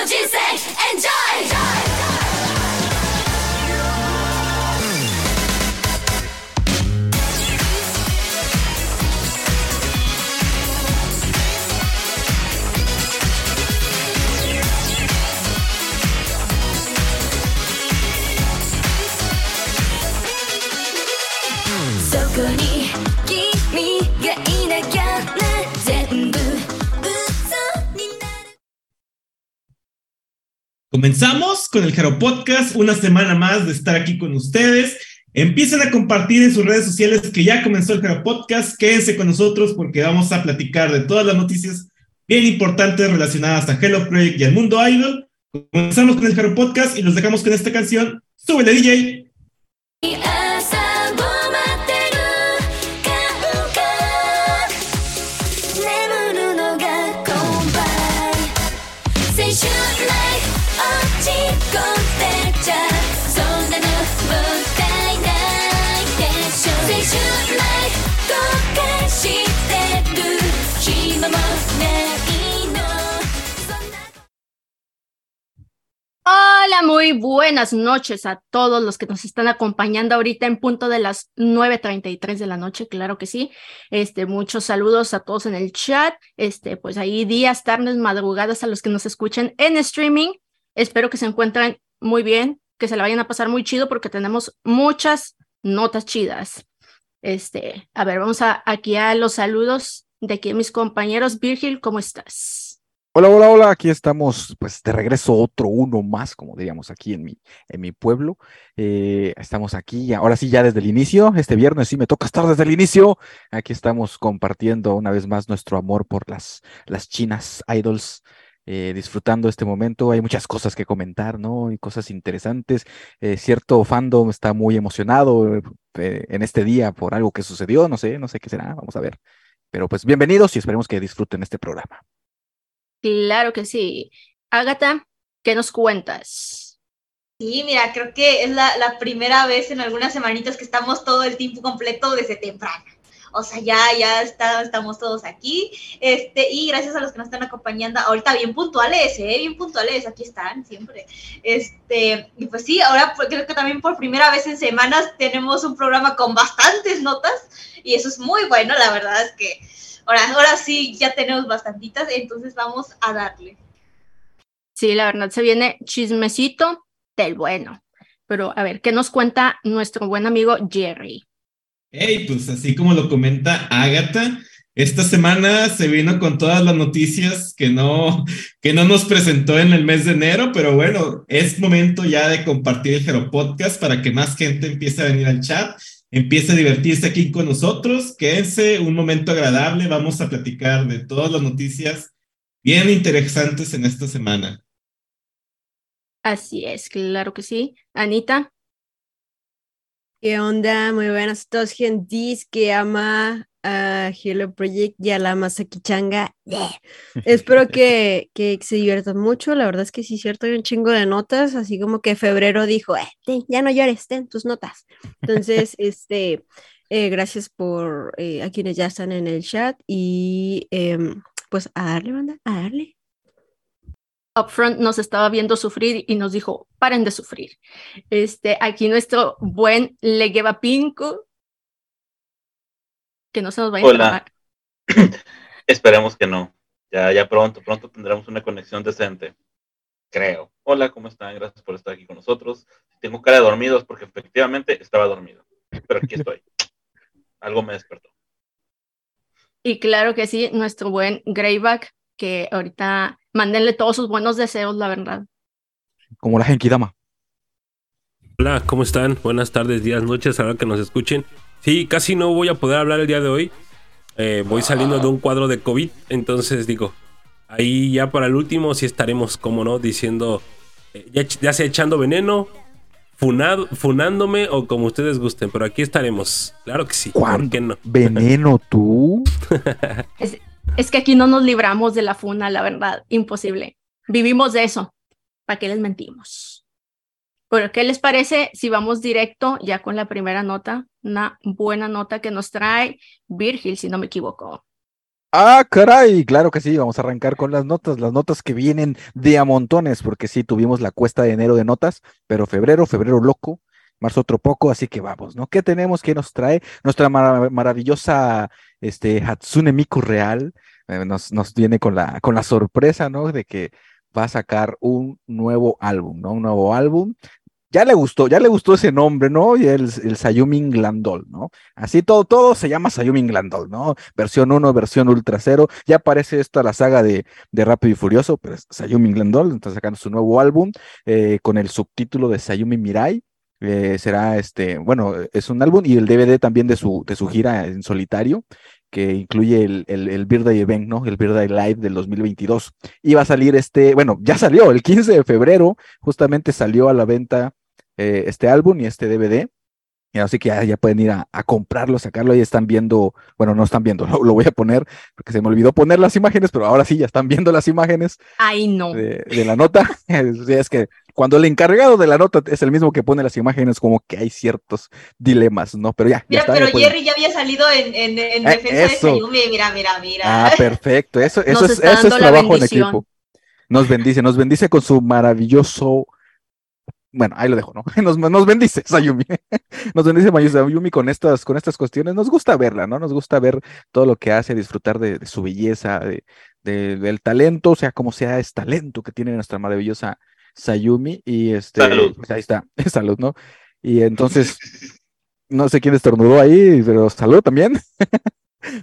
Energy say, enjoy! enjoy! Comenzamos con el Jaro Podcast, una semana más de estar aquí con ustedes. Empiecen a compartir en sus redes sociales que ya comenzó el Jaro Podcast. Quédense con nosotros porque vamos a platicar de todas las noticias bien importantes relacionadas a Hello Project y al mundo idol. Comenzamos con el Jaro Podcast y los dejamos con esta canción. ¡Súbele, DJ! Muy buenas noches a todos los que nos están acompañando ahorita en punto de las 9.33 de la noche, claro que sí. Este, muchos saludos a todos en el chat. Este, pues ahí días, tardes, madrugadas a los que nos escuchen en streaming. Espero que se encuentren muy bien, que se la vayan a pasar muy chido porque tenemos muchas notas chidas. Este, a ver, vamos a, aquí a los saludos de aquí a mis compañeros. Virgil, ¿cómo estás? Hola, hola, hola, aquí estamos, pues de regreso otro uno más, como diríamos aquí en mi, en mi pueblo. Eh, estamos aquí, ahora sí, ya desde el inicio, este viernes sí me toca estar desde el inicio. Aquí estamos compartiendo una vez más nuestro amor por las, las chinas idols, eh, disfrutando este momento. Hay muchas cosas que comentar, ¿no? Y cosas interesantes. Eh, cierto fandom está muy emocionado eh, en este día por algo que sucedió, no sé, no sé qué será, vamos a ver. Pero pues bienvenidos y esperemos que disfruten este programa. Claro que sí. Agatha, ¿qué nos cuentas? Sí, mira, creo que es la, la primera vez en algunas semanitas que estamos todo el tiempo completo desde temprano. O sea, ya, ya está, estamos todos aquí. Este, y gracias a los que nos están acompañando ahorita bien puntuales, ¿eh? Bien puntuales, aquí están siempre. Este, y pues sí, ahora pues, creo que también por primera vez en semanas tenemos un programa con bastantes notas y eso es muy bueno, la verdad es que ahora, ahora sí ya tenemos bastantitas, entonces vamos a darle. Sí, la verdad se viene chismecito del bueno. Pero a ver, ¿qué nos cuenta nuestro buen amigo Jerry? Hey, pues así como lo comenta Agatha, esta semana se vino con todas las noticias que no, que no nos presentó en el mes de enero, pero bueno, es momento ya de compartir el Jero Podcast para que más gente empiece a venir al chat, empiece a divertirse aquí con nosotros. Quédense, un momento agradable, vamos a platicar de todas las noticias bien interesantes en esta semana. Así es, claro que sí. Anita, ¿Qué onda? Muy buenas a todos, gentis que ama a Hello Project y a la Masaki Changa. Yeah. Espero que, que se diviertan mucho. La verdad es que sí, es cierto, hay un chingo de notas, así como que febrero dijo, eh, ten, ya no llores, ten tus notas. Entonces, este, eh, gracias por eh, a quienes ya están en el chat y em, pues a darle, banda, a darle. Upfront nos estaba viendo sufrir y nos dijo, paren de sufrir. Este, aquí nuestro buen Legueva Pinco, que no se nos vaya Hola. a enfermar. Esperemos que no. Ya, ya pronto, pronto tendremos una conexión decente. Creo. Hola, ¿cómo están? Gracias por estar aquí con nosotros. Tengo cara de dormidos porque efectivamente estaba dormido. Pero aquí estoy. Algo me despertó. Y claro que sí, nuestro buen Greyback, que ahorita mándenle todos sus buenos deseos, la verdad. Como la Genkidama. Hola, ¿cómo están? Buenas tardes, días, noches, ahora que nos escuchen. Sí, casi no voy a poder hablar el día de hoy. Eh, voy saliendo de un cuadro de COVID, entonces digo, ahí ya para el último sí estaremos, como no, diciendo, eh, ya, ya sea echando veneno, funado, funándome o como ustedes gusten, pero aquí estaremos. Claro que sí. ¿Por ¿Cuándo? qué no? ¿Veneno tú? Es, es que aquí no nos libramos de la funa, la verdad, imposible. Vivimos de eso. ¿Para qué les mentimos? Bueno, ¿qué les parece si vamos directo ya con la primera nota? Una buena nota que nos trae Virgil, si no me equivoco. Ah, caray, claro que sí, vamos a arrancar con las notas, las notas que vienen de a montones, porque sí, tuvimos la cuesta de enero de notas, pero febrero, febrero loco, marzo otro poco, así que vamos, ¿no? ¿Qué tenemos? ¿Qué nos trae? Nuestra mara- maravillosa este, Hatsune Miku Real eh, nos, nos viene con la, con la sorpresa, ¿no? De que va a sacar un nuevo álbum, ¿no? Un nuevo álbum. Ya le gustó, ya le gustó ese nombre, ¿no? Y el, el Sayumi Glandol, ¿no? Así todo, todo se llama Sayumi Glandol, ¿no? Versión 1, versión Ultra Cero. Ya aparece esta la saga de, de Rápido y Furioso, pero es Sayumi Glandol está sacando su nuevo álbum eh, con el subtítulo de Sayumi Mirai. Eh, será este, bueno, es un álbum y el DVD también de su, de su gira en solitario, que incluye el, el, el Birthday Event, ¿no? El Birthday Live del 2022. Y va a salir este, bueno, ya salió, el 15 de febrero, justamente salió a la venta eh, este álbum y este DVD. Y así que ya, ya pueden ir a, a comprarlo, sacarlo. Ahí están viendo, bueno, no están viendo, lo, lo voy a poner porque se me olvidó poner las imágenes, pero ahora sí ya están viendo las imágenes Ay, no. de, de la nota. es, que cuando el encargado de la nota es el mismo que pone las imágenes, como que hay ciertos dilemas, ¿no? Pero ya, ya Mira, está. pero ya pueden- Jerry ya había salido en, en, en Eh, defensa eso. de Sayumi. Mira, mira, mira. Ah, perfecto. Eso, eso Nos es, eso es trabajo en equipo. Nos bendice, nos bendice con su maravilloso. Bueno, ahí lo dejo, ¿no? Nos, nos bendice Sayumi. Nos bendice Sayumi con estas, con estas cuestiones. Nos gusta verla, ¿no? Nos gusta ver todo lo que hace, disfrutar de, de su belleza, de, de- del talento, o sea, como sea, es talento que tiene nuestra maravillosa Sayumi. Y este, Salud. pues ahí está, salud, ¿no? Y entonces, no sé quién estornudó ahí, pero salud también.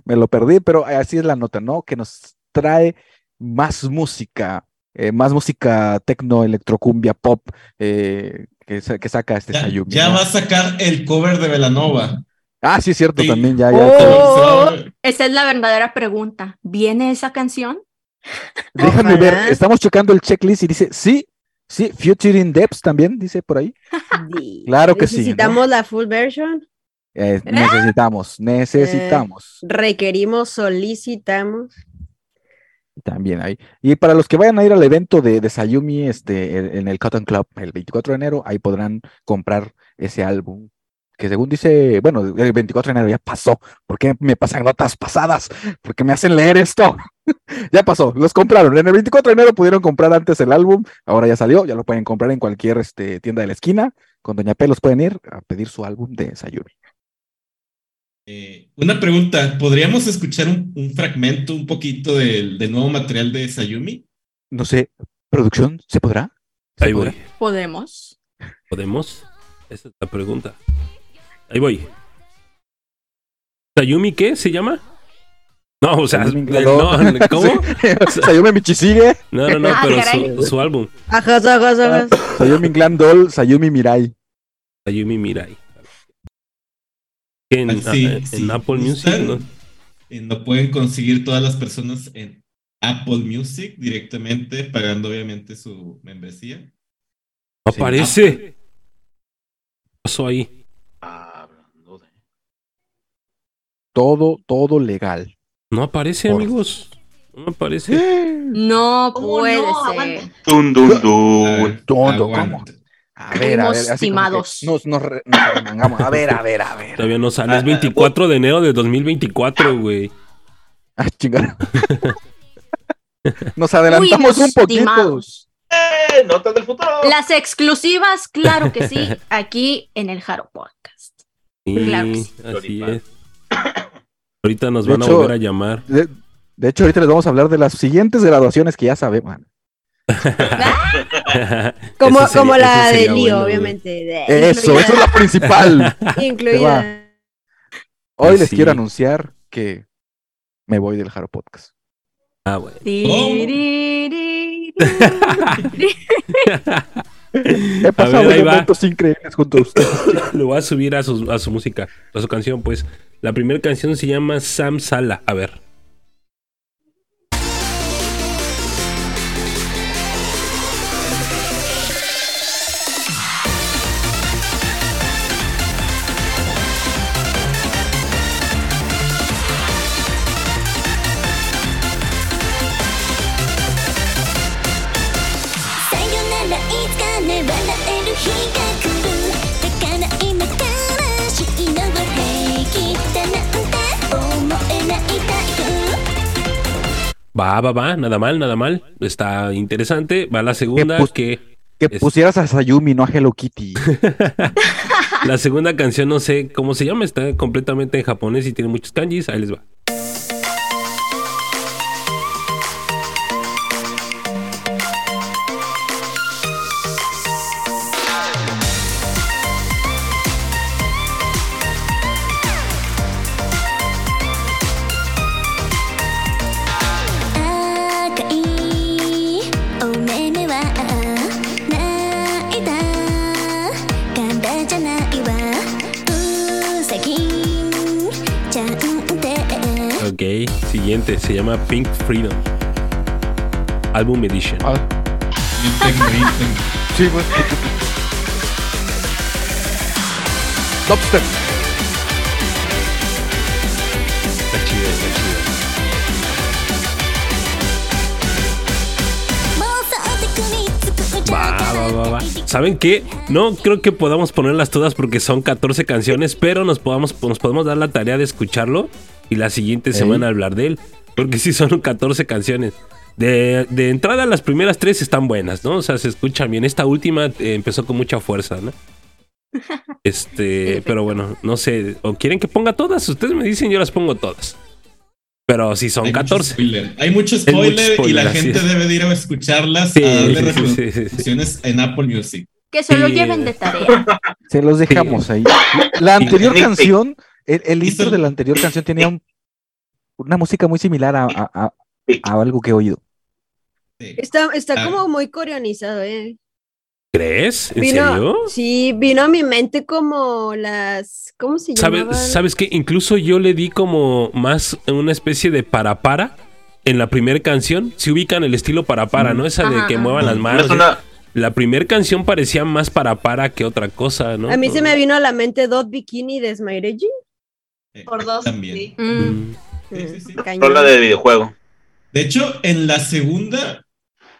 Me lo perdí, pero así es la nota, ¿no? Que nos trae más música, eh, más música tecno, electrocumbia, pop, eh, que, sa- que saca este Ya, Sayumi. ya ¿no? va a sacar el cover de Velanova. Ah, sí, es cierto, Sí. también ya, ya. Oh. Esa es la verdadera pregunta. ¿Viene esa canción? Déjame ver, estamos checando el checklist y dice, sí, sí, Futuring Depths también, dice por ahí. Claro que sí, ¿no? Necesitamos la full version. Eh, necesitamos, necesitamos. Requerimos, solicitamos. También ahí. Y para los que vayan a ir al evento de, Sayumi este, en, en el Cotton Club el 24 de enero, ahí podrán comprar ese álbum. Que según dice, bueno, el 24 de enero ya pasó. ¿Por qué me pasan notas pasadas? ¿Por qué me hacen leer esto? ya pasó, los compraron. En el 24 de enero pudieron comprar antes el álbum, ahora ya salió, ya lo pueden comprar en cualquier este, tienda de la esquina. Con Doña P los pueden ir a pedir su álbum de Sayumi. Eh, una pregunta, ¿podríamos escuchar un, un fragmento, un poquito del, del nuevo material de Sayumi? No sé, ¿producción? ¿Se podrá? ¿Se Ahí podrá? voy. ¿Podemos? ¿Podemos? Esa es la pregunta. Ahí voy. ¿Sayumi qué se llama? No, o sea, no, ¿cómo? Sayumi Michisigue. No, no, no, Ah, pero su álbum. Ajá, ajá, ajá. Sayumi Glandol, Sayumi Mirai. Sayumi Mirai. En, sí, en- sí. en Apple Music. ¿no? Eh, lo pueden conseguir todas las personas en Apple Music directamente, pagando obviamente su membresía. Aparece. ¿Qué pasó ahí? Ah, hablando de. Todo, todo legal. No aparece, Por- amigos. No aparece. No ¿Cómo puede no? ser. Dun, dun, dun. ver, tonto, ¿cómo? A ver, a ver, así nos, nos, re- nos arremangamos. A ver, a ver, a ver. Todavía no sale. Es Ah, 24 de enero de 2024, güey. Ah, chingada. Nos adelantamos un poquito. ¡Eh! ¡Notas del futuro! Las exclusivas, claro que sí, aquí en el Jaro Podcast. Sí, Claro que sí. así es. Ahorita nos De van a volver a llamar. De, de hecho, ahorita les vamos a hablar de las siguientes graduaciones que ya sabemos. Como, Eso sería- como la de Lío, bueno, obviamente. de- Eso, eso es lo principal. Incluida. Hoy les Sí. quiero anunciar que me voy del Jaro Podcast. Ah, bueno. Tiririri. He pasado ver, ahí va. momentos increíbles junto a ustedes. Lo voy a subir a su, a su música, a su canción, pues. La primera canción se llama Sam Sala. A ver.「Va, va, va, nada mal, nada mal. Está interesante. Va la segunda que Que Es- pusieras a Sayumi, no a Hello Kitty. la segunda canción no sé cómo se llama, está completamente en japonés y tiene muchos kanjis. Ahí les va.「siguiente, se llama Pink Freedom. Album Edition. Ah, sí, pues. Dubstep. Está chido, ¿Saben qué? No creo que podamos ponerlas todas porque son 14 canciones, pero nos, podamos, nos podemos dar la tarea de escucharlo y la siguiente semana hablar de él. Porque sí son 14 canciones. De, de, entrada las primeras tres están buenas, ¿no? O sea, se escuchan bien. Esta última eh, empezó con mucha fuerza, ¿no? Este, pero bueno, no sé. ¿O quieren que ponga todas? Ustedes me dicen, yo las pongo todas. Pero si son Hay mucho 14. spoiler. Hay mucho mucho spoiler, y la gente es. debe de ir a escucharlas, Sí, a darle sí, sí, sí, sí, sí. reproducciones en Apple Music. Que se lo lleven de tarea. Se los dejamos ahí. La anterior Sí. canción, el, el intro son- de la anterior canción tenía un- una música muy similar a, a- a- a algo que he oído. Sí. Está, está Ah. como muy coreanizado, ¿eh? ¿Crees? ¿En Vino, serio? Sí, vino a mi mente como las. ¿Cómo se ¿Sabes, llamaban? ¿Sabes qué? Incluso yo le di como más una especie de para para en la primera canción. Si ubican el estilo para para, ¿no? Esa de Ajá, que muevan las No manos. una, La primera canción parecía más para para que otra cosa, ¿no? A mí se me vino a la mente Dot Bikini de Smaireji. Eh, Por dos. También. sí. Mm. Mm, Sí, sí, sí. Cañón. rola de videojuego. De hecho, en la segunda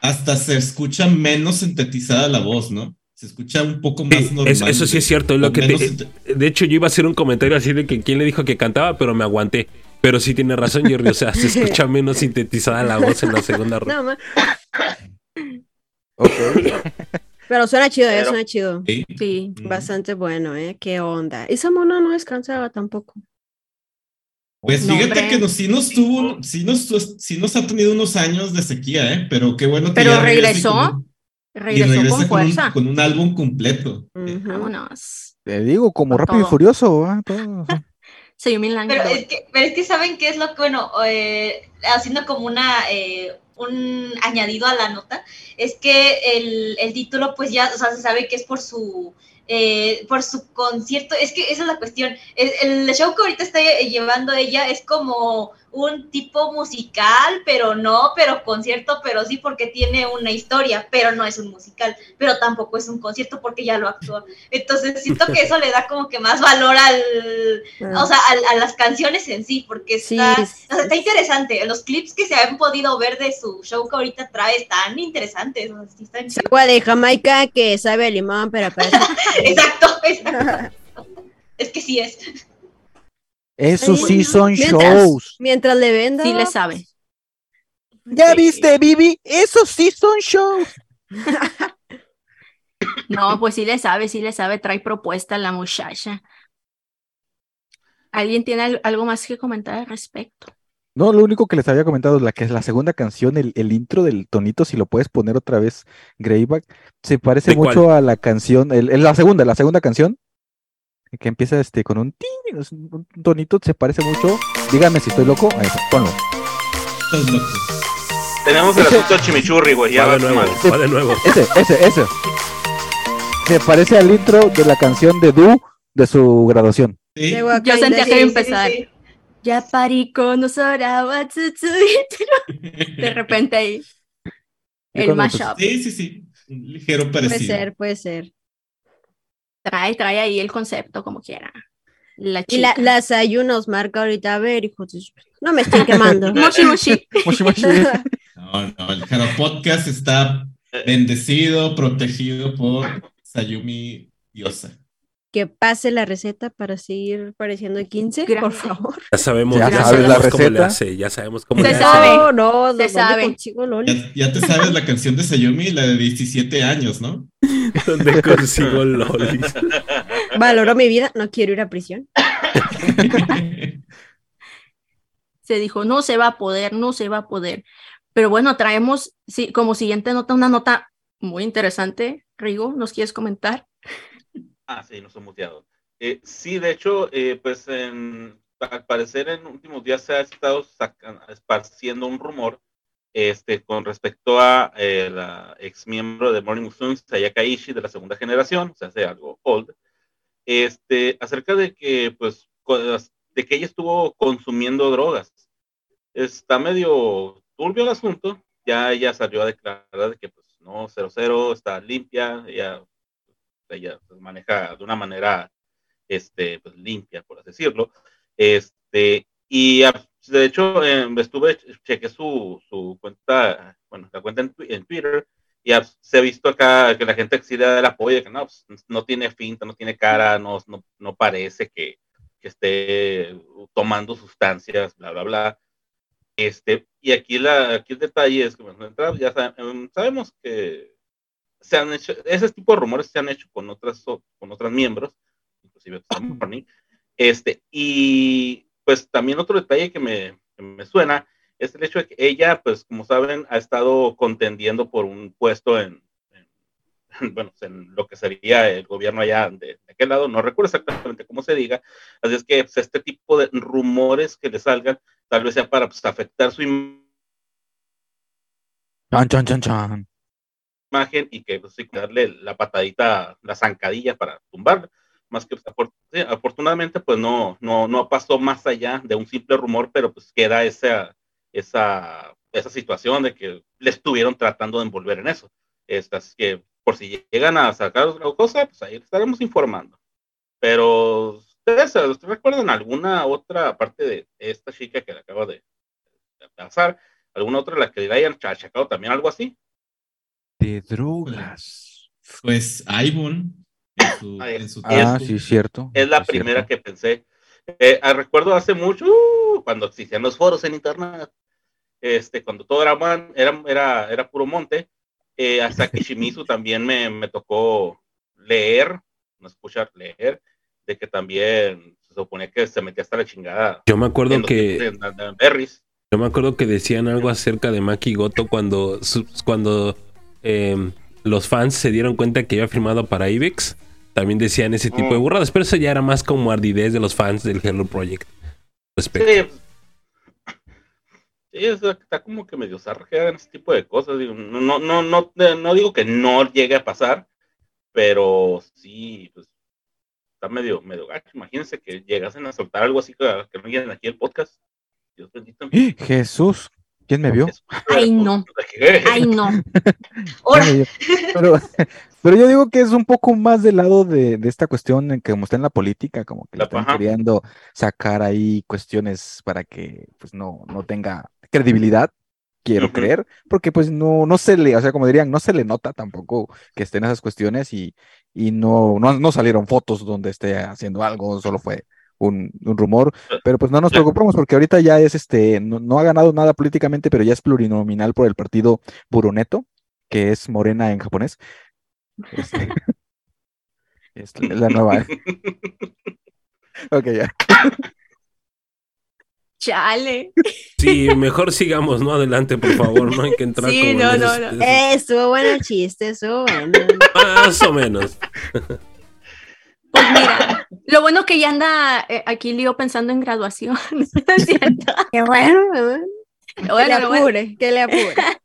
hasta se escucha menos sintetizada la voz, ¿no? Se escucha un poco más sí, normal. es- eso sí es cierto. lo que te- sinte- de hecho, yo iba a hacer un comentario así de que quién le dijo que cantaba, pero me aguanté. Pero sí tiene razón, Jerry. O sea, se escucha menos sintetizada la voz en la segunda rola. No, ma- Ok. Pero suena chido, eh, suena chido. Sí. Sí. Mm. Bastante bueno, ¿eh? ¿Qué onda? Esa mona no descansaba tampoco. Pues fíjate que nos, sí nos tuvo, sí nos, sí nos ha tenido unos años de sequía, ¿eh? Pero qué bueno que Pero regresó, con un- y Regresó regresa con con, un, con un álbum completo. Eh, Ujú. Vámonos. Te digo, como rápido y furioso. ¿ah? Todo. Sayumi Lang. Pero es que, pero es que saben qué es lo que, bueno, eh, haciendo como una, eh, un añadido a la nota, es que el, el título pues ya, o sea, se sabe que es por su, eh, por su concierto, es que esa es la cuestión, el, el show que ahorita está llevando ella es como un tipo musical, pero no, pero concierto, pero sí porque tiene una historia, pero no es un musical, pero tampoco es un concierto porque ya lo actuó. Entonces siento que eso le da como que más valor al, Ah. o sea, a, a las canciones en sí, porque Sí, está, es- o sea, está interesante. Los clips que se han podido ver de su show que ahorita trae están interesantes. o sea, sí están Es chidos. agua de Jamaica que sabe a limón, pero parece. Exacto, exacto. Es que sí es. Esos sí son mientras- shows. Mientras le venda. Sí le sabe. ¿Ya viste, Vivi? Esos sí son shows. No, pues sí le sabe, sí le sabe. Trae propuesta la muchacha. ¿Alguien tiene al- algo más que comentar al respecto? No, lo único que les había comentado es la que es la segunda canción, el, el intro del tonito, si lo puedes poner otra vez, Greyback, se parece ¿De mucho a la canción, el, el- la segunda, la segunda canción, que empieza este con un tin, un tonito, se parece mucho. Díganme si estoy loco, ahí está, ponlo. Tenemos el asunto del chimichurri, güey. Ya Va va de nuevo, mal. va de nuevo. Ese, ese, ese. Se parece al intro de la canción de Du de su graduación. Sí. Yo sentía que iba a sí, empezar. sí. Ya pariko no sora wa tsutsuite. De repente ahí. El mashup. Sí, sí, sí. Ligero Puede parecido. ser, puede ser. Trae, trae ahí el concepto como quiera. La Y la, las ayunos marca ahorita, a ver, hijos No me estén quemando. Moshi moshi. Moshi, moshi. No, no, el Jaro Podcast está bendecido, protegido por Sayumi Diosa. Que pase la receta para seguir pareciendo 15, por favor. Ya sabemos, Ya ya, sabes la sabemos cómo le receta. hace, ya sabemos cómo Se le hace. sabe. No, no, Se ¿dónde sabe. consigo Loli? Ya, ya te sabes la canción de Sayumi, la de 17 años, ¿no? ¿Dónde consigo lolis? Valoro mi vida, no quiero ir a prisión. Se dijo, no se va a poder, no se va a poder. Pero bueno, traemos sí, como siguiente nota una nota muy interesante. Rigo, ¿nos quieres comentar? Ah, sí, nos hemos muteado. Eh, sí, de hecho, eh, pues al parecer en últimos días se ha estado esparciendo un rumor este, con respecto a eh, la ex miembro de Morning Musume, Sayaka Ishii, de la segunda generación, o sea, hace algo old, este, acerca de que, pues, de que ella estuvo consumiendo drogas. Está medio turbio el asunto, ya ella salió a declarar de que, pues, no, 00, está limpia, ella ella pues, maneja de una manera este, pues, limpia, por así decirlo. Este, y ah, de hecho, eh, estuve, chequé su, su cuenta, bueno, la cuenta en, en Twitter, y ah, se ha visto acá que la gente da el apoyo, que no, pues, no tiene finta, no tiene cara, no, no, no parece que, que esté tomando sustancias, bla, bla, bla. Este, y aquí, la, aquí el detalle es que, bueno, ya em, sabemos que se han hecho, ese tipo de rumores se han hecho con otras, con otras miembros, inclusive este, y pues también otro detalle que me, que me suena es el hecho de que ella, pues como saben, ha estado contendiendo por un puesto en, en- bueno, en lo que sería el gobierno allá de, de aquel lado, no recuerdo exactamente cómo se diga, así es que pues, este tipo de rumores que le salgan, tal vez sea para pues, afectar su imagen Chan, chan, chan, chan. Imagen y que pues, darle la patadita, la zancadilla para tumbarla. Más que pues, afortunadamente, pues no, no, no pasó más allá de un simple rumor, pero pues queda esa, esa, esa situación de que le estuvieron tratando de envolver en eso. Estas que por si llegan a sacar otra cosa, pues ahí estaremos informando. Pero ustedes, ¿ustedes recuerdan alguna otra parte de esta chica que le acaba de, de pasar? ¿Alguna otra la que le hayan achacado también algo así? De drogas. Pues Ivonne, en su, en su Ah, sí, cierto. Es la primera cierto. que pensé. Eh, ah, recuerdo hace mucho, uh, cuando existían los foros en internet, este, cuando todo era, man- era, era, era puro monte, eh, hasta que Shimizu también me, me tocó leer, no escuchar, leer, de que también se suponía que se metía hasta la chingada. Yo me acuerdo que en- en- en Berries. Yo me acuerdo que decían algo acerca de Maki Goto cuando, su- cuando em, los fans se dieron cuenta que había firmado para Ibex. También decían ese tipo de Mm. burradas, pero eso ya era más como ardidez de los fans del Hello Project. Respecto. Sí, sí, es- está como que medio zarra en ese tipo de cosas. digo, no, no, no, no, no digo que no llegue a pasar, pero sí, pues está medio, medio gacho. Imagínense que llegasen a soltar algo así que, que no lleguen aquí el podcast. Dios bendito. Jesús, ¿quién me vio? Ay, no. Ay, no. Pero, pero yo digo que es un poco más del lado de, de esta cuestión en que como está en la política, como que le La están paja. queriendo sacar ahí cuestiones para que pues no, no tenga credibilidad, quiero creer, porque pues no, no se le, o sea, como dirían, no se le nota tampoco que estén esas cuestiones y, y no, no, no salieron fotos donde esté haciendo algo, solo fue un, un rumor, pero pues no nos preocupamos porque ahorita ya es este, no, no ha ganado nada políticamente, pero ya es plurinominal por el partido Buroneto, que es morena en japonés. Este, es la nueva. Ok, ya. Chale. Sí, mejor sigamos, ¿no? Adelante, por favor. No hay que entrar Sí, como no, en no, no. esos- Eh, estuvo bueno el chiste, estuvo bueno. Más o menos. Pues mira, lo bueno que ya anda eh, aquí Lío pensando en graduación. Qué bueno, qué bueno. Que le bueno. apure, que le apure.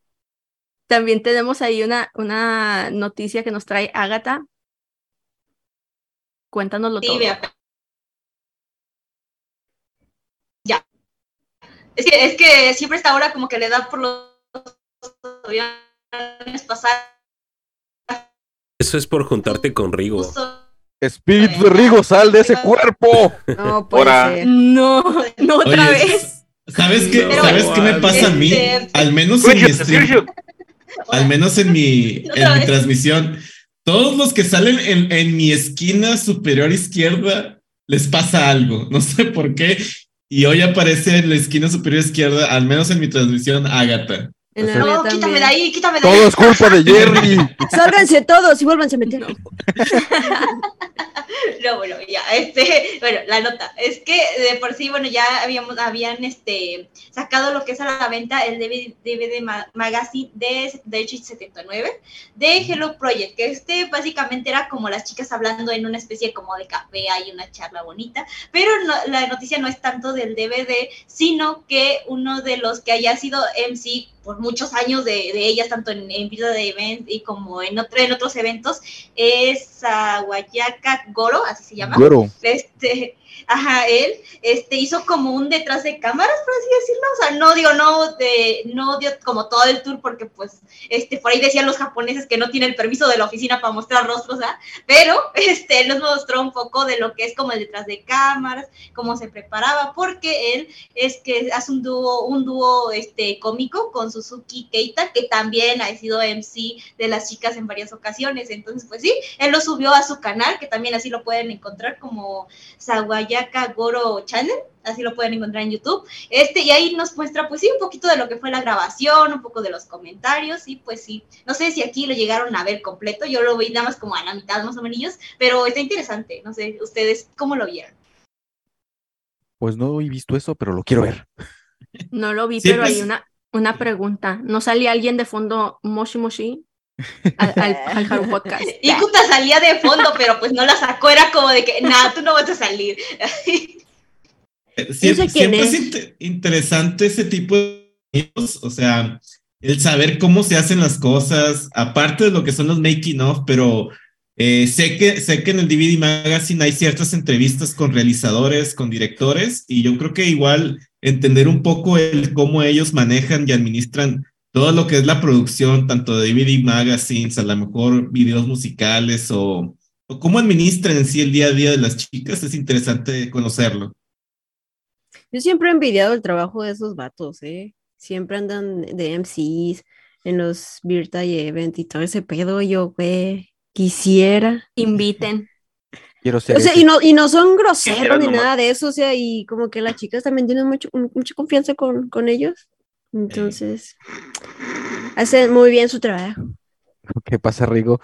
También tenemos ahí una, una noticia que nos trae Ágata. Cuéntanoslo sí, todo. vea. Ya. Es que, es que siempre está ahora como que le da por los aviones pasar Eso es por juntarte con Rigo. justo Espíritu de Rigo, sal de ese cuerpo. No puede ser. No, no otra Oye, vez. ¿Sabes qué? No, ¿Sabes qué me pasa a mí? este- Al menos en mi stream, al menos en mi, en mi transmisión, todos los que salen en, en mi esquina superior izquierda les pasa algo, no sé por qué. Y hoy aparece en la esquina superior izquierda, al menos en mi transmisión, Agatha. En la mía No, quítame también. de ahí, quítame de ahí. Todo es culpa de Jerry. Sálganse todos y vuélvanse a meter. No, bueno, ya, este, bueno, la nota, es que de por sí, bueno, ya habíamos, habían, este, sacado lo que es a la venta el DVD, DVD ma- Magazine de, de hecho, 79 de Hello Project, que este básicamente era como las chicas hablando en una especie como de café, hay una charla bonita, pero no- la noticia no es tanto del DVD, sino que uno de los que haya sido MC por muchos años de, de ellas, tanto en, en vida de event y como en, otro, en otros eventos, es Sawayaka Goro, así se llama. Goro. Este, ajá, él este, hizo como un detrás de cámaras, por así decirlo. O sea, no digo, no, de, no dio como todo el tour, porque pues, este, por ahí decían los japoneses que no tiene el permiso de la oficina para mostrar rostros, ¿ah? Pero, este, él nos mostró un poco de lo que es como el detrás de cámaras, cómo se preparaba, porque él es que hace un dúo, un dúo, este, cómico con Suzuki Keita, que también ha sido MC de las chicas en varias ocasiones. Entonces, pues sí, él lo subió a su canal, que también así lo pueden encontrar como Sawayaka Goro Channel, así lo pueden encontrar en YouTube. Este, y ahí nos muestra, pues sí, un poquito de lo que fue la grabación, un poco de los comentarios, y pues sí, no sé si aquí lo llegaron a ver completo, yo lo vi nada más como a la mitad más o menos, pero está interesante, no sé, ustedes, ¿cómo lo vieron? Pues no he visto eso, pero lo quiero ver. No lo vi, pero hay es- una, una pregunta. ¿No salía alguien de fondo Moshi Moshi al, al, al Haru Podcast? Ikuta salía de fondo, pero pues no la sacó, era como de que, nada, tú no vas a salir. Eh, Siempre, siempre es es. inte- interesante ese tipo de videos, o sea, el saber cómo se hacen las cosas, aparte de lo que son los making of, pero eh, sé, que, sé que en el DVD Magazine hay ciertas entrevistas con realizadores, con directores, y yo creo que igual entender un poco el cómo ellos manejan y administran todo lo que es la producción, tanto de DVD Magazines, a lo mejor videos musicales o, o cómo administran en sí el día a día de las chicas, es interesante conocerlo. Yo siempre he envidiado el trabajo de esos vatos, ¿eh? Siempre andan de MCs en los birthday event y todo ese pedo. Yo, güey, quisiera. Inviten. Quiero ser O sea, y no, y no son groseros ni nomás. nada de eso, o sea, y como que las chicas también tienen mucho, mucha confianza con, con ellos. Entonces, hacen muy bien su trabajo. ¿Qué pasa, Rigo?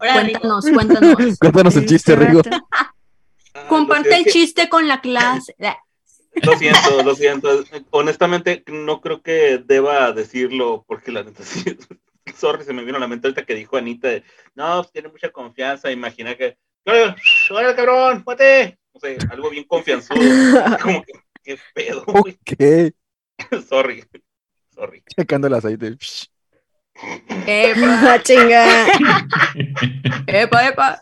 Ahora, Rico. Cuéntanos, cuéntanos. Cuéntanos el chiste, Rigo. Ah, Comparte el que- chiste con la clase. Lo siento, lo siento. Honestamente, no creo que deba decirlo porque la neta sí. Sorry, se me vino a la mente ahorita que dijo Anita. de, No, pues tiene mucha confianza. Imagina que. ¡Órale, cabrón! ¡Muete! No sé, algo bien confianzudo. Como que, ¿qué pedo, güey? Ok. Sorry. Sorry. Checando el aceite. Epa, Ah, chinga. epa, epa.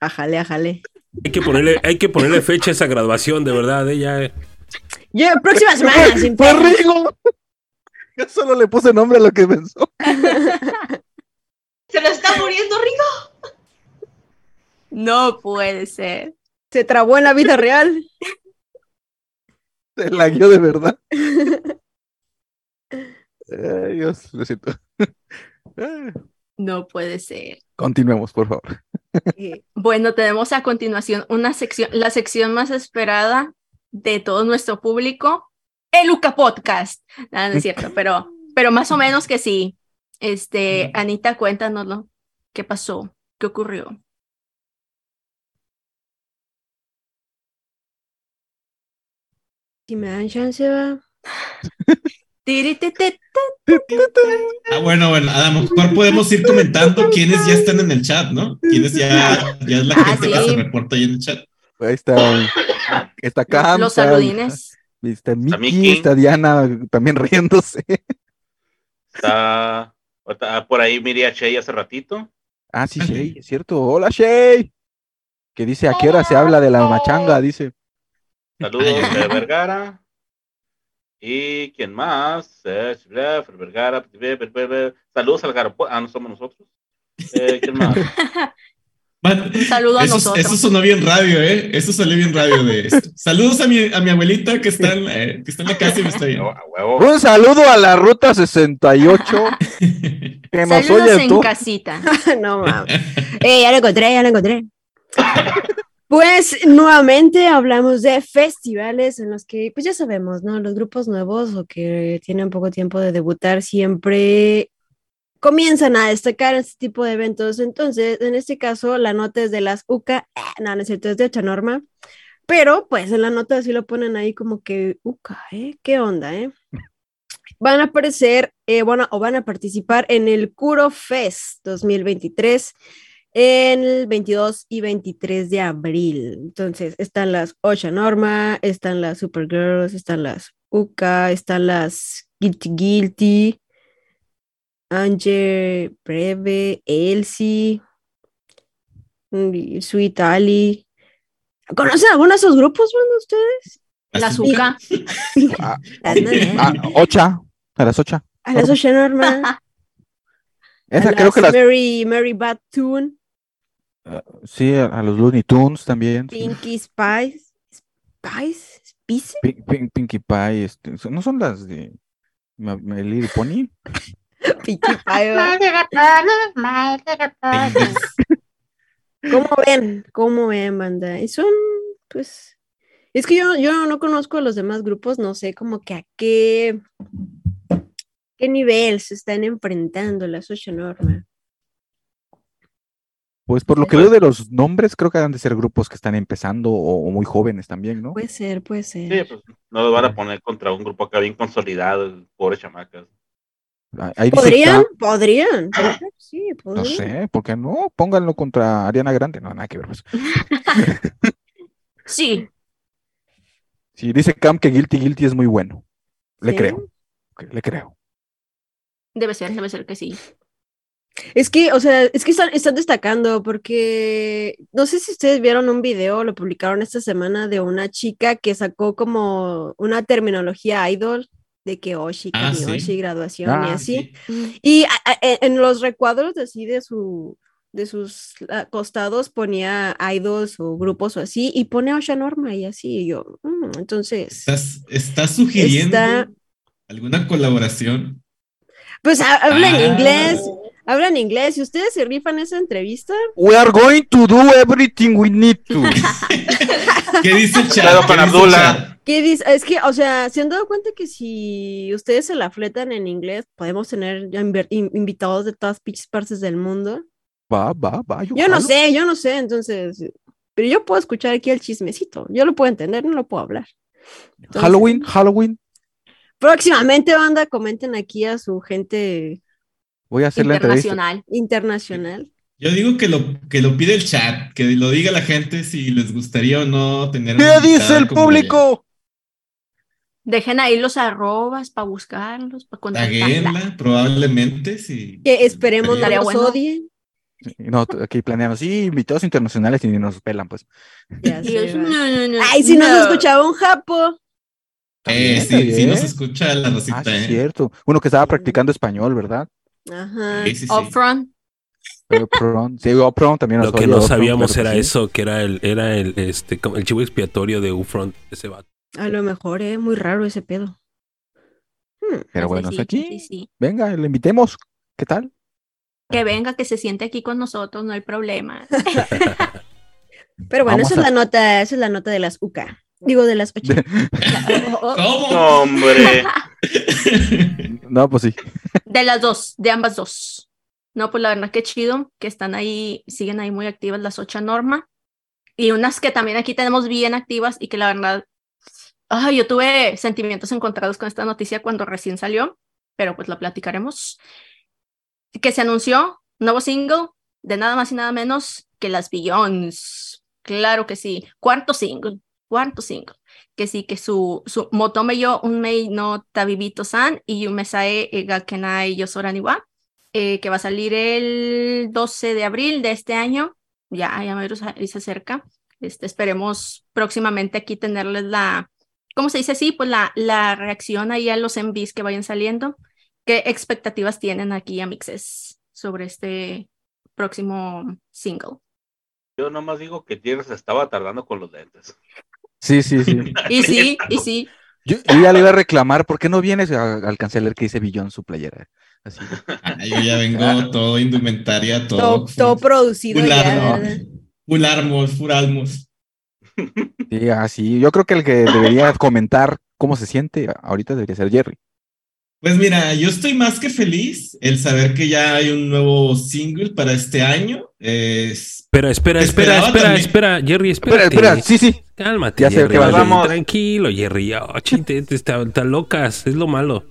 Ajale, ajale. Hay que ponerle, hay que ponerle fecha a esa graduación, de verdad, ¿eh? Ya, eh. Yo, próxima semana, sin ¡Fue pedos. Rigo! Yo solo le puse nombre a lo que pensó. Se lo está muriendo, Rico. No puede ser. Se trabó en la vida real. Se la guió de verdad. Ay, Dios, lo siento. Ah, No puede ser. Continuemos, por favor. Eh, Bueno, tenemos a continuación una sección, la sección más esperada de todo nuestro público, el Luca Podcast. Nada, no es cierto, pero, pero más o menos que sí. Este, Anita, cuéntanoslo. ¿Qué pasó? ¿Qué ocurrió? Si me dan chance, va. Ah, bueno, bueno, a lo mejor podemos ir comentando quiénes ya están en el chat, ¿no? Quiénes ya, ya es la Ah, gente que sí. se reporta ahí en el chat. Ahí está. Está Cam. Los saludines. Está Miki, Miki. está Diana también riéndose. Está, está por ahí Miri a Shea hace ratito. Ah, sí, Shay, es cierto. Hola, Shay. Que dice, ¿a qué hora se habla de la machanga? Dice. Saludos de Vergara. ¿Y quién más? Eh, Vergara. Saludos al Garapo. Ah, no somos nosotros. Eh, ¿Quién más? Man, Un saludo a eso, nosotros. eso sonó bien radio, ¿eh? Eso salió bien radio de esto. Saludos a mi, a mi abuelita que está, en, eh, que está en la casa y me está viendo. Un saludo a la ruta 68. Que nos Saludos oye en tú. casita. no mames. Eh, ya lo encontré, ya lo encontré. Pues nuevamente hablamos de festivales en los que, pues ya sabemos, ¿no? Los grupos nuevos o que tienen poco tiempo de debutar siempre comienzan a destacar este tipo de eventos. Entonces, en este caso, la nota es de las UCA, ah, no, no es cierto, es de Ocha Norma, pero pues en la nota sí lo ponen ahí como que UCA, ¿eh? ¿Qué onda, eh? Van a aparecer, eh, bueno, o van a participar en el Kuro Fest 2023 en el 22 y 23 de abril. Entonces, están las Ocha Norma, están las Supergirls, están las UCA, están las Guilty Guilty, Ange Breve, Elsie, mm, Sweet Ali. ¿Conocen alguno de esos grupos, bueno, ustedes? La Así- azúcar. Ah, Las ah, ocha, a las ocha. A las Ocha Norma. Esa a creo que las las. Mary, Mary Bad Tune, Sí, a, a los Looney Tunes también. sí. Pinky Spice. Spice? ¿Spice? Pin- Pin- Pinkie Pie, este, ¿no son las de My Little Pony? Pinky Pie. ¿Cómo ven? ¿Cómo ven, banda? Y son, pues, es que yo, yo no conozco a los demás grupos, no sé como que a qué, qué nivel se están enfrentando la social norma. Pues por lo que veo de los nombres, creo que han de ser grupos que están empezando o, o muy jóvenes también, ¿no? Puede ser, puede ser. Sí, pues no lo van a poner contra un grupo acá bien consolidado, pobres chamacas. Ah, dice ¿Podrían? ¿Podrían? Sí, no podrían. sé, ¿por qué no? Pónganlo contra Ariana Grande. No, nada que ver. pues. Sí, Sí, dice Cam que Guilty Guilty es muy bueno. Le ¿Sí? creo. Le creo. debe ser, debe ser que sí. Es que, o sea, es que están, están destacando porque no sé si ustedes vieron un video, lo publicaron esta semana de una chica que sacó como una terminología idol de que Oshi, Ah, Kami sí. Oshi, graduación y Ah, así. Sí. Y a- a- en los recuadros así de su de sus ah, costados ponía idols o grupos o así y pone a Osha Norma y así y yo, mm, entonces, ¿Estás, estás sugiriendo Está- alguna colaboración? pues ha- habla Ah. en inglés, habla en inglés. ¿Y ustedes se rifan esa entrevista? We are going to do everything we need to. ¿Qué dice el chat? Claro, ¿Qué Abdullah. ¿Qué dice? Es que, o sea, se han dado cuenta que si ustedes se la fletan en inglés, podemos tener invitados de todas pinches partes del mundo. Va, va, va. Yo, Yo no sé, yo no sé, entonces, pero yo puedo escuchar aquí el chismecito. Yo lo puedo entender, no lo puedo hablar. Entonces, Halloween, Halloween. Próximamente, banda, comenten aquí a su gente Voy a hacer la entrevista. Internacional. internacional. Yo digo que lo, que lo pide el chat, que lo diga la gente si les gustaría o no tener. ¿Qué dice el público? Dejen ahí los arrobas para buscarlos, para contactarla. Probablemente, si. Que esperemos nos bueno. odien. No, aquí planeamos. Sí, invitados internacionales y ni nos pelan, pues. Ya va. no, no, no, Ay, si nos no. escuchaba un japo. Eh, sí, sí nos escucha la Ah, Rosita, sí, ¿eh? cierto. Uno que estaba practicando español, ¿verdad? Ajá. Sí, sí, sí. Upfront. Upfront. Sí, Upfront también nos Lo que no Upfront, sabíamos era sí. eso, que era el, era el, este, el chivo expiatorio de Ufront, ese vato. A lo mejor, eh, muy raro ese pedo. Hmm, Pero bueno, sí, aquí, sí, sí. venga, le invitemos. ¿Qué tal? Que venga, que se siente aquí con nosotros, no hay problema. Pero bueno, Vamos esa es la nota, esa es la nota de las UCA. Digo, de las ocho. Oh, oh, ¿Cómo? No, hombre. No, pues sí. De las dos, de ambas dos. No, pues la verdad que chido, que están ahí, siguen ahí muy activas las ocho norma. Y unas que también aquí tenemos bien activas y que la verdad, ay, yo tuve sentimientos encontrados con esta noticia cuando recién salió, pero pues la platicaremos. Que se anunció nuevo single de nada más y nada menos que las Billions. Claro que sí. Cuarto single, cuarto single. Que sí, que su, su Motome yo un mei no tabibito san y yumesae e gakenai yosorani wa, eh, que va a salir el 12 de abril de este año. Ya, ya me se acerca. Este, esperemos próximamente aquí tenerles la, ¿cómo se dice así? Pues la, la reacción ahí a los envíos que vayan saliendo. ¿Qué expectativas tienen aquí, Amixes, sobre este próximo single? Yo nomás digo que Tierra se estaba tardando con los lentes. Sí, sí, sí. Y sí, y sí. Yo, yo ya le iba a reclamar, ¿por qué no vienes a- al cancelar que dice Billón su playera? Así. Ah, yo ya vengo todo indumentaria, todo. Todo, todo producido full ya. armor. Full armor, full almos. Sí, así. Yo creo que el que debería comentar cómo se siente ahorita debería ser Jerry. Pues mira, yo estoy más que feliz el saber que ya hay un nuevo single para este año. Es Espera, espera, Te espera, espera, también. espera, Jerry, Espera, espera. espera, sí, sí. Cálmate, Ya sé Jerry. que vas. Vamos. Tranquilo, Jerry. Oh, chinte, te está, está locas. Es lo malo.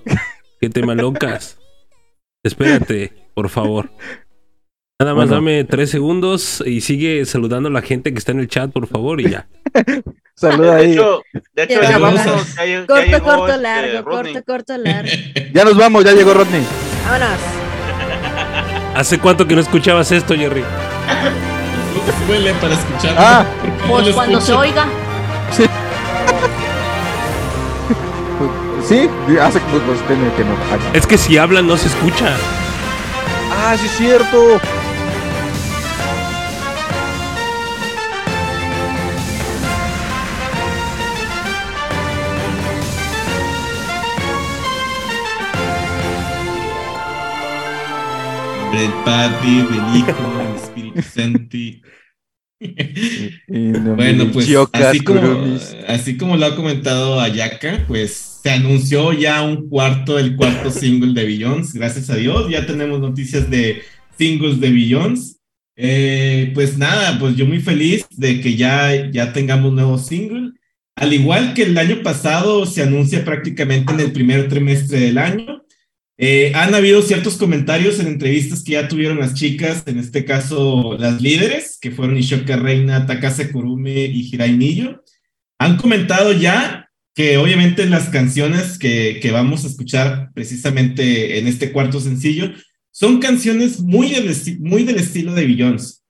Que te malocas. Espérate, por favor. Nada más Bueno. dame tres segundos y sigue saludando a la gente que está en el chat, por favor, y ya. Saluda De ahí. hecho, de hecho Ya ya vamos. Ya, ya Corto, llegó, corto, este, largo, Rodney. corto, corto, largo. Ya nos vamos, ya llegó Rodney. Vámonos. ¿Hace cuánto que no escuchabas esto, Jerry? Huele para escuchar. Ah. Pues cuando se oiga. Sí, hace pues, pues tiene que no. Es que si hablan no se escucha. Ah, sí es cierto. Del Padre, del Hijo, del Espíritu Santo. Bueno, pues así como, así como lo ha comentado Ayaka, pues se anunció ya un cuarto, el cuarto single de Billions, gracias a Dios, ya tenemos noticias de singles de Billions. Eh, pues nada, pues yo muy feliz de que ya, ya tengamos nuevo single. Al igual que el año pasado, se anuncia prácticamente en el primer trimestre del año. Eh, han habido ciertos comentarios en entrevistas que ya tuvieron las chicas, en este caso las líderes, que fueron Ishoka Reina, Takase Kurume y Hirai Miyo. Han comentado ya que obviamente las canciones que, vamos a escuchar precisamente en este cuarto sencillo son canciones muy del, estilo de Billions.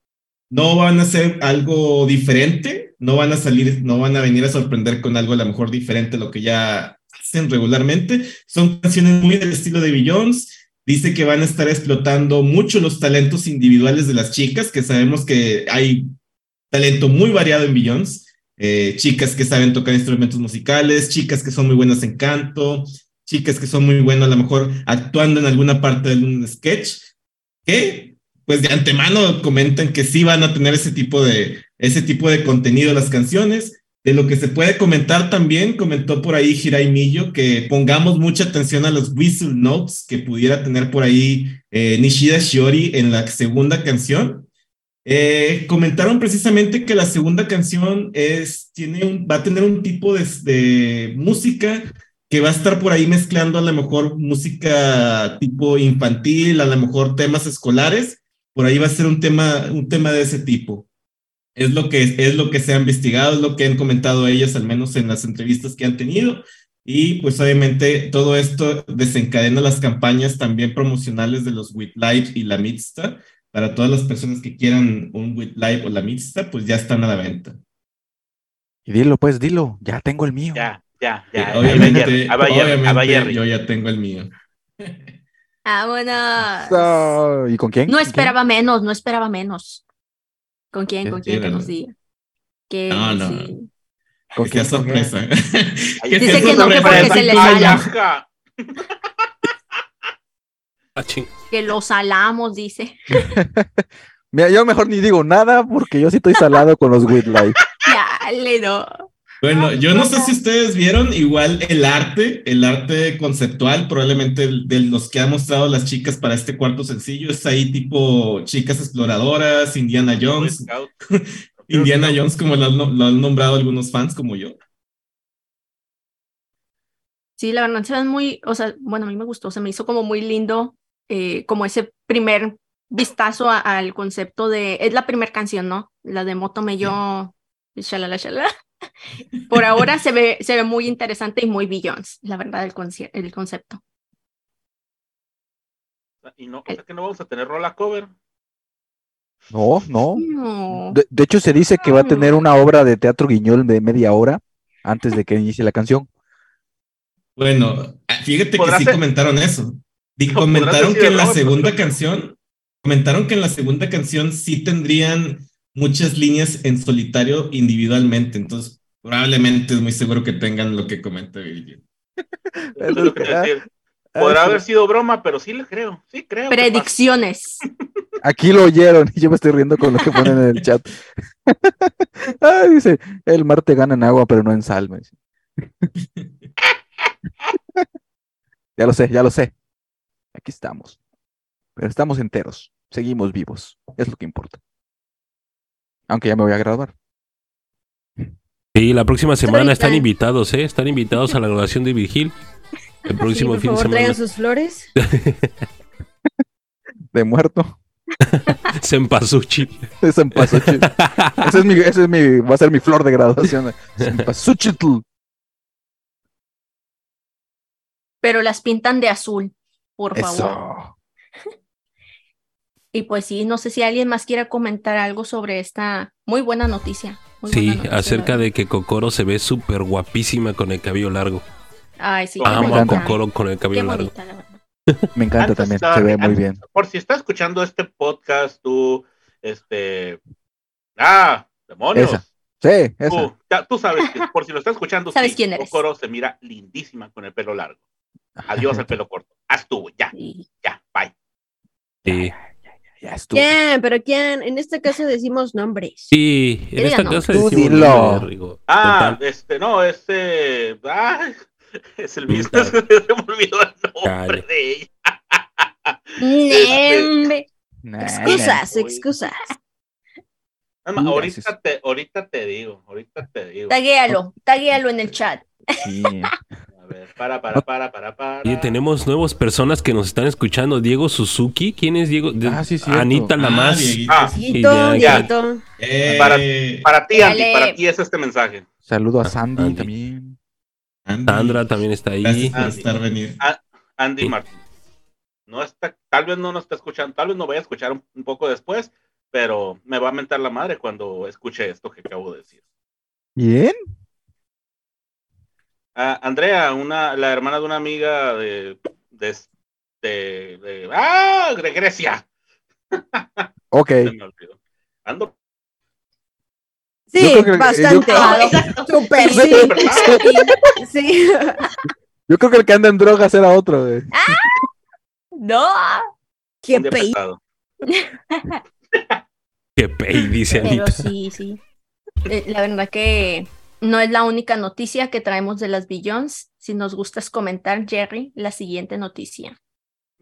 No van a ser algo diferente, no van a salir, no van a venir a sorprender con algo a lo mejor diferente a lo que ya hacen regularmente. Son canciones muy del estilo de Billions. Dice que van a estar explotando mucho los talentos individuales de las chicas, que sabemos que hay talento muy variado en Billions. Eh, chicas que saben tocar instrumentos musicales, chicas que son muy buenas en canto, chicas que son muy buenas a lo mejor actuando en alguna parte de un sketch, que pues de antemano comentan que sí van a tener ese tipo de, ese tipo de contenido las canciones. De lo que se puede comentar también, comentó por ahí Hirai Miyo que pongamos mucha atención a los whistle notes que pudiera tener por ahí eh, Nishida Shiori en la segunda canción. Eh, comentaron precisamente que la segunda canción es, tiene va a tener un tipo de, de música que va a estar por ahí mezclando a lo mejor música tipo infantil, a lo mejor temas escolares. Por ahí va a ser un tema, un tema de ese tipo. Es lo que, es lo que se ha investigado, es lo que han comentado ellas, al menos en las entrevistas que han tenido. Y pues obviamente todo esto desencadena las campañas también promocionales de los With Live y la Mixta. Para todas las personas que quieran un With Live o la Mixta, pues ya están a la venta. Y dilo, pues, dilo. Ya tengo el mío. Ya, ya, ya. Obviamente, obviamente yo ya tengo el mío. Vámonos. Ah, ¿Y con quién? No esperaba menos, no esperaba menos. ¿Con quién? ¿Con quién que nos diga? Que Ah, No, no. sí. ¿Con que sea quién? ¿Con quién? sorpresa. Que Dice que no, que sorpresa. porque se le. Ajá. Ah. Que lo salamos, dice. Mira, yo mejor ni digo nada porque yo sí estoy salado con los With Life. Ya, le no. Bueno, yo no sé si ustedes vieron igual el arte, el arte conceptual, probablemente de los que han mostrado las chicas para este cuarto sencillo, es ahí tipo chicas exploradoras, Indiana Jones. Indiana Jones como lo han, no- lo han nombrado algunos fans como yo. Sí, la verdad se muy, o sea, bueno, a mí me gustó, se me hizo como muy lindo, eh, como ese primer vistazo al concepto de, es la primera canción, ¿no? La de Moto me yo, shalala, shalala. Por ahora se ve, se ve muy interesante y muy Billions, la verdad, el, conci- el concepto. Y no, o sea que no vamos a tener rola cover. No, no. No. De, de hecho, se dice que va a tener una obra de teatro guiñol de media hora antes de que inicie la canción. Bueno, fíjate que ¿Podrá sí ser? comentaron eso. Y comentaron que en la segunda canción, comentaron que en la segunda canción sí tendrían muchas líneas en solitario individualmente. Entonces, probablemente es muy seguro que tengan lo que comenta Virgil. Eso es lo que te Ah, decir. Podrá haber sido broma, pero sí le creo. Sí creo. Predicciones. Aquí lo oyeron y yo me estoy riendo con lo que ponen en el chat. Ah, dice, el mar te gana en agua, pero no en sal. me dice. ya lo sé, ya lo sé. Aquí estamos. Pero estamos enteros. Seguimos vivos. Es lo que importa. Aunque ya me voy a graduar. Sí, la próxima semana están invitados, ¿eh? Están invitados a la graduación de Vigil. El Sí, próximo por fin de favor, semana. traigan sus flores. De muerto. Sempasuchi. Ese es mi, ese es mi, va a ser mi flor de graduación. Cempasúchitl. Pero las pintan de azul, por favor. Eso. Y pues sí, no sé si alguien más quiera comentar algo sobre esta muy buena noticia. Muy Sí, acerca de que Kokoro se ve súper guapísima con el cabello largo. Ay, sí. qué Amo a. Kokoro con el Qué cabello largo. bonita, la verdad. Me encanta Antes también. estaba- Se ve muy bien. Por si estás escuchando este podcast, tú, este. Ah, demonios. Esa. Sí, esa. Tú, ya- tú sabes que por si lo estás escuchando, ¿Sabes sí, quién eres? Kokoro se mira lindísima con el pelo largo. Adiós al pelo corto. Haz tú, ya, Sí. ya, bye. Sí. Ya estuvo. ¿Quién? ¿Pero quién? En este caso decimos nombres. Sí, en Diga esta no. casa Tú decimos dilo. nombre, Rigo. Ah, Total. este, no, este. Ah, es el mismo. Se me olvidó el nombre de ella. Nembe. Nah, Excusas, excusas. Nada más, Mira, ahorita, te, ahorita te digo, ahorita te digo. Taguéalo, taguéalo en el chat. Sí. A ver, para, para, para, para, para. Oye, tenemos nuevas personas que nos están escuchando. Diego Suzuki. ¿Quién es Diego? De- Ah, sí. Anita Lamas. Dieguito. Ah, Dieguito, ya, Dieguito. Eh, Para- Para ti, Andy, para ti es este mensaje. Saludo a Sandy Andy. también. Andy, Sandra también está ahí. Gracias por Andy. estar venir. Andy Sí. Martín. No está, tal vez no nos está escuchando, tal vez no vaya a escuchar un, un poco después, pero me va a mentar la madre cuando escuche esto que acabo de decir. Bien. Ah, Andrea, una, la hermana de una amiga de, de, de, de- ¡Ah! de Grecia. Ok. Ando Sí, que- bastante. yo- Ah, exacto. Súper, Sí, sí. ¿verdad? Sí. Yo creo que el que anda en drogas era otro. güey. No. Qué un día pe... pesado. Qué pey, dice Pero Anita. sí, sí. Eh, La verdad que no es la única noticia que traemos de las Billions. Si nos gustas comentar, Jerry, la siguiente noticia.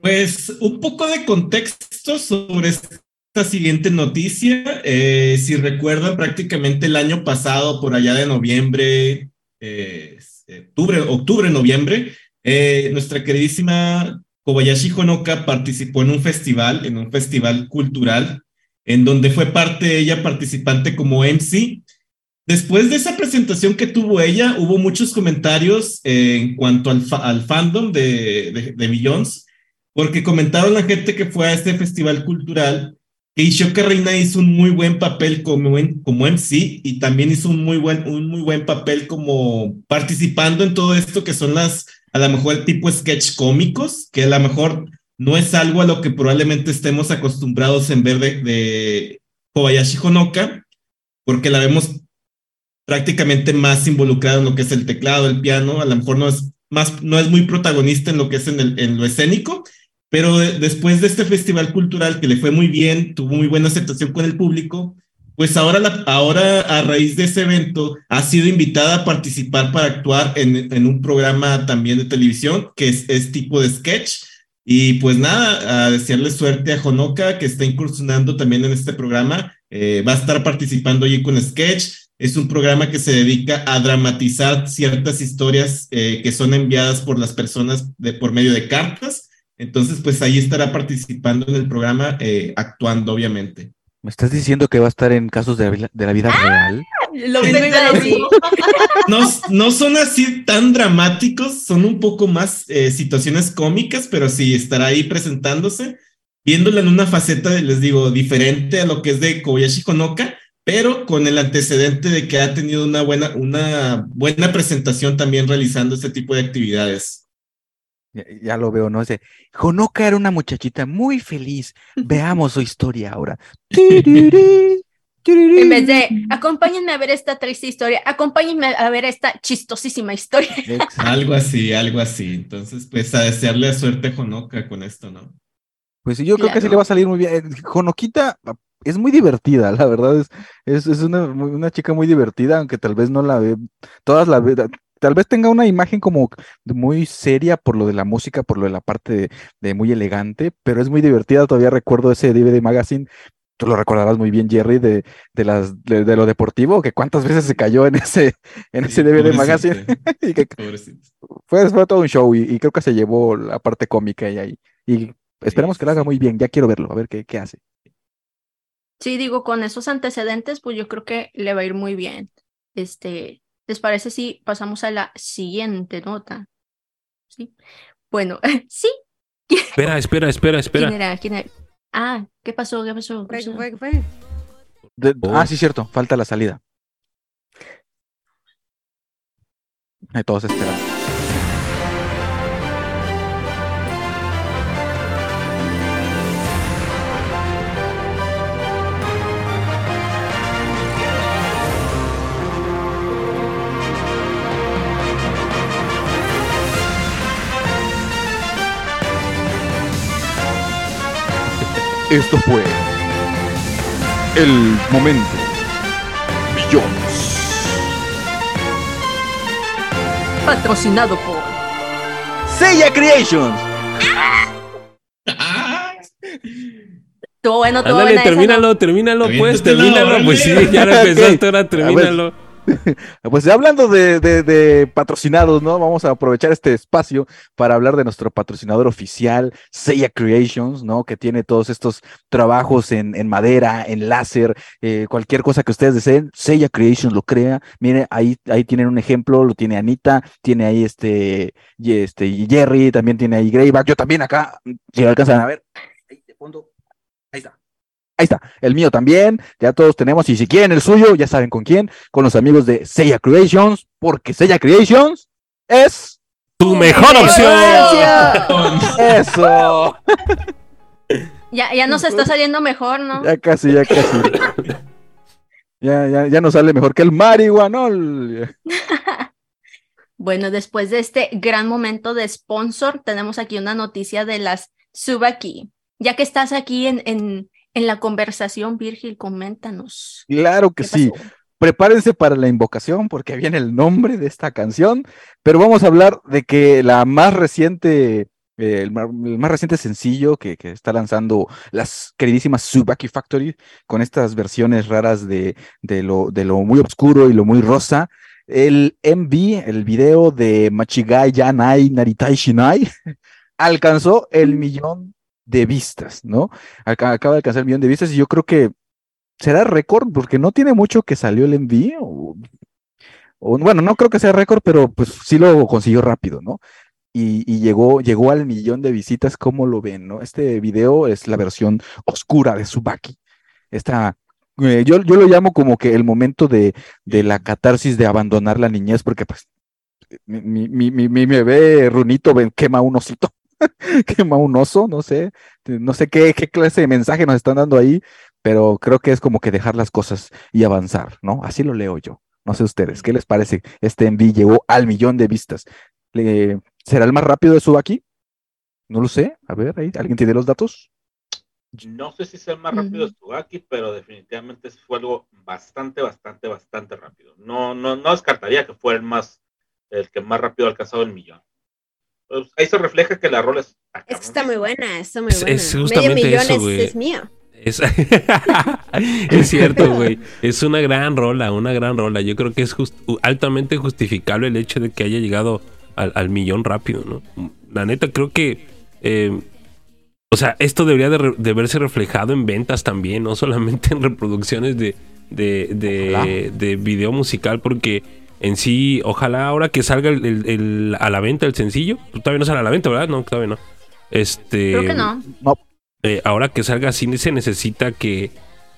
Pues un poco de contexto sobre esta siguiente noticia. Eh, si recuerdan, prácticamente el año pasado, por allá de noviembre, eh, octubre, noviembre, eh, nuestra queridísima Kobayashi Honoka participó en un festival, en un festival cultural, en donde fue parte ella participante como MC. Después de esa presentación que tuvo ella, hubo muchos comentarios en cuanto al, fa- al fandom de, de, de Billions, porque comentaron la gente que fue a este festival cultural que Ishoka Reina hizo un muy buen papel como, en- como MC y también hizo un muy, buen, un muy buen papel como participando en todo esto que son las, a lo mejor tipo sketch cómicos, que a lo mejor no es algo a lo que probablemente estemos acostumbrados en ver de, de Kobayashi Honoka, porque la vemos prácticamente más involucrada en lo que es el teclado, el piano, a lo mejor no es, más, no es muy protagonista en lo que es en, lo escénico, pero de- después de este festival cultural que le fue muy bien, tuvo muy buena aceptación con el público, pues ahora, ahora a raíz de ese evento ha sido invitada a participar para actuar en, en un programa también de televisión que es, es tipo de sketch. Y pues nada, a desearle suerte a Honoka que está incursionando también en este programa. Eh, va a estar participando allí con Sketch. Es un programa que se dedica a dramatizar ciertas historias eh, que son enviadas por las personas de, por medio de cartas. Entonces, pues ahí estará participando en el programa, eh, actuando, obviamente. ¿Me estás diciendo que va a estar en casos de, la vi- de la vida real? Lo mismo iba a decir. No, no son así tan dramáticos, son un poco más eh, situaciones cómicas, pero sí estará ahí presentándose, viéndola en una faceta, les digo, diferente a lo que es de Kobayashi Honoka, pero con el antecedente de que ha tenido una buena, una buena presentación también realizando este tipo de actividades. Ya, ya lo veo, ¿no? Dice, Honoka era una muchachita muy feliz. Veamos su historia ahora. En vez de acompáñenme a ver esta triste historia, acompáñenme a ver esta chistosísima historia. Algo así, algo así. Entonces, pues a desearle suerte a Honoka con esto, ¿no? Pues sí, yo creo que sí le va a salir muy bien. Eh, Honoquita es muy divertida, la verdad, es, es, es una, una chica muy divertida, aunque tal vez no la ve, todas la ve, tal vez tenga una imagen como muy seria por lo de la música, por lo de la parte de, de muy elegante, pero es muy divertida, todavía recuerdo ese DVD Magazine. Tú lo recordarás muy bien, Jerry, de, de las de, de lo deportivo, que cuántas veces se cayó en ese, en ese Sí, DVD Magazine, y que pobrecito. fue, fue todo un show y, y creo que se llevó la parte cómica y ahí. Y esperemos Sí, que lo haga muy bien. Ya quiero verlo, a ver qué, qué hace. Sí, digo, con esos antecedentes, pues yo creo que le va a ir muy bien. Este, ¿les parece si pasamos a la siguiente nota? Sí. Bueno, sí. Espera, espera, espera, espera. ¿Quién era? ¿Quién era? Ah, ¿qué pasó? ¿Qué pasó? ¿Qué ¿Qué pasó? fue? ¿Qué fue? De- Oh. Ah, sí, cierto. Falta la salida. Todos esperan. Esto fue el momento. Billions. Patrocinado por. Seiya Creations. ¡Ah! Todo bueno, todo Ándale, buena esa, ¿no? termínalo, termínalo, pues, Aviéntatelo, termínalo. Pues sí, ya lo empezaste, ahora termínalo. Pues hablando de, patrocinados, ¿no? Vamos a aprovechar este espacio para hablar de nuestro patrocinador oficial, Seiya Creations, ¿no? Que tiene todos estos trabajos en, madera, en láser, eh, cualquier cosa que ustedes deseen, Seiya Creations lo crea. Mire, ahí, ahí tienen un ejemplo, lo tiene Anita, tiene ahí este, este Jerry, también tiene ahí Greyback, yo también acá, si lo alcanzan a ver, ahí de fondo, ahí está. Ahí está, el mío también, ya todos tenemos, y si quieren el suyo, ya saben con quién, con los amigos de Seiya Creations, porque Seiya Creations es Tu mejor opción. eso. Ya, ya nos está saliendo mejor, ¿no? Ya casi, ya casi. Ya, ya, ya nos sale mejor que el marihuanol. Bueno, después de este gran momento de sponsor, tenemos aquí una noticia de las Subaki. Ya que estás aquí en, en, en la conversación, Virgil, coméntanos. Claro que ¿Qué sí. pasó? Prepárense para la invocación porque viene el nombre de esta canción, pero vamos a hablar de que la más reciente, eh, el, más reciente sencillo que, que está lanzando las queridísimas Subaki Factory con estas versiones raras de, de lo, de lo muy oscuro y lo muy rosa. El MV, el video de Machigai Yanai Naritai Shinai, alcanzó el millón de vistas, ¿no? Aca- Acaba de alcanzar el millón de vistas y yo creo que será récord porque no tiene mucho que salió el envío. O, bueno, no creo que sea récord, pero pues sí lo consiguió rápido, ¿no? Y, llegó, llegó al millón de visitas, ¿cómo lo ven, no? Este video es la versión oscura de Subaki. Esta, eh, yo, yo lo llamo como que el momento de, de la catarsis de abandonar la niñez, porque pues mi, mi, mi, mi- bebé Runito quema un osito, quema un oso, no sé, no sé qué, qué clase de mensaje nos están dando ahí, pero creo que es como que dejar las cosas y avanzar, ¿no? Así lo leo yo. No sé ustedes, ¿qué les parece? Este enví llegó al millón de vistas. Le- ¿Será el más rápido de Subaki? No lo sé. A ver, ahí, ¿alguien tiene los datos? No sé si sea el más rápido de Ujú. Tsugaki, pero definitivamente fue algo bastante, bastante, bastante rápido. No, no, no descartaría que fuera el más, el que más rápido ha alcanzado el millón. Pues, ahí se refleja que la rol es. Es que está muy buena, está muy Es- buena. es Medio justamente millón eso, es, güey. es mío. Es, es cierto, güey. Es una gran rola, una gran rola. Yo creo que es just- altamente justificable el hecho de que haya llegado al, al millón rápido, ¿no? La neta, creo que. eh, o sea, esto debería de, re- de verse reflejado en ventas también, no solamente en reproducciones de, de, de, Ojalá. de video musical, porque en sí, ojalá ahora que salga el, el- el- a la venta el sencillo, pues todavía no sale a la venta, ¿verdad? No, todavía no. Este, Creo que no. eh, ahora que salga así se necesita que,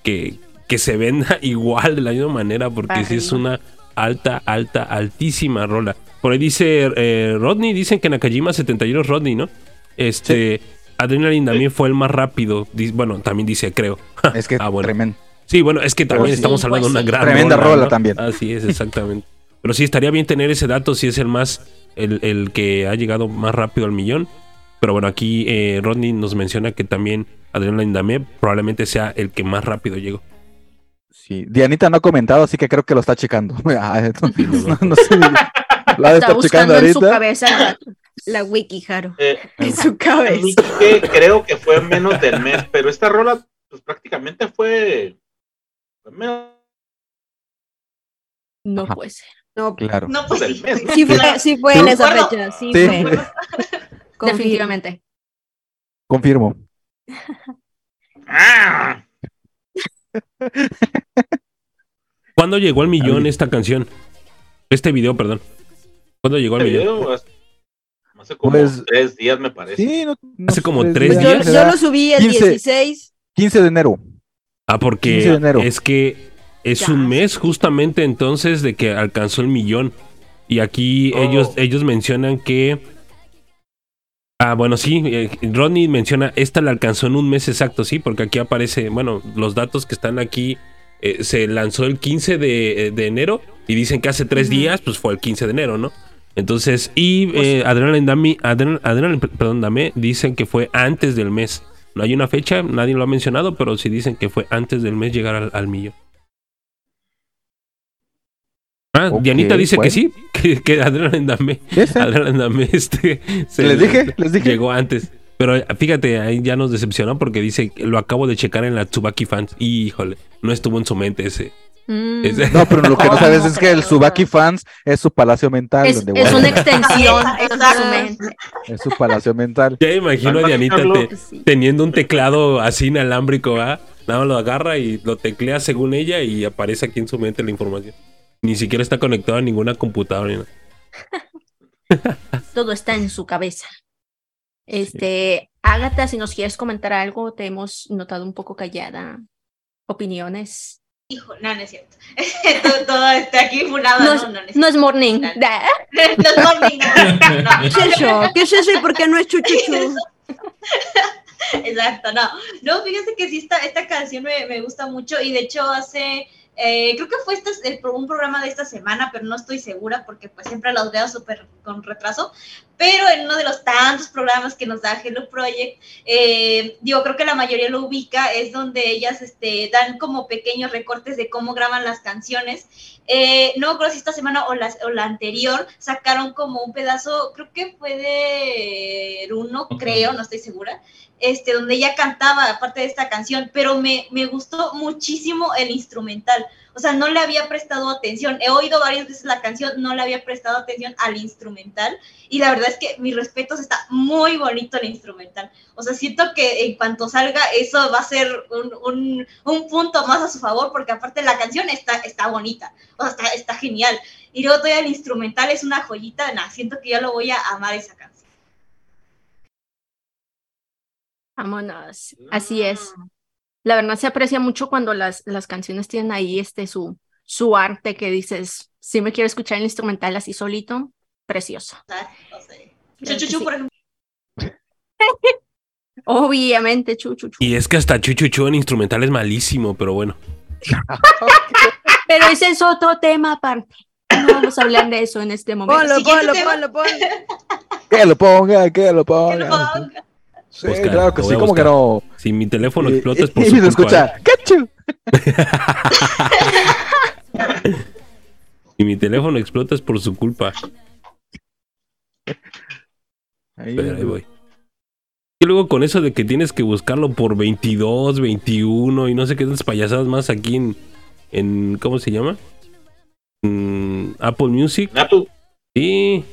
que, que se venda igual de la misma manera porque sí es una alta, alta, altísima rola. Por ahí dice eh, Rodney, dicen que Nakajima 71 es Rodney, ¿no? Este, Adrenaline también fue el más rápido. Bueno, también dice, creo. Es que Ah, bueno. tremendo. Sí, bueno, es que también sí, estamos hablando de pues una sí. gran Tremenda rola también. Así es, exactamente. Pero sí, estaría bien tener ese dato si es el más, el, el que ha llegado más rápido al millón. Pero bueno, aquí eh, Rodney nos menciona que también Adrenaline Dame probablemente sea el que más rápido llegó. Sí, Dianita no ha comentado, así que creo que lo está checando. Ah, no, no sé. De Está estar checando buscando en su ahorita. cabeza. La wiki, Jaro. Eh, En su cabeza. Que creo que fue menos del mes, pero esta rola, pues prácticamente fue. fue menos No Ajá. puede ser. No, Claro. No, pues sí. sí fue, sí fue en esa fecha, sí, Sí. fue. Confirmo. Definitivamente. Confirmo. ¿Cuándo llegó al millón esta canción? Este video, perdón. ¿Cuándo llegó al Este millón? video hace- como Pues- tres días, me parece. Sí, no- no Hace como tres yo, días. yo lo subí el 15. 16. 15 de enero. Ah, 15 de porque enero. es que es Ya. un mes justamente entonces de que alcanzó el millón. Y aquí Oh. ellos, ellos mencionan que. Ah, bueno, sí, eh, Rodney menciona, esta la alcanzó en un mes exacto, sí, porque aquí aparece, bueno, los datos que están aquí, eh, se lanzó el 15 de, de enero y dicen que hace tres días, pues fue el 15 de enero, ¿no? Entonces, y Pues- eh, Adrenaline Dame, Adrenal- Adrenaline, perdón, Dame, dicen que fue antes del mes. No hay una fecha, nadie lo ha mencionado, pero sí dicen que fue antes del mes llegar al, al millón. Ah, Dianita dice que sí, que, que Adrenaline Dame. Adrenaline Dame, este, se- ¿Les dije? ¿Les dije? llegó antes. Pero fíjate, ahí ya nos decepcionó porque dice, lo acabo de checar en la Tsubaki Fans. Y híjole, no estuvo en su mente ese. Mm. ese- No, pero lo que no ¿Cómo sabes es que el crees? Subaki Fans es su palacio mental. Es, donde es una extensión de Exacto. su mente. es su palacio mental. Ya imagino a Dianita Carlos. te- Sí. teniendo un teclado así inalámbrico, ¿ah? Nada más lo agarra y lo teclea según ella y aparece aquí en su mente la información. Ni siquiera está conectado a ninguna computadora. Todo está en su cabeza. Este, Ágata, si nos quieres comentar algo, te hemos notado un poco callada. Opiniones. Hijo, no, no es cierto. todo, todo está aquí funado. No No, es, no, no, es no es morning. No es morning, no, no. ¿Qué es eso? ¿Qué es eso y por qué no es chuchuchu? Exacto, no. No, fíjate que sí, esta, esta canción me, me gusta mucho y de hecho hace, eh, creo que fue este, un programa de esta semana, pero no estoy segura porque pues siempre los veo súper con retraso, pero en uno de los tantos programas que nos da Hello Project, eh, digo, creo que la mayoría lo ubica, es donde ellas este, dan como pequeños recortes de cómo graban las canciones. Eh, no acuerdo si esta semana o la, o la anterior sacaron como un pedazo, creo que fue de uno, creo, no estoy segura, este, donde ella cantaba, aparte de esta canción, pero me, me gustó muchísimo el instrumental. O sea, no le había prestado atención. He oído varias veces la canción, no le había prestado atención al instrumental. Y la verdad es que mis respetos, está muy bonito el instrumental. O sea, siento que en cuanto salga, eso va a ser un, un- un punto más a su favor, porque aparte la canción está, está bonita. O sea, está, está genial. Y luego todavía el instrumental es una joyita. Nah, siento que ya lo voy a amar esa canción. Vámonos. Así es. La verdad se aprecia mucho cuando las, las canciones tienen ahí este su, su arte que dices, si me quiero escuchar el instrumental así solito, precioso. Que Chuchuchu, por ejemplo. Obviamente, chu, chu, chu. Y es que hasta Chuchuchu en instrumental es malísimo, pero bueno. Pero ese es otro tema aparte. No vamos a hablar de eso en este momento. Ponlo, ponlo, ponlo, ponlo. Que lo ponga, que lo Que ponga. lo ponga. Sí, Buscar, claro que sí, como que no. Si mi teléfono Y- explota es y- por y su se culpa. escucha. ¡Cachu! ¿eh? Si mi teléfono explota es por su culpa. Ahí, Pero ahí voy. Y luego con eso de que tienes que buscarlo por 22, 21 y no sé qué tantas payasadas más aquí en, en ¿cómo se llama? Mm, Apple Music. Napu, Sí.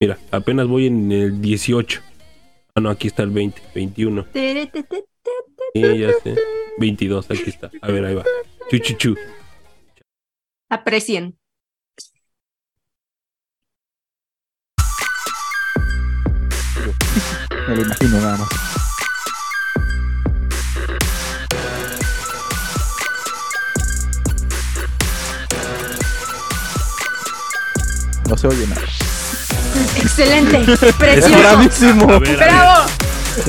Mira, apenas voy en el 18. Ah, no, aquí está el 20, 21. Tere, te, te, te. Sí, ya sé. 22, aquí está. A ver, ahí va. Chu, chu, chu. Aprecien. Me lo imagino nada más. No se oye nada. Excelente. Es Precioso. bravísimo. A ver, a ver. Bravo.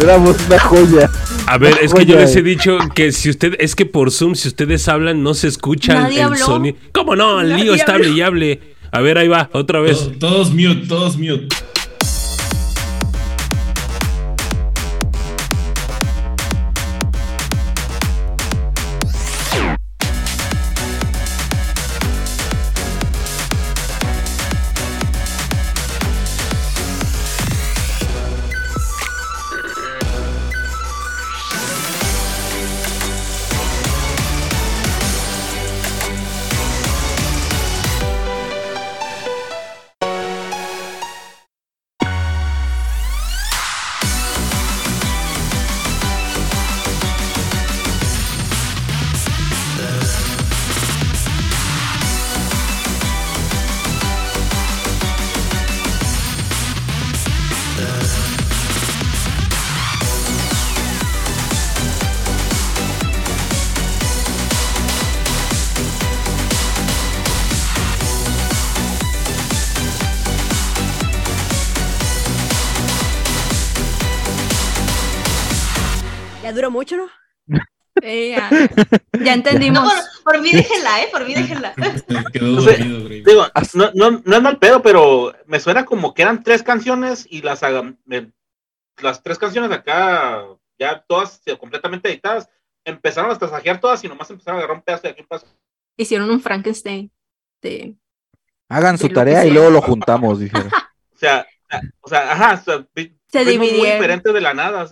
Éramos una joya. A ver, es que yo les he dicho que si usted, es que por Zoom, si ustedes hablan, no se escucha el- Nadie el habló. sonido. ¿Cómo no? El lío está hable. A ver, ahí va, otra vez. Todos, todos mute, todos mute. Ya, No, entendimos. por, por mí déjenla, ¿eh? Por mí déjenla. O sea. Digo, no, no, no es mal pedo, pero me suena como que eran tres canciones y las, me- las tres canciones acá, ya todas completamente editadas, empezaron a tasajear todas y nomás empezaron a agarrar un pedazo de aquí un pedazo. Hicieron un Frankenstein. de- Hagan De su tarea y luego lo juntamos, dijeron. O sea, o sea, ajá, o sea, vi- Se ritmos muy dividieron. diferentes de la nada.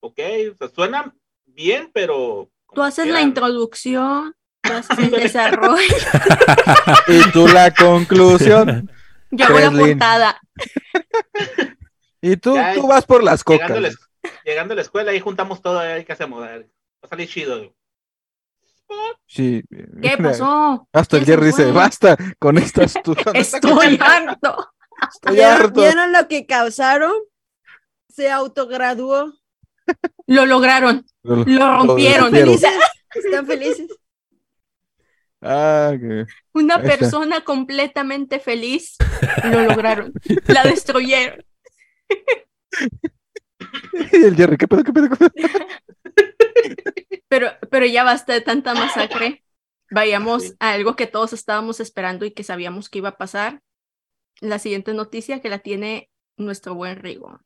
ok, o sea, suenan bien, pero. Tú haces que la introducción, tú haces el desarrollo, Y tú la conclusión. yo hago la portada. Y tú, Ya, tú vas por las Llegando a, la, cocas. llegando a la escuela, ahí juntamos todo, ahí, ¿qué hacemos? Va a salir chido. Sí. ¿Qué pasó? Hasta el ¿Quién se Jerry dice, basta con estas Estoy harto. estoy ¿Vieron, harto". vieron lo que causaron? Se autograduó. Lo lograron, lo rompieron. rompieron. Felices. Están felices. Ah, que- Una Ahí está. persona completamente feliz, lo lograron. La destruyeron. Y el Jerry, ¿qué pedo, qué pedo, qué pedo? Pero, pero ya basta de tanta masacre. Vayamos Sí. a algo que todos estábamos esperando y que sabíamos que iba a pasar. La siguiente noticia que la tiene nuestro buen Rigo.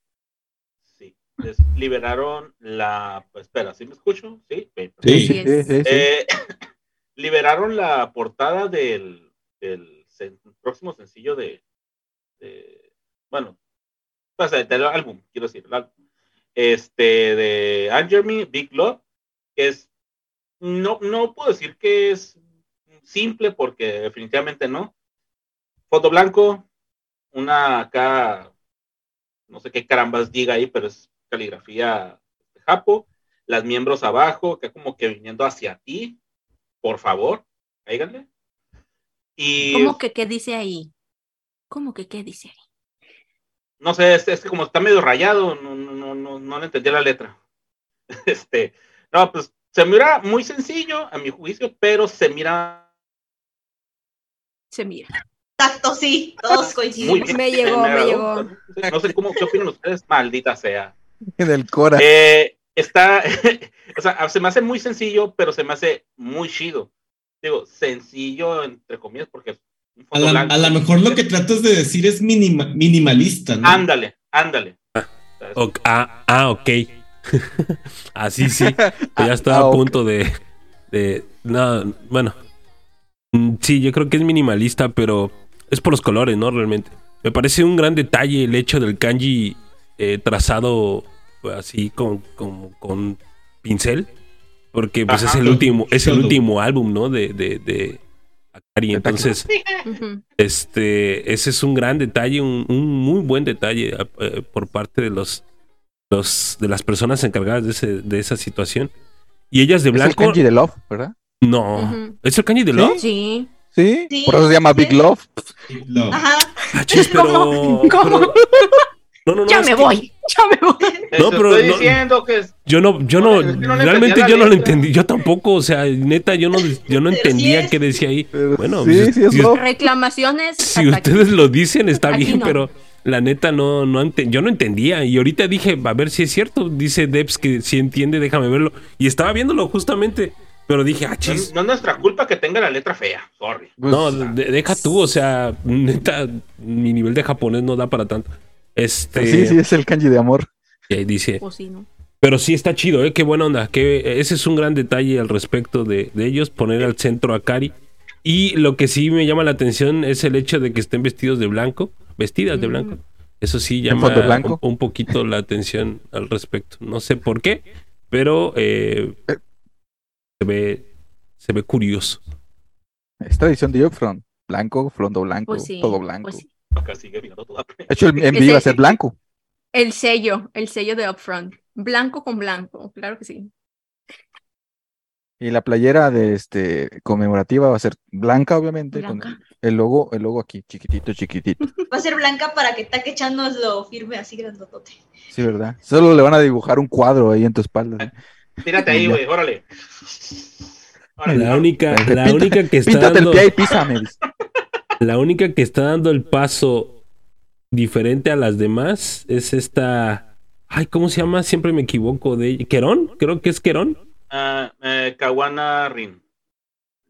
Les liberaron la. pues, espera, ¿sí me escucho? Sí. Sí. Sí, sí, sí, sí. Eh, liberaron la portada del, del sen- próximo sencillo de, de- bueno, pues, del álbum, quiero decir, el álbum. Este, de Anger Me, Big Love, que es, no, no puedo decir que es simple porque definitivamente no. Foto blanco, una acá, no sé qué carambas diga ahí, pero es caligrafía de Japo, las miembros abajo, que como que viniendo hacia ti, por favor, cáiganle. Y ¿Cómo que qué dice ahí? ¿Cómo que qué dice ahí? no sé, es, es que como está medio rayado, no, no, no, no, no le entendí la letra. Este, no, pues se mira muy sencillo a mi juicio, pero se mira Se mira. Exacto, sí, todos coincidimos. Me llegó, me llegó. No sé cómo, qué opinan ustedes, maldita sea. En el Cora. Eh, está, o sea, se me hace muy sencillo, pero se me hace muy chido. Digo, sencillo entre comillas, porque es un A fondo la- a lo mejor lo que tratas de decir es minima- minimalista, ¿no? Ándale, ándale. O sea, es- O- ah, ah, ok. Así sí. Ya estaba Ah, a ok. punto de, de. No, bueno. Mm, Sí, yo creo que es minimalista, pero es por los colores, ¿no? Realmente. Me parece un gran detalle el hecho del kanji eh, trazado pues, así con, con, con pincel. Porque pues Ajá. es el último, es el último álbum, ¿no? De, de, de Akari. Entonces, este, ese es un gran detalle, un, un muy buen detalle eh, por parte de los, los de las personas encargadas de, ese- de esa situación. Y ellas de Es el blanco, kanji de Love, ¿verdad? no. ¿Es el kanji de Love? Sí. ¿Sí? Sí, Por eso se llama. Big Love. No. Ajá. Ah, chis, pero, ¿Cómo? pero- No, no, no. ya me que voy, ya me voy. No, pero estoy no- diciendo que es- Yo no, yo No, no, es que no le realmente yo no lo entendí. Yo tampoco, o sea, neta, yo no, yo no sí entendía es. qué decía ahí. Pero Bueno, sí, pues, sí si-. Reclamaciones. Si ustedes lo dicen, está Aquí bien, no. pero La neta no, no yo no entendía. Y ahorita dije, a ver si es cierto. Dice Debs que si entiende, déjame verlo. Y estaba viéndolo justamente. Pero dije, ah, No, chis. no es nuestra culpa que tenga la letra fea. Sorry. Pues, No, de- deja tú, o sea, neta, mi nivel de japonés no da para tanto. Este, sí, sí, es el kanji de amor. eh, dice, Pues sí, ¿no? pero sí está chido, ¿eh? Qué buena onda. Que ese es un gran detalle al respecto de, de ellos, poner al centro a Kari. Y lo que sí me llama la atención es el hecho de que estén vestidos de blanco, vestidas de Mm. blanco. Eso sí ¿En llama blanco? Un, un poquito la atención al respecto. No sé por qué, pero eh, Eh. se ve se ve curioso. Es tradición de Upfront. Blanco, fondo blanco, Pues sí. todo blanco. pues sí. Toda. De hecho, el envío iba a ser blanco. El sello, el sello de Upfront. Blanco con blanco, claro que sí. Y la playera de este conmemorativa va a ser blanca, obviamente, Blanca. el, el logo, el logo aquí, chiquitito, chiquitito. Va a ser blanca para que Take-chan nos lo firme así grandotote. Sí, ¿verdad? Solo le van a dibujar un cuadro ahí en tu espalda. ¿sí? Tírate ahí, güey, órale. Órale, La única, la única que está Píntate el pie y písame. La única que está dando el paso diferente a las demás es esta. Ay, ¿cómo se llama? Siempre me equivoco de ella. ¿Querón? Creo que es Querón. Ah, eh, Kawana Rin.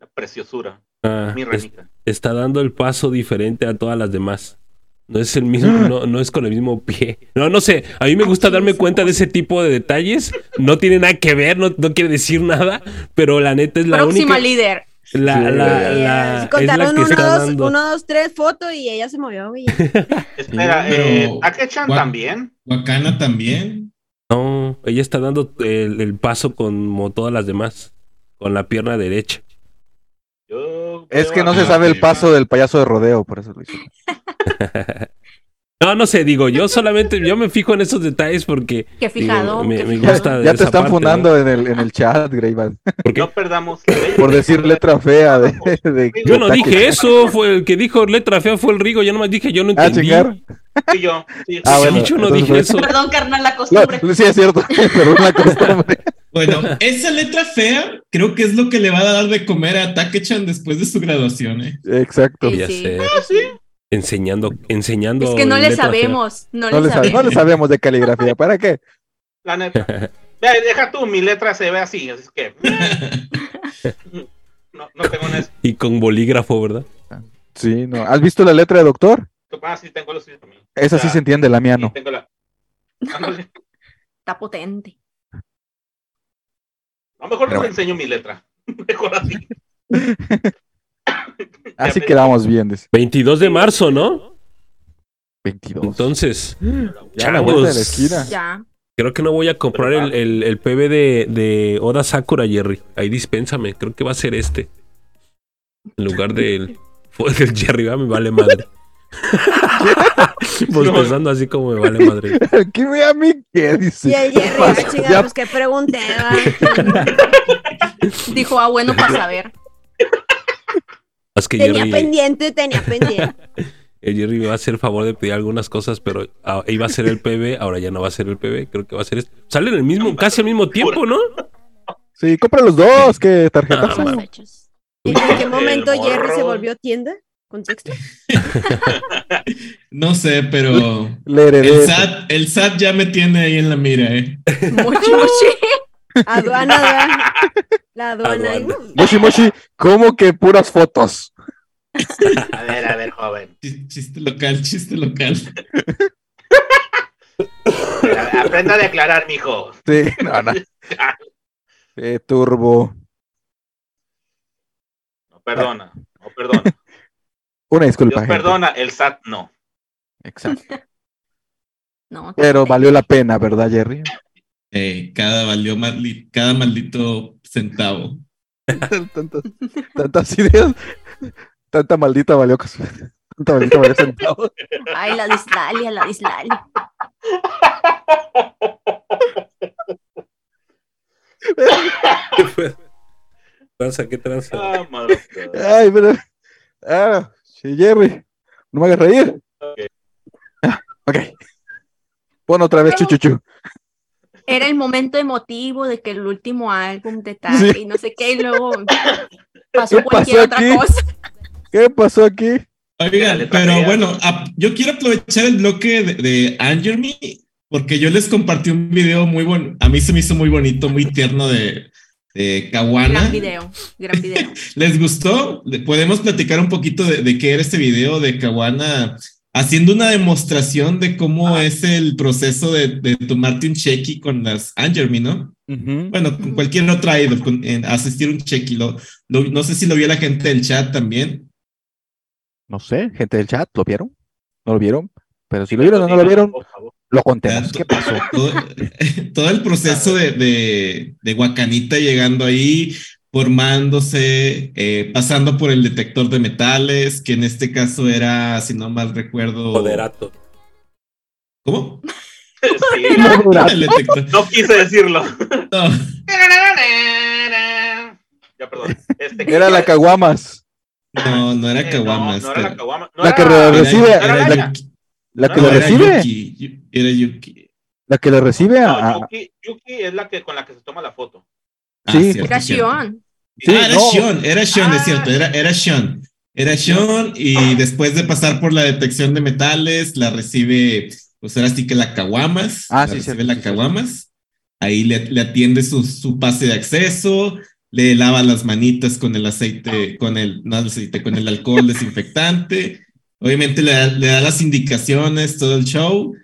La preciosura. Ah, Mi es- está dando el paso diferente a todas las demás. No es el mismo, no, no es con el mismo pie. No, no sé. A mí me gusta darme cuenta de ese tipo de detalles. No tiene nada que ver, no, no quiere decir nada. Pero la neta es la Próxima única. líder. La, Sí. la, la- es la contaron que uno, está dos, dando. uno, dos, tres, foto y ella se movió, güey. Espera, eh, Take-chan Gua- también. Wakana también. No, ella está dando el, el paso como todas las demás. Con la pierna derecha. Yo Es que no se sabe el paso del payaso de rodeo, por eso lo hizo. No, no sé, digo, yo solamente, yo me fijo en esos detalles porque Qué digo, fijado. me, qué me fijado. gusta Ya te esa están parte, fundando en, el, en el chat, Greyman, ¿no? Porque No perdamos la por decir letra fea de... de- yo no dije eso, fue el que dijo letra fea fue el Rigo, yo nomás dije yo no Ah, entendí. chingar. Sí, yo. Sí, Ah, sí, bueno. yo no dije fue- eso. Perdón, carnal, la No, costumbre. sí, es cierto, pero una costumbre. Bueno, esa letra fea creo que es lo que le va a dar de comer a Takechan después de su graduación, ¿eh? Exacto. Sí, Ya sí. sé. Ah, sí. Enseñando, enseñando. Es que no le sabemos. No, No le le, sabe- no sabemos. le sabemos de caligrafía. ¿Para qué? La neta. Ve, deja tú, mi letra se ve así, así que. No, no tengo una. Y con bolígrafo, ¿verdad? Sí, no. ¿Has visto la letra de doctor? Ah, sí, tengo los también. Esa sí se entiende, la mía sí, no. tengo la. Está potente. A lo mejor no bueno. enseño mi letra. Mejor así. Así me- quedamos bien. dice. 22 de marzo, ¿no? 22. Entonces, ya la vuelta de la esquina. Ya. creo que no voy a comprar el, el, el PB de, de Oda Sakura, Jerry. Ahí dispénsame, creo que va a ser este. En lugar del, del Jerry, va, me vale madre. Bostezando así como me vale madre. ¿Qué ve a mí? ¿Qué dice? Y el Jerry, Pues, ah, ya- pues que pregunté. Dijo, ah, bueno, para saber. Es que Tenía Jerry, pendiente, tenía pendiente. el Jerry me va a hacer favor de pedir algunas cosas, pero ah, iba a ser el PB, ahora ya no va a ser el PB, creo que va a ser este. Salen el mismo, casi al mismo tiempo, ¿no? Sí, compra los dos. ¿Qué tarjeta? Ah. ¿En qué momento El Jerry se volvió tienda? ¿Contexto? No sé, pero el SAT, el SAT ya me tiene ahí en la mira, ¿eh? Mochi, mochi. Aduana, aduana. La aduana. Aduana. Moshi Moshi, ¿cómo que puras fotos? A ver, a ver, joven. Chis- Chiste local, chiste local. Aprenda a declarar, mijo. Sí, no, no. Eh, turbo. No perdona. No perdona. Una disculpa. Dios perdona, el SAT no. Exacto. No, Pero valió la pena, ¿verdad, Jerry? Eh, cada, valió cada maldito centavo. tantas, tantas ideas. Tanta maldita valió. Tanta maldita valió centavo. Ay, la dislalia, la dislalia. ¿Qué fue? Tranza, ¿qué tranza? Ah, madre. Ay, pero. Ah, sí, Jerry. No me hagas reír. Ok. Ah, ok. Pon otra vez chuchuchu. Era el momento emotivo de que el último álbum de Sí. y no sé qué, y luego pasó ¿Qué cualquier pasó otra aquí? cosa. ¿Qué pasó aquí? Oigan, pero bueno, ap- yo quiero aprovechar el bloque de, de Anger Me porque yo les compartí un video muy bueno. A mí se me hizo muy bonito, muy tierno de, de Kawana. Gran video, gran video. ¿Les gustó? ¿Le- ¿Podemos platicar un poquito de, de qué era este video de Kawana haciendo una demostración de cómo Ah. es el proceso de, de tomarte un checky con las Anger Me, ¿no? Bueno, con cualquier otra idol, con, en asistir un checky. Lo, lo- no sé si lo vio la gente del chat también. No sé, gente del chat, ¿lo vieron? ¿No lo vieron? Pero si lo vieron o no lo vieron, lo contemos. ¿Qué pasó? Todo, todo el proceso de, de, de Guacanita llegando ahí, formándose, eh, pasando por el detector de metales, que en este caso era, si no mal recuerdo. Moderato. ¿Cómo? Sí, detector. no quise decirlo. No, Ya, perdón. Este, Era la Caguamas. no, no era Caguamas. No, no era la. No que re- recibe- era, era la- Yuki. La que No, lo era recibe. Yuki, Era Yuki. La que lo recibe a. No, a- Yuki, Yuki es la que con la que se toma la foto. Ah, Sí, cierto, Era. Shion. Sí, ah, era no. Sean, era Sean, es Ah. cierto, era, era Sean. Era Sean y después de pasar por la detección de metales, la recibe, pues ahora sí que la Caguamas. Ah, la sí, recibe cierto, la sí. Caguamas. Ahí le, le atiende su, su pase de acceso, le lava las manitas con el aceite, con el, no el aceite, con el alcohol desinfectante. Obviamente le le da las indicaciones, todo el show.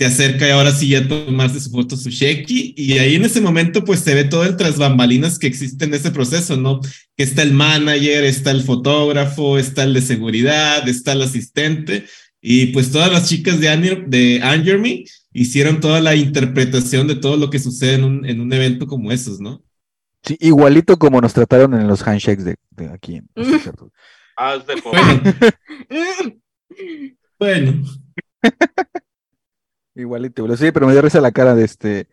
Se acerca y ahora sí ya a tomarse su foto, su sheki. Y ahí en ese momento, pues se ve todo el tras bambalinas que existe en ese proceso, ¿no? que está el manager, está el fotógrafo, está el de seguridad, está el asistente, y pues todas las chicas de, Anger, de Anger Me hicieron toda la interpretación de todo lo que sucede en un, en un evento como esos, ¿no? Sí, igualito como nos trataron en los handshakes de, de aquí. en- Mm. ¿cierto? Ah, es de Bueno, bueno, Igualito, pero sí, pero me dio risa la cara de este.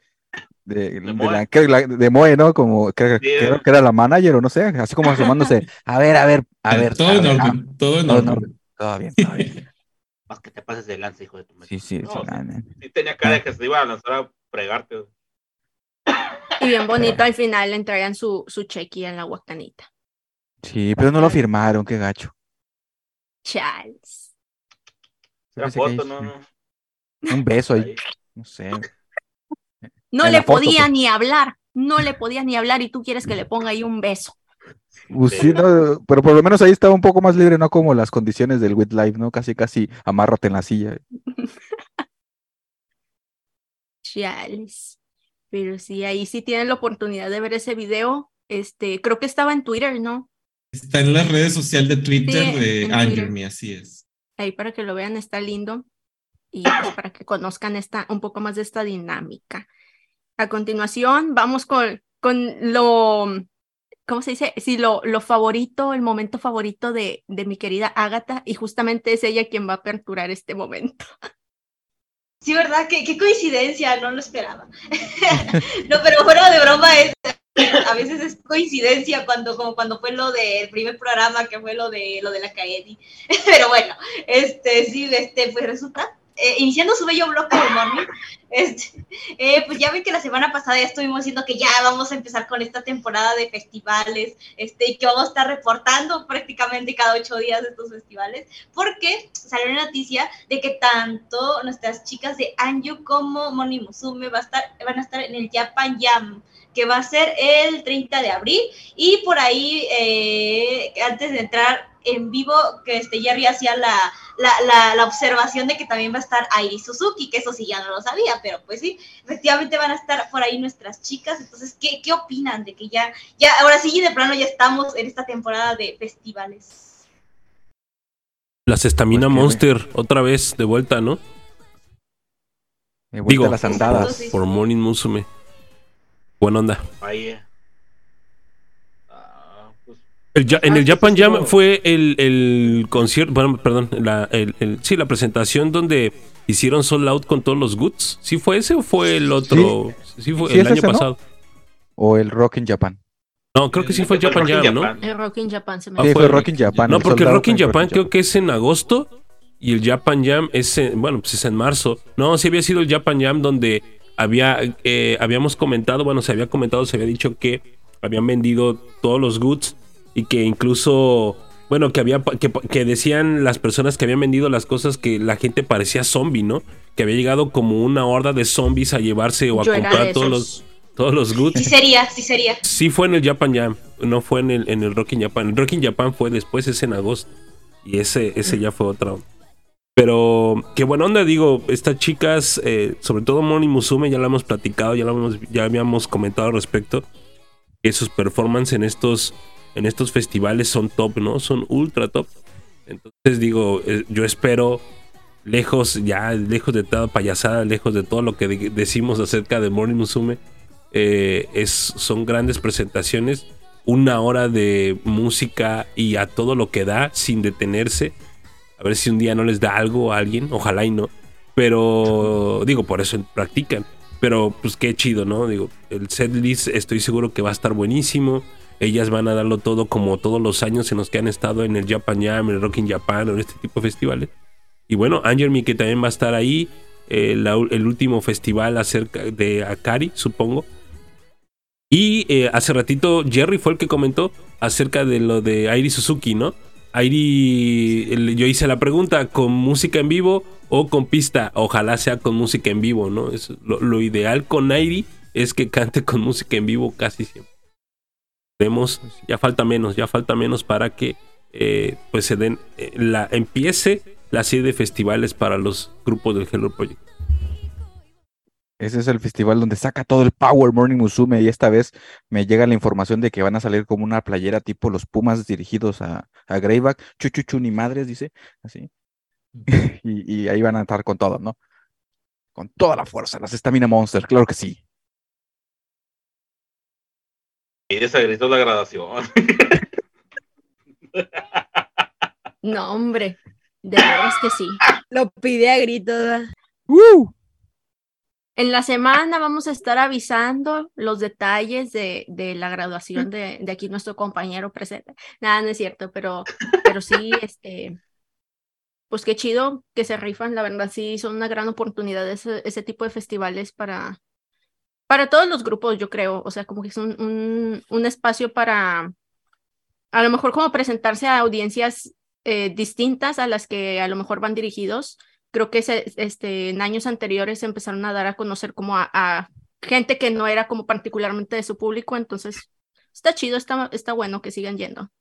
De, de Moe. la, de Moe, ¿no? Como que, Sí, creo que era la manager o no sé, así como asomándose. A ver, a ver, a ver. todo a en ah, orden, todo en todo en orden. todo bien, todo bien. Más que te pases de lanza, hijo de tu madre. Sí, sí, No, sí, sí, ah, tenía cara de que se iba a lanzar a fregarte. Y bien bonito, al final le entregan su, su chequi en la guacanita. Sí, pero no lo firmaron, qué gacho. Charles. Era foto, no, no. Un beso ahí, no sé. No En le foto, podía pues. ni hablar, no le podía ni hablar y tú quieres que le ponga ahí un beso. Pues sí, no, pero por lo menos ahí estaba un poco más libre, no como las condiciones del With Life, ¿no? Casi, casi amárrate en la silla. Charles. Pero sí, ahí sí tienen la oportunidad de ver ese video. Este, creo que estaba en Twitter, ¿no? Está en la redes sociales de Twitter Sí, de en Anger Twitter. Me, así es. Ahí para que lo vean, está lindo. Y pues para que conozcan esta, un poco más de esta dinámica. A continuación, vamos con, con lo, ¿cómo se dice? Sí, lo, lo favorito, el momento favorito de, de mi querida Ágata, y justamente es ella quien va a aperturar este momento. Sí, ¿verdad? Qué, qué coincidencia, no lo esperaba. no, pero fuera de broma, es, a veces es coincidencia cuando, como cuando fue lo del primer programa, que fue lo de lo de la Kaedi. pero bueno, este, sí, este, pues resulta, eh, iniciando su bello bloque de morning, este, eh, pues ya ven que la semana pasada ya estuvimos diciendo que ya vamos a empezar con esta temporada de festivales, este, y que vamos a estar reportando prácticamente cada ocho días de estos festivales, porque salió una noticia de que tanto nuestras chicas de Anju como Moni Musume va a estar, van a estar en el Japan Jam, que va a ser el 30 de abril, y por ahí, eh, antes de entrar en vivo, que este Jerry hacía la, la, la, la observación de que también va a estar Airi Suzuki, que eso sí ya no lo sabía, pero pues sí, efectivamente van a estar por ahí nuestras chicas, entonces, ¿qué, qué opinan de que ya, ya, ahora sí, de plano ya estamos en esta temporada de festivales? Las Estamina Pues que- Monster, otra vez de vuelta, ¿no? De vuelta Digo, a las andadas. Por Morning Musume. Buena onda. Ahí. El en el Japan Jam fue el, el concierto, bueno, perdón, la, el- el- sí, la presentación donde hicieron sold out con todos los goods. ¿Sí fue ese o fue el otro? Sí, fue Sí, el es año ese, ¿no? pasado. O el Rock in Japan. No, creo que sí fue el Japan Jam, ¿no? El Rock in Japan se me Ah, Sí, fue fue el- Rock in Japan. No, el porque out Rock in Japan creo que es en agosto y el Japan Jam es en, bueno, pues es en marzo. No, sí había sido el Japan Jam donde había, eh, habíamos comentado, bueno, se había comentado, se había dicho que habían vendido todos los goods y que incluso bueno, que había que, que decían las personas que habían vendido las cosas que la gente parecía zombie, ¿no? Que había llegado como una horda de zombies a llevarse o a Yo comprar todos los todos los goods. Sí sería, sí sería. Sí fue en el Japan Jam, no fue en el, en el Rock in Japan. El Rock in Japan fue después, es en agosto. Y ese, ese ya fue otra. Pero qué buena onda, digo, estas chicas, eh, sobre todo Moni Musume, ya la hemos platicado, ya, la hemos, ya habíamos comentado al respecto, que sus performances en estos, en estos festivales son top, ¿no? Son ultra top. Entonces digo, eh, yo espero, lejos, ya lejos de toda payasada, lejos de todo lo que de- decimos acerca de Moni Musume, eh, es, son grandes presentaciones, una hora de música y a todo lo que da sin detenerse. A ver si un día no les da algo a alguien, ojalá y no. Pero digo, por eso practican. Pero pues qué chido, ¿no? Digo, el set list estoy seguro que va a estar buenísimo. Ellas van a darlo todo como todos los años en los que han estado en el Japan Jam, el Rock in Japan o en este tipo de festivales. Y bueno, Angermy que también va a estar ahí. eh, el último festival acerca de Akari, supongo. Y eh, hace ratito Jerry fue el que comentó acerca de lo de Airi Suzuki, ¿no? Airi, yo hice la pregunta, ¿con música en vivo o con pista? Ojalá sea con música en vivo, ¿no? Es lo, lo ideal con Airi es que cante con música en vivo casi siempre. Vemos, ya falta menos, ya falta menos para que eh, pues se den, eh, la, empiece la serie de festivales para los grupos del Hello Project. Ese es el festival donde saca todo el Power Morning Musume y esta vez me llega la información de que van a salir como una playera tipo los Pumas dirigidos a, a Greyback, chuchuchu ni madres, dice, así. y, y ahí van a estar con todo, ¿no? Con toda la fuerza, las Stamina Monster, claro que sí. Y la gradación. No, hombre. De veras que sí. Lo pide a gritos. ¡Uh! En la semana vamos a estar avisando los detalles de, de la graduación de, de aquí nuestro compañero presente. Nada, no es cierto, pero, pero sí, este, pues qué chido que se rifan, la verdad sí son una gran oportunidad ese, ese tipo de festivales para, para todos los grupos, yo creo. O sea, como que es un, un, espacio para, a lo mejor como presentarse a audiencias eh, distintas a las que a lo mejor van dirigidos creo que se, este, en años anteriores empezaron a dar a conocer como a, a, gente que no era como particularmente de su público, entonces está chido, está, está bueno que sigan yendo.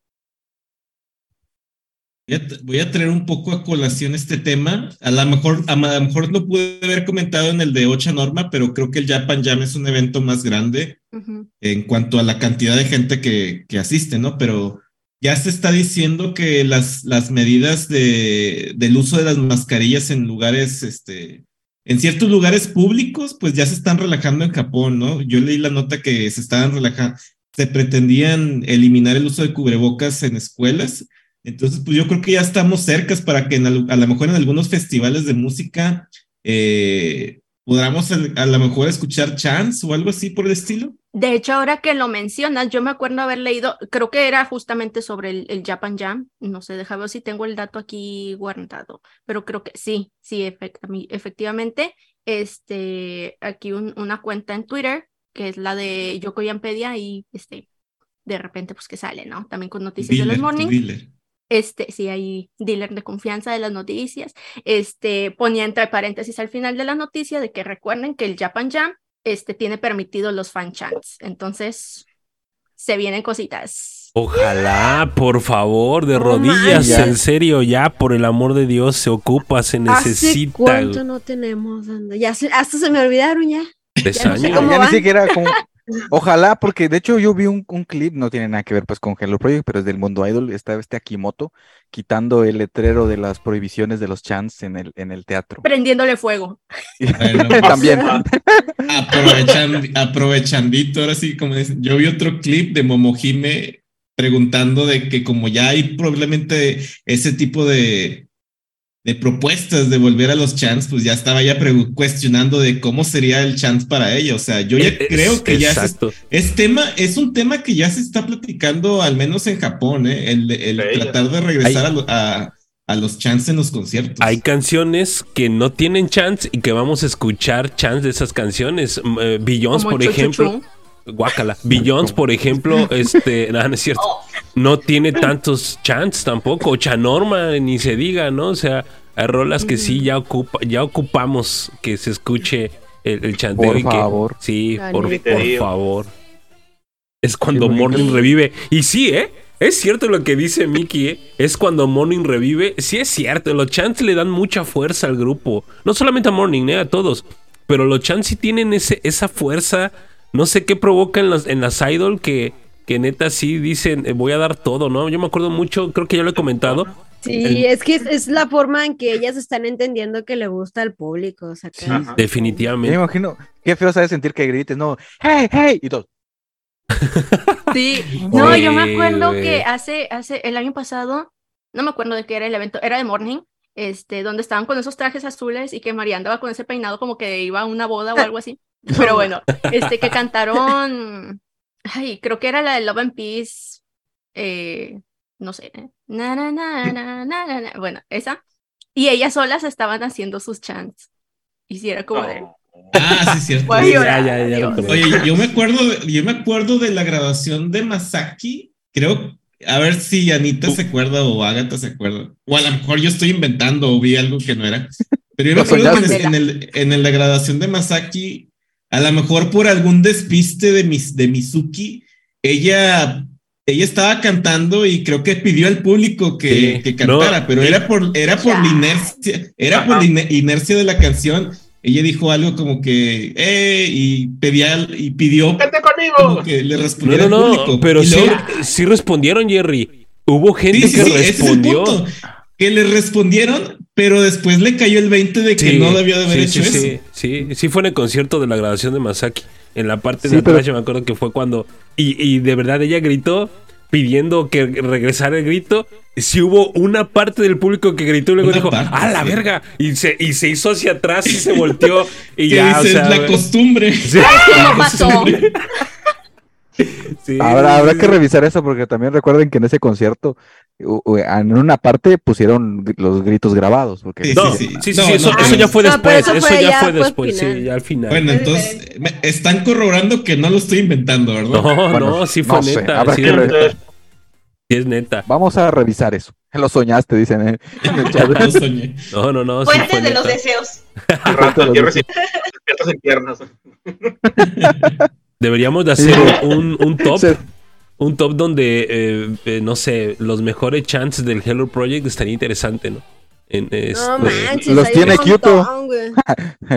Voy a, voy a, traer un poco a colación este tema. A lo mejor, a, lo mejor lo pude haber comentado en el de Ocha Norma, pero creo que el Japan Jam es un evento más grande uh -huh. en cuanto a la cantidad de gente que, que asiste, ¿no? Pero ya se está diciendo que las, las medidas de, del uso de las mascarillas en lugares, este, en ciertos lugares públicos, pues ya se están relajando en Japón, ¿no? Yo leí la nota que se estaban relajando, se pretendían eliminar el uso de cubrebocas en escuelas. Entonces, pues yo creo que ya estamos cercas para que en, a lo mejor en algunos festivales de música eh, podamos a lo mejor escuchar chants o algo así por el estilo. De hecho, ahora que lo mencionas, yo me acuerdo haber leído, creo que era justamente sobre el, el Japan Jam, no sé, déjame ver si tengo el dato aquí guardado, pero creo que sí, sí, efect efectivamente, este, aquí un, una cuenta en Twitter, que es la de Yoko Yampedia, y este, de repente, pues que sale, ¿no? También con noticias dealer, de los morning. Dealer. Este, sí, hay dealer de confianza de las noticias. Este, ponía entre paréntesis al final de la noticia de que recuerden que el Japan Jam este, tiene permitido los fan chants. Entonces, se vienen cositas. Ojalá, por favor, de rodillas, en serio, ya, por el amor de Dios, se ocupa, se necesita. ¿Hace cuánto no tenemos? Ya se- hasta se me olvidaron ya. Tres ya no sé años. cómo ya van? ni siquiera como... Ojalá, porque de hecho yo vi un, un clip, no tiene nada que ver pues con Hello Project, pero es del mundo idol, está este Akimoto quitando el letrero de las prohibiciones de los chants en el, en el teatro. Prendiéndole fuego. Bueno, pues, También. Aprovechan, aprovechandito, ahora sí, como dicen. Yo vi otro clip de Momohime preguntando de que como ya hay probablemente ese tipo de, de propuestas de volver a los chants, pues ya estaba ya cuestionando de cómo sería el chant para ella. O sea, yo ya Es- creo que ya exacto. es tema, es un tema que ya se está platicando, al menos en Japón, ¿eh? el, el tratar de regresar a, a, a los chants en los conciertos. Hay canciones que no tienen chance y que vamos a escuchar chance de esas canciones. Eh, Como por ejemplo. Chu. Guácala. Beyoncé, por ejemplo, este. No, no es cierto. Oh, no tiene tantos chants tampoco, Chanorma, ni se diga, ¿no? O sea, hay rolas que sí ya ocupa, ya ocupamos que se escuche el, el chanteo Por y que favor. sí, La por, por favor. Es cuando Sí, Morning revive. Y sí, ¿eh? Es cierto lo que dice Mickey, ¿eh? Es cuando Morning revive. Sí es cierto, los chants le dan mucha fuerza al grupo. No solamente a Morning, ¿eh? A todos. Pero los chants sí tienen ese, esa fuerza. No sé qué provoca en las, en las idol que, que neta sí dicen, eh, voy a dar todo, ¿no? Yo me acuerdo mucho, creo que ya lo he comentado. Sí, El- es que es, es la forma en que ellas están entendiendo que le gusta al público. O sea, que- Ajá. Me Definitivamente. imagino, qué feo sabe sentir que grites, no, hey, hey, y todo. Sí, no, yo me acuerdo que hace, hace el año pasado, no me acuerdo de qué era el evento, era de Morning, este, donde estaban con esos trajes azules y que María andaba con ese peinado como que iba a una boda o algo así. Pero bueno, este, que cantaron, ay, creo que era la de Love and Peace, eh, no sé, na, na, na, na, na, na, na, bueno, esa. Y ellas solas estaban haciendo sus chants. Y sí, era como de, No. Ah, sí, cierto. Voy a Ya, llorar, ya, ya. Oye, yo me acuerdo, de- yo me acuerdo de la grabación de Masaki. Creo, a ver si Anita se acuerda o Agatha se acuerda. O a lo mejor yo estoy inventando o vi algo que no era. Pero yo me acuerdo que soñaste. en, el, en el- la grabación de Masaki, a lo mejor por algún despiste de, mis, de Mizuki, ella, ella estaba cantando y creo que pidió al público que, Sí, que cantara, no, pero y- era por, era por la inercia, era por la inercia de la canción. Ella dijo algo como que, eh, y pedía, y pidió ¡Vente como conmigo! que le No, respondiera no, al no, público. pero sí, luego- sí respondieron, Jerry. Hubo gente sí, sí, que sí, ese es el respondió. punto, que le respondieron, pero después le cayó el 20 de que Sí, no debió de haber sí, hecho sí, eso. Sí, sí, sí fue en el concierto de la grabación de Masaki. En la parte Sí, de atrás pero- yo me acuerdo que fue cuando... Y, y de verdad ella gritó pidiendo que regresara el grito. Sí hubo una parte del público que gritó y luego Una dijo, parte, ¡ah, la sí. verga! Y se, y se hizo hacia atrás y se volteó. y ya, o dice, sea, es la costumbre. Sí, ¿Cómo pasó? sí, Habrá, que revisar eso porque también recuerden que en ese concierto, en una parte pusieron los gritos grabados. Porque Sí, No, sí, sí, sí. sí, No, sí, eso, no, eso pero- ya fue después. eso Eso, fue ya ya, fue después, final. sí, ya al final. Bueno, Es entonces, me- están corroborando que no lo estoy inventando, ¿verdad? no, Bueno, no, sí fue no sé, neta. habrá sí, que es re- neta, sí es neta. Vamos a revisar eso. Lo soñaste, dicen en en el chat. Lo soñé. No, no, no. sí Fuentes fue de los deseos. Rato, en piernas. Deberíamos de hacer un, un top. Un top donde, eh, eh, no sé, los mejores chants del Hello Project estaría interesante, ¿no? En, este, No manches, Los tiene Kyoto.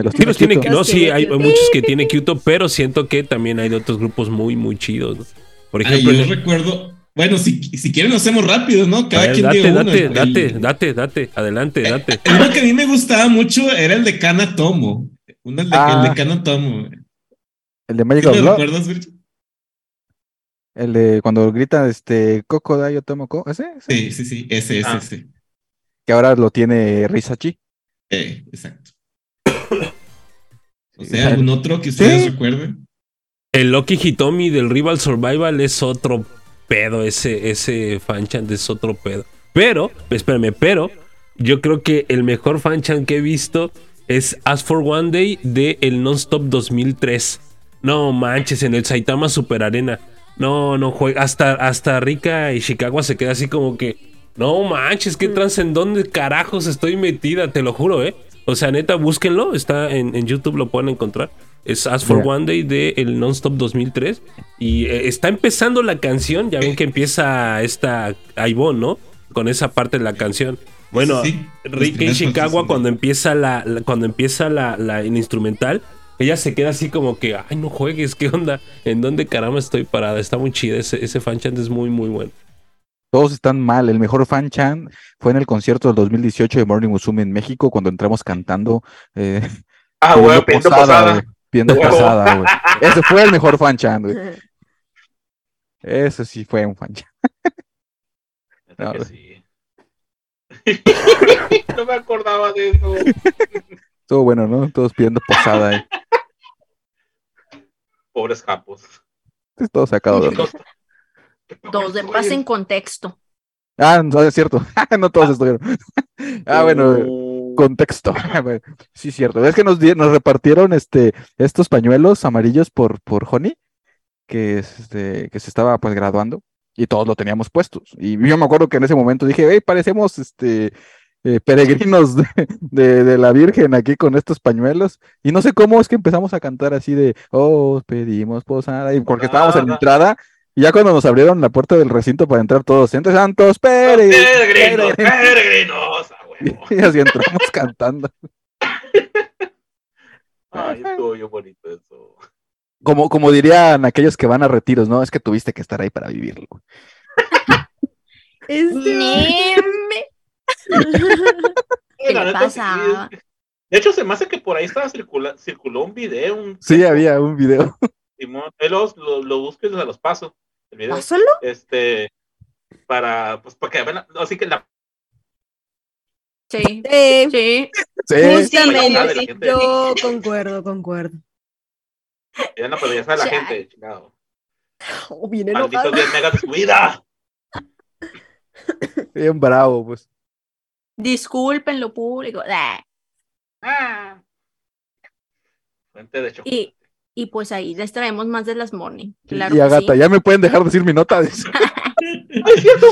los Sí, los tiene, Kyoto. no, sí, tiene hay muchos que tiene Kyoto, pero siento que también hay de otros grupos muy, muy chidos. ¿no? Por Ay, ejemplo, yo en el- recuerdo. Bueno, si, si quieren lo hacemos rápido, ¿no? Cada ver, quien date, diga uno. date, El- date, date, date, adelante, date. Uno que a mí me gustaba mucho era el de Kana Tomo. Uno el de, Ah. el de Kana Tomo. El de ¿Sí Magic lo of Love, recuerdas, Virgil? El de cuando grita este Coco da yo tomo co, ese, ese, Sí, sí, sí. Ese, ese, Ah. ese. que ahora lo tiene Risachi. Eh, exacto. O sea, algún otro que ustedes recuerden. El Loki Hitomi del Rival Survival es otro pedo, ese, ese fanchan es otro pedo. Pero, espérame, pero yo creo que el mejor fanchan que he visto es As for One Day de el Nonstop 2003. No manches, en el Saitama Super Arena. No, no juega. Hasta, hasta Rika y Chicago se queda así como que. No manches, qué trans, ¿en dónde carajos estoy metida? Te lo juro, ¿eh? O sea, neta, búsquenlo. Está en, en YouTube, lo pueden encontrar. Es As for. One Day de el Nonstop 2003. Y eh, está empezando la canción. Ya ven que empieza esta Ivonne, ¿no? Con esa parte de la canción. Bueno, Sí, Rick en Chicago cuando empieza la, la- cuando empieza la, la- el instrumental, ella se queda así como que, ay, no juegues, ¿qué onda? ¿En dónde caramba estoy parada? Está muy chida, ese, ese fanchant es muy, muy bueno. Todos están mal. El mejor fan chan fue en el concierto del 2018 de Morning Musume en México cuando entramos cantando. Eh, Ah, güey, pidiendo posada. pidiendo posada, güey. Ese fue el mejor fan chan, güey. Ese sí fue un fan chan. Neta No, sí. no me acordaba de eso. Estuvo bueno, ¿no? Todos pidiendo posada. eh. Pobres capos. Es todo sacado de. Dos de paz en contexto. Ah, no, es cierto. no todos estuvieron. ah, bueno, Uh, contexto. Bueno, sí, cierto. Es que nos, repartieron este, estos pañuelos amarillos por, por Honey, que, es, este, que se estaba pues graduando. y todos lo teníamos puestos. Y yo me acuerdo que en ese momento dije, hey, parecemos este eh, peregrinos de, de- de la Virgen aquí con estos pañuelos. Y no sé cómo es que empezamos a cantar así de, oh, pedimos posada, y porque estábamos en la entrada. Y ya cuando nos abrieron la puerta del recinto para entrar todos, entre santos, peregrinos, Peregrinos, peregrinos", a y así entramos cantando. Ay, estuvo bien bonito eso. Como, como dirían aquellos que van a retiros, ¿no? Es que tuviste que estar ahí para vivirlo. Este. ¿Qué le pasa? sí, De hecho, se me hace que por ahí estaba circula, circuló un video. Un Sí, había un video. Simón, ahí los- lo, lo busco y se los paso. El video. Pásalo. Este, para, pues, para que vean, así que la Sí, Sí, sí. Sí, justamente. Sí. Yo concuerdo, concuerdo. vean la probabilidad de la Ya. gente, chingado. Oh, bien Malditos enojado. 10 megas de su vida. bien bravo, pues. Discúlpenlo público. Ah. Fuente de chocolate. Y, y pues ahí les traemos más de las morning. Claro y Agata, sí. ya me pueden dejar decir mi nota. ¡Ay, es cierto!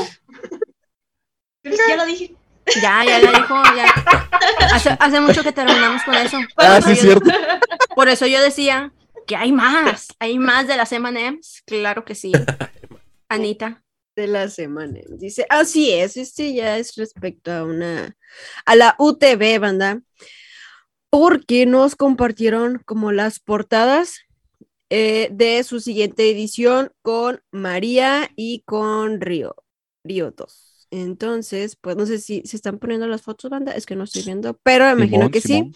Ya lo dije. Ya, ya la dijo, ya. Hace, hace mucho que terminamos con eso. Ah, Por sí, eso cierto. yo- Por eso yo decía que hay más, hay más de las M&M's. Claro que sí. Anita. De la semana. Dice, así es, este ya es respecto a una, a la UTV, banda, porque nos compartieron como las portadas eh, de su siguiente edición con María y con Río, Río 2. Entonces, pues no sé si se están poniendo las fotos, banda, es que no estoy viendo, pero me imagino Simón, que sí.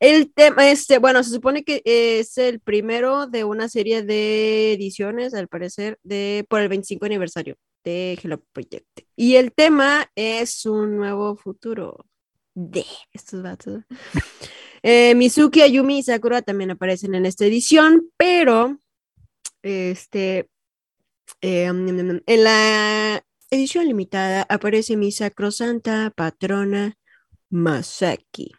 El tema, este, bueno, se supone que es el primero de una serie de ediciones, al parecer, de por el 25 aniversario de Hello Project. Y el tema es un nuevo futuro de estos vatos. Eh, Mizuki, Ayumi y Sakura también aparecen en esta edición, pero este eh, en la edición limitada aparece mi sacrosanta patrona Masaki.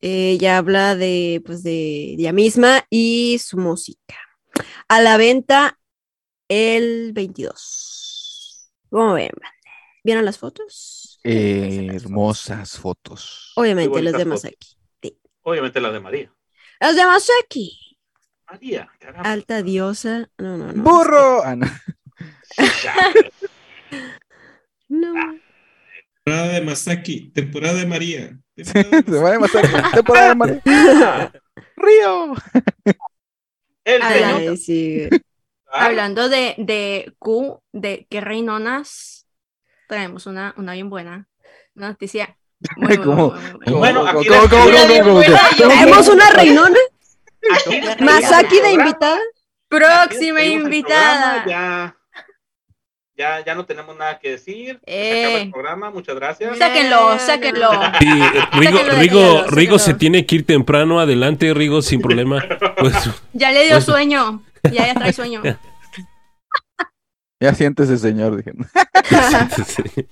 Ella habla de, pues, de ella misma y su música. A la venta el 22. ¿Cómo ven? ¿Vieron las fotos? Eh, hermosas fotos. Obviamente las de Masaki. Obviamente la de María. Las de Masaki. María, caramba. Alta diosa. No, no, no. ¡Burro! Ah, no. No. Temporada de Masaki, temporada de María. temporada de Se va a pasar temporada de María. Río. El. Ay, sí. Ah, Hablando de, de Q, de que reinonas, traemos una, una bien buena una noticia. Muy, muy, ¿Cómo? muy, muy, muy ¿Cómo, Bueno, aquí una reinona? ¿Masaki de invitada? Próxima invitada. Ya, ya, ya no tenemos nada que decir. Se Eh. acaba el programa, muchas gracias. Sáquenlo, sáquenlo. Sí, eh, Rigo, Sáquenlo Rigo, Rigo se tiene que ir temprano, adelante, Rigo, sin problema. Pues, Ya le dio Pues- sueño. Ya, ya trae sueño. Ya siéntese, señor. dije.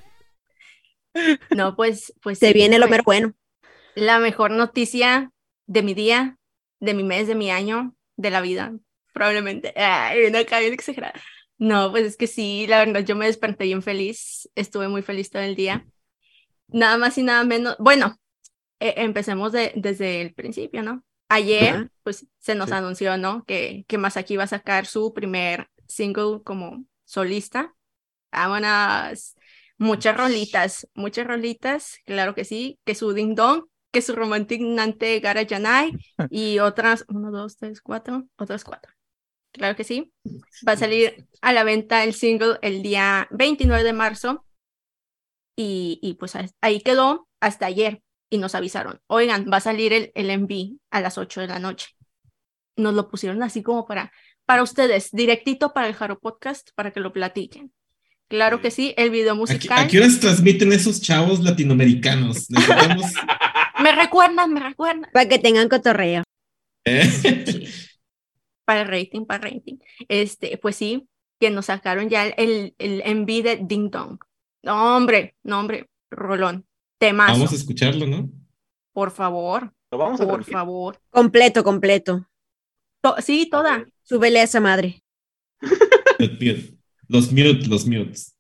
No, pues, pues. Se sí, viene lo me- mero bueno. La mejor noticia de mi día, de mi mes, de mi año, de la vida, probablemente. Ay, viene acá bien exagerada. No, pues es que sí, la verdad, yo me desperté bien feliz, estuve muy feliz todo el día. Nada más y nada menos. Bueno, eh, empecemos de- desde el principio, ¿no? Ayer. Pues se nos Sí. anunció, ¿no? Que, que Masaki iba a sacar su primer single como solista. Vámonos. Muchas rolitas, muchas rolitas, claro que sí, que su Ding Dong, que su Romantic Nante Gara Janai y otras, uno, dos, tres, cuatro, otras cuatro. Claro que sí. Va a salir a la venta el single el día 29 de marzo y, y pues ahí quedó hasta ayer y nos avisaron, oigan, va a salir el, el MV a las 8 de la noche. Nos lo pusieron así como para, para ustedes, directito para el Jaro Podcast, para que lo platiquen. Claro que sí, el video ¿A qué, musical. a qué horas transmiten esos chavos latinoamericanos? Necesitamos. Me recuerdan, me recuerdan. Para que tengan cotorreo. ¿eh? Para el rating, para el rating. Este, pues sí, que nos sacaron ya el, el MV de Ding Dong. No, hombre, no, hombre, Rolón. Temazo, Vamos a escucharlo, ¿no? por favor, Lo vamos a por transmitir. favor. Completo, completo. To- sí, toda. Súbele a esa madre. Los mute, los mutes.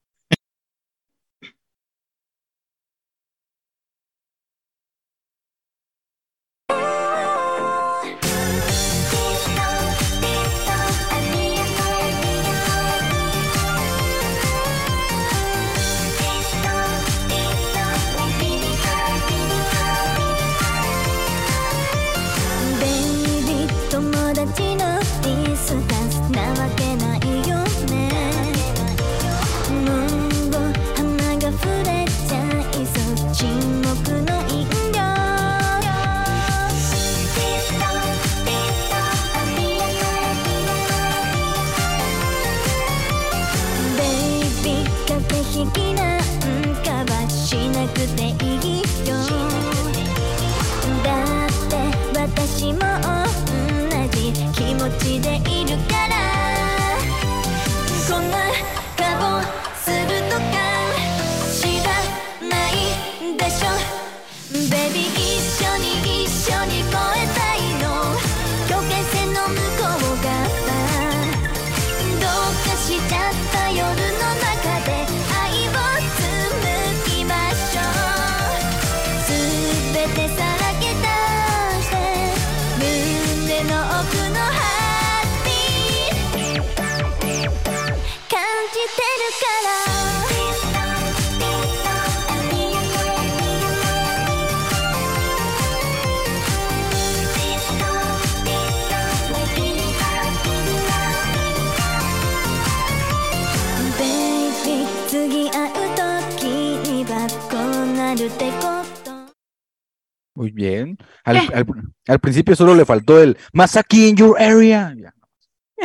Al- principio solo le faltó el Masaki in your area.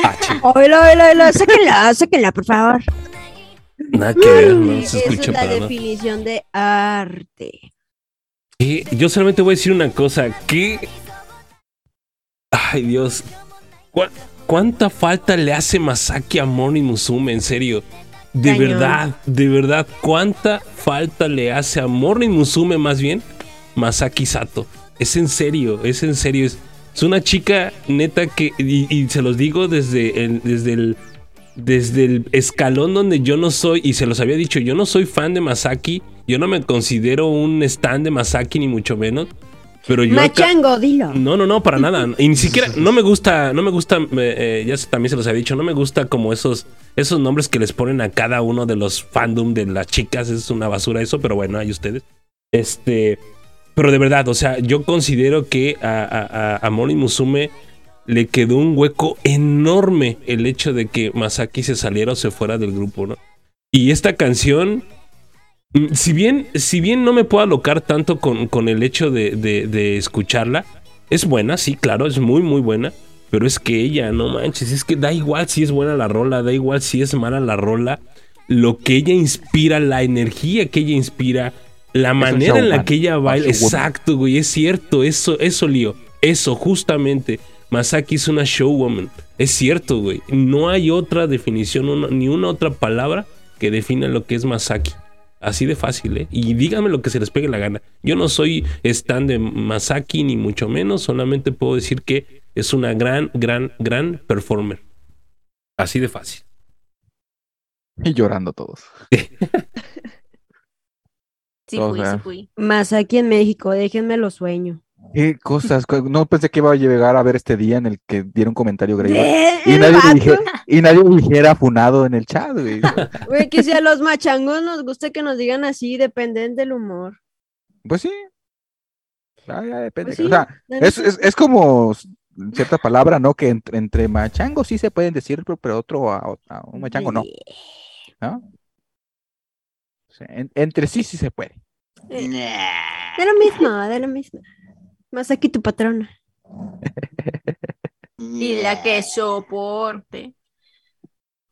Ah, Oílo, oílo, oílo, sáquenla, sáquenla, por favor. Nada que ver, no Esa se es escucha la para nada. definición de arte. Y yo solamente voy a decir una cosa, que... Ay, Dios. ¿Cuá- ¿Cuánta falta le hace Masaki a Mori Musume? En serio. De Cañón. verdad, de verdad. ¿Cuánta falta le hace a Mori Musume más bien? Masaki Sato. Es en serio, es en serio. Es, es una chica neta que... Y, y se los digo desde el, desde el... Desde el escalón donde yo no soy, y se los había dicho, yo no soy fan de Masaki, yo no me considero un stand de Masaki ni mucho menos, pero yo... acá- Machango, dilo. no, no, no, para nada. Y ni siquiera, no me gusta, no me gusta, eh, eh, ya también se los había dicho, no me gusta como esos, esos nombres que les ponen a cada uno de los fandom de las chicas. Es una basura eso, pero bueno, hay ustedes. Este, pero de verdad, o sea, yo considero que a, a, a- Mori Musume le quedó un hueco enorme el hecho de que Masaki se saliera o se fuera del grupo, ¿no? Y esta canción, mm, si bien, si bien no me puedo alocar tanto con, con el hecho de- de escucharla, es buena, sí, claro, es muy, muy buena. Pero es que ella, no manches, es que da igual si es buena la rola, da igual si es mala la rola. Lo que ella inspira, la energía que ella inspira, la manera en la que ella baila. Exacto, güey, es cierto, eso, eso, lío. Eso, justamente. Masaki es una showwoman. Es cierto, güey. No hay otra definición, una- ni una otra palabra que defina lo que es Masaki. Así de fácil, ¿eh? Y díganme lo que se les pegue la gana. Yo no soy stand de Masaki, ni mucho menos. Solamente puedo decir que es una gran, gran, gran performer. Así de fácil. Y llorando todos. Sí O fui, sea, sí fui. Más aquí en México, déjenme lo sueño. Qué cosas. No pensé que iba a llegar a ver este día en el que diera un comentario Y nadie, vato. me dije- y nadie me dijera funado en el chat, güey. Güey, que si a los machangos nos gusta que nos digan así, dependen del humor. Pues sí. Ah, ya depende. Pues sí, o sea, es, es, es como cierta palabra, ¿no? Que entre, entre machangos sí se pueden decir, pero, pero otro a, a un machango no, ¿no? O sea, en- entre sí sí se puede. De lo mismo, de lo mismo. Más aquí tu patrona. Y la que soporte.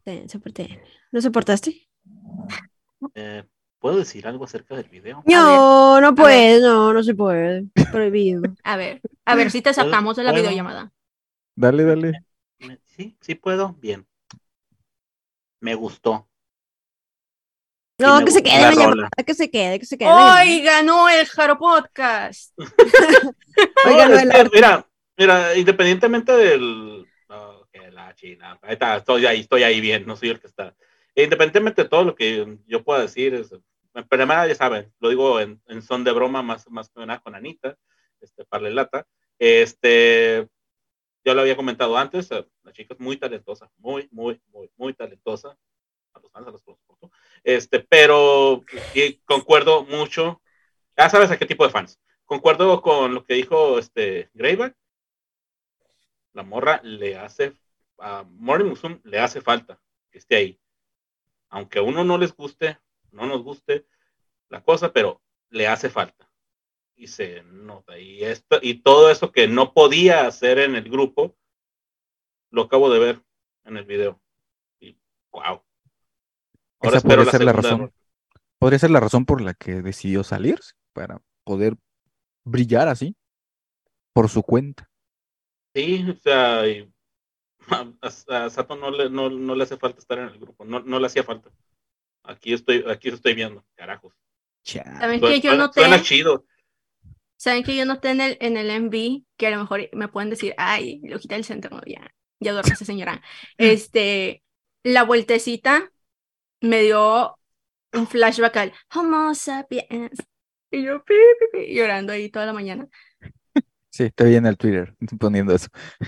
Ten, soporte. ¿No soportaste? Eh, ¿Puedo decir algo acerca del video? No, no puedes, no, no se puede. Prohibido. A ver, a ver si te sacamos de la videollamada. Dale, dale. Sí, sí puedo. Bien. Me gustó. No, que se quede, llamada, que se quede, que se quede. ¡Hoy ganó el Jaro Podcast! Es del que, arte. mira, mira, independientemente del. no, que la China. Ahí está, estoy ahí, estoy ahí bien, no soy el que está. Independientemente de todo lo que yo pueda decir, es, pero además, ya saben, lo digo en, en son de broma, más, más que nada con Anita, este, Parlelata. Este, yo lo había comentado antes, eh, la chica es muy talentosa, muy, muy, muy, muy talentosa. A los fans, a los Este, pero concuerdo mucho. Ya sabes a qué tipo de fans. Concuerdo con lo que dijo este Greyback. La morra le hace, a Morning Musume le hace falta que esté ahí. Aunque a uno no les guste, no nos guste la cosa, pero le hace falta. Y se nota. Y, esto, y todo eso que no podía hacer en el grupo, lo acabo de ver en el video. Y wow. Ahora Esa podría ser la razón. Podría ser la razón por la que decidió salir, para poder brillar así, por su cuenta. Sí, o sea, y a, a- a Sato no le, no, no le hace falta estar en el grupo, no, no le hacía falta. Aquí estoy, aquí lo estoy viendo, carajos. ¿Saben Suena, que yo noté? suena chido. ¿Saben que yo noté en el, en el MV? Que a lo mejor me pueden decir, ay, lo quita el centro, no, ya, ya duerme esa señora. Este, la vueltecita me dio un flashback al Homo sapiens. Y yo, pi, pi, pi, llorando ahí toda la mañana. Sí, te vi en el Twitter poniendo eso.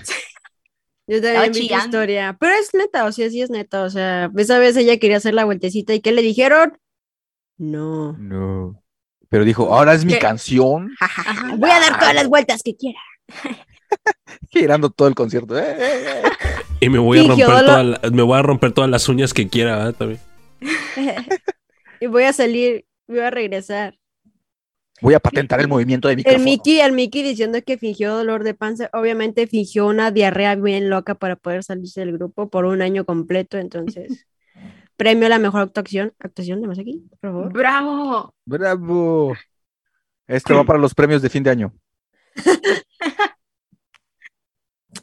Yo también vi chillando. historia. Pero es neta, o sea, sí es neta. O sea, esa vez ella quería hacer la vueltecita y ¿qué le dijeron? No. No. Pero dijo, ahora es mi ¿Qué? canción. Ajá. Voy a dar todas las vueltas que quiera. Girando todo el concierto. ¡Eh, eh, eh! Y me voy a romper toda la- me voy a romper todas las uñas que quiera, ¿verdad? También. y voy a salir, voy a regresar. Voy a patentar el movimiento de El micrófono. Mickey, el Mickey diciendo que fingió dolor de panza, obviamente fingió una diarrea bien loca para poder salirse del grupo por un año completo, entonces premio a la mejor actuación, actuación de Masaki, por favor. ¡Bravo! ¡Bravo! Esto va para los premios de fin de año.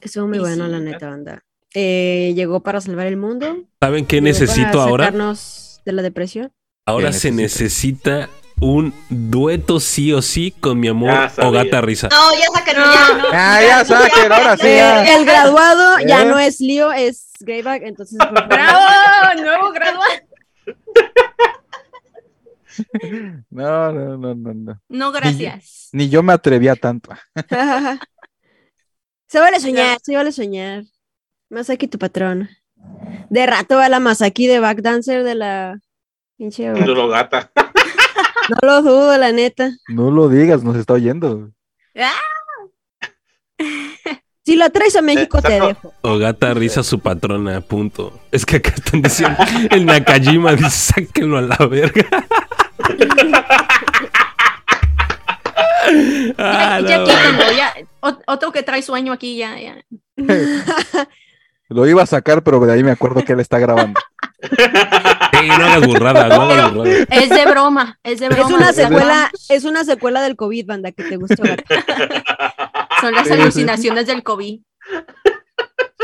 Estuvo muy Y bueno, sí. la neta banda. Eh, llegó para salvar el mundo. ¿Saben qué llegó para necesito ahora? sacarnos de la depresión. Ahora ¿Qué se necesita un dueto sí o sí con mi amor sabía. Ogata Risa. No, ya sáquenlo, ya, no. Ah, ya saquen, ahora sí. Ya. el graduado ya ¿Eh? no es Leo, es Greyback, entonces. ¡Bravo! ¡Nuevo graduado! No, no, no, no, no. No, gracias. Ni yo me atrevía tanto. se vale soñar, se vale soñar. Masaki, tu patrón. De rato a la Masaki de backdancer de la pinche. Lo gata. No lo dudo, la neta. No lo digas, nos está oyendo. Si la traes a México, te dejo. Ogata Risa su patrona, punto. Es que acá están diciendo, el Nakajima dice, sáquenlo a la verga. Ah, ya, ya no. Ot- Otro que trae sueño aquí, ya, ya. Lo iba a sacar, pero de ahí me acuerdo que él está grabando. Ey, no hagas burradas, no hagas burradas. Es de broma, es de broma. Es una secuela, es una secuela del COVID, banda, que te gustó. Son las alucinaciones del COVID.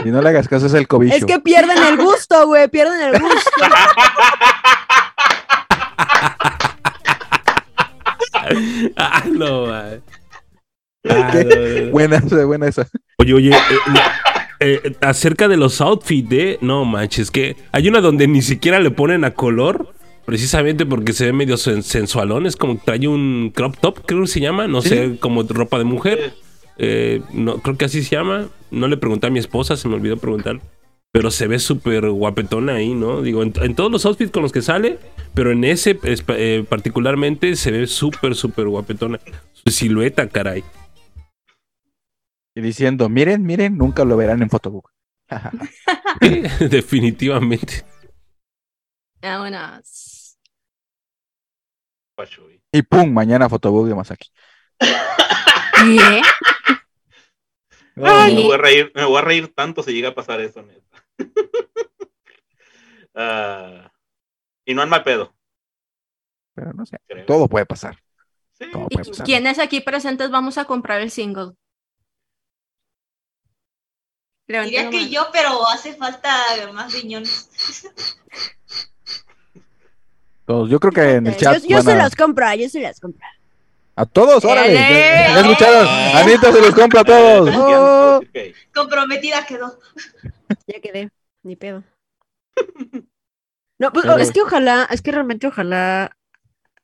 Si no le hagas caso, es el cobicho. Es que pierden el gusto, güey, pierden el gusto. Ah, no, man. Ah, no, no. Buena, esa, buena esa. Oye, oye, eh, eh, acerca de los outfits de. No manches, que hay una donde ni siquiera le ponen a color. Precisamente porque se ve medio sen- sensualón. Es como trae un crop top, creo que se llama. No Sí. sé, como ropa de mujer. Eh, no, creo que así se llama. No le pregunté a mi esposa, se me olvidó preguntar. Pero se ve súper guapetona ahí, ¿no? Digo, en, en todos los outfits con los que sale, pero en ese eh, particularmente se ve súper, súper guapetona. Su silueta, caray. Y diciendo, miren, miren, nunca lo verán en Photobook. Definitivamente. Vámonos. Y pum, mañana Photobook de Masaki. ¿Qué? Ay, me voy a reír, me voy a reír tanto si llega a pasar eso, neta. Ah, y no en mal pedo, Pero no sé, creo. todo puede pasar. Sí. todo ¿Y puede pasar. quiénes aquí presentes vamos a comprar el single? Diría que yo, pero hace falta más riñones. Todos, yo creo que en el chat yo yo van se a, los compro, yo se las compro. a todos, órale. ¡Eh! ¿Ya, ya escucharon? Anita se los compra a todos. Que- Comprometida quedó. Ya quedé, ni pedo. No, pues Pero- es que ojalá, es que realmente ojalá,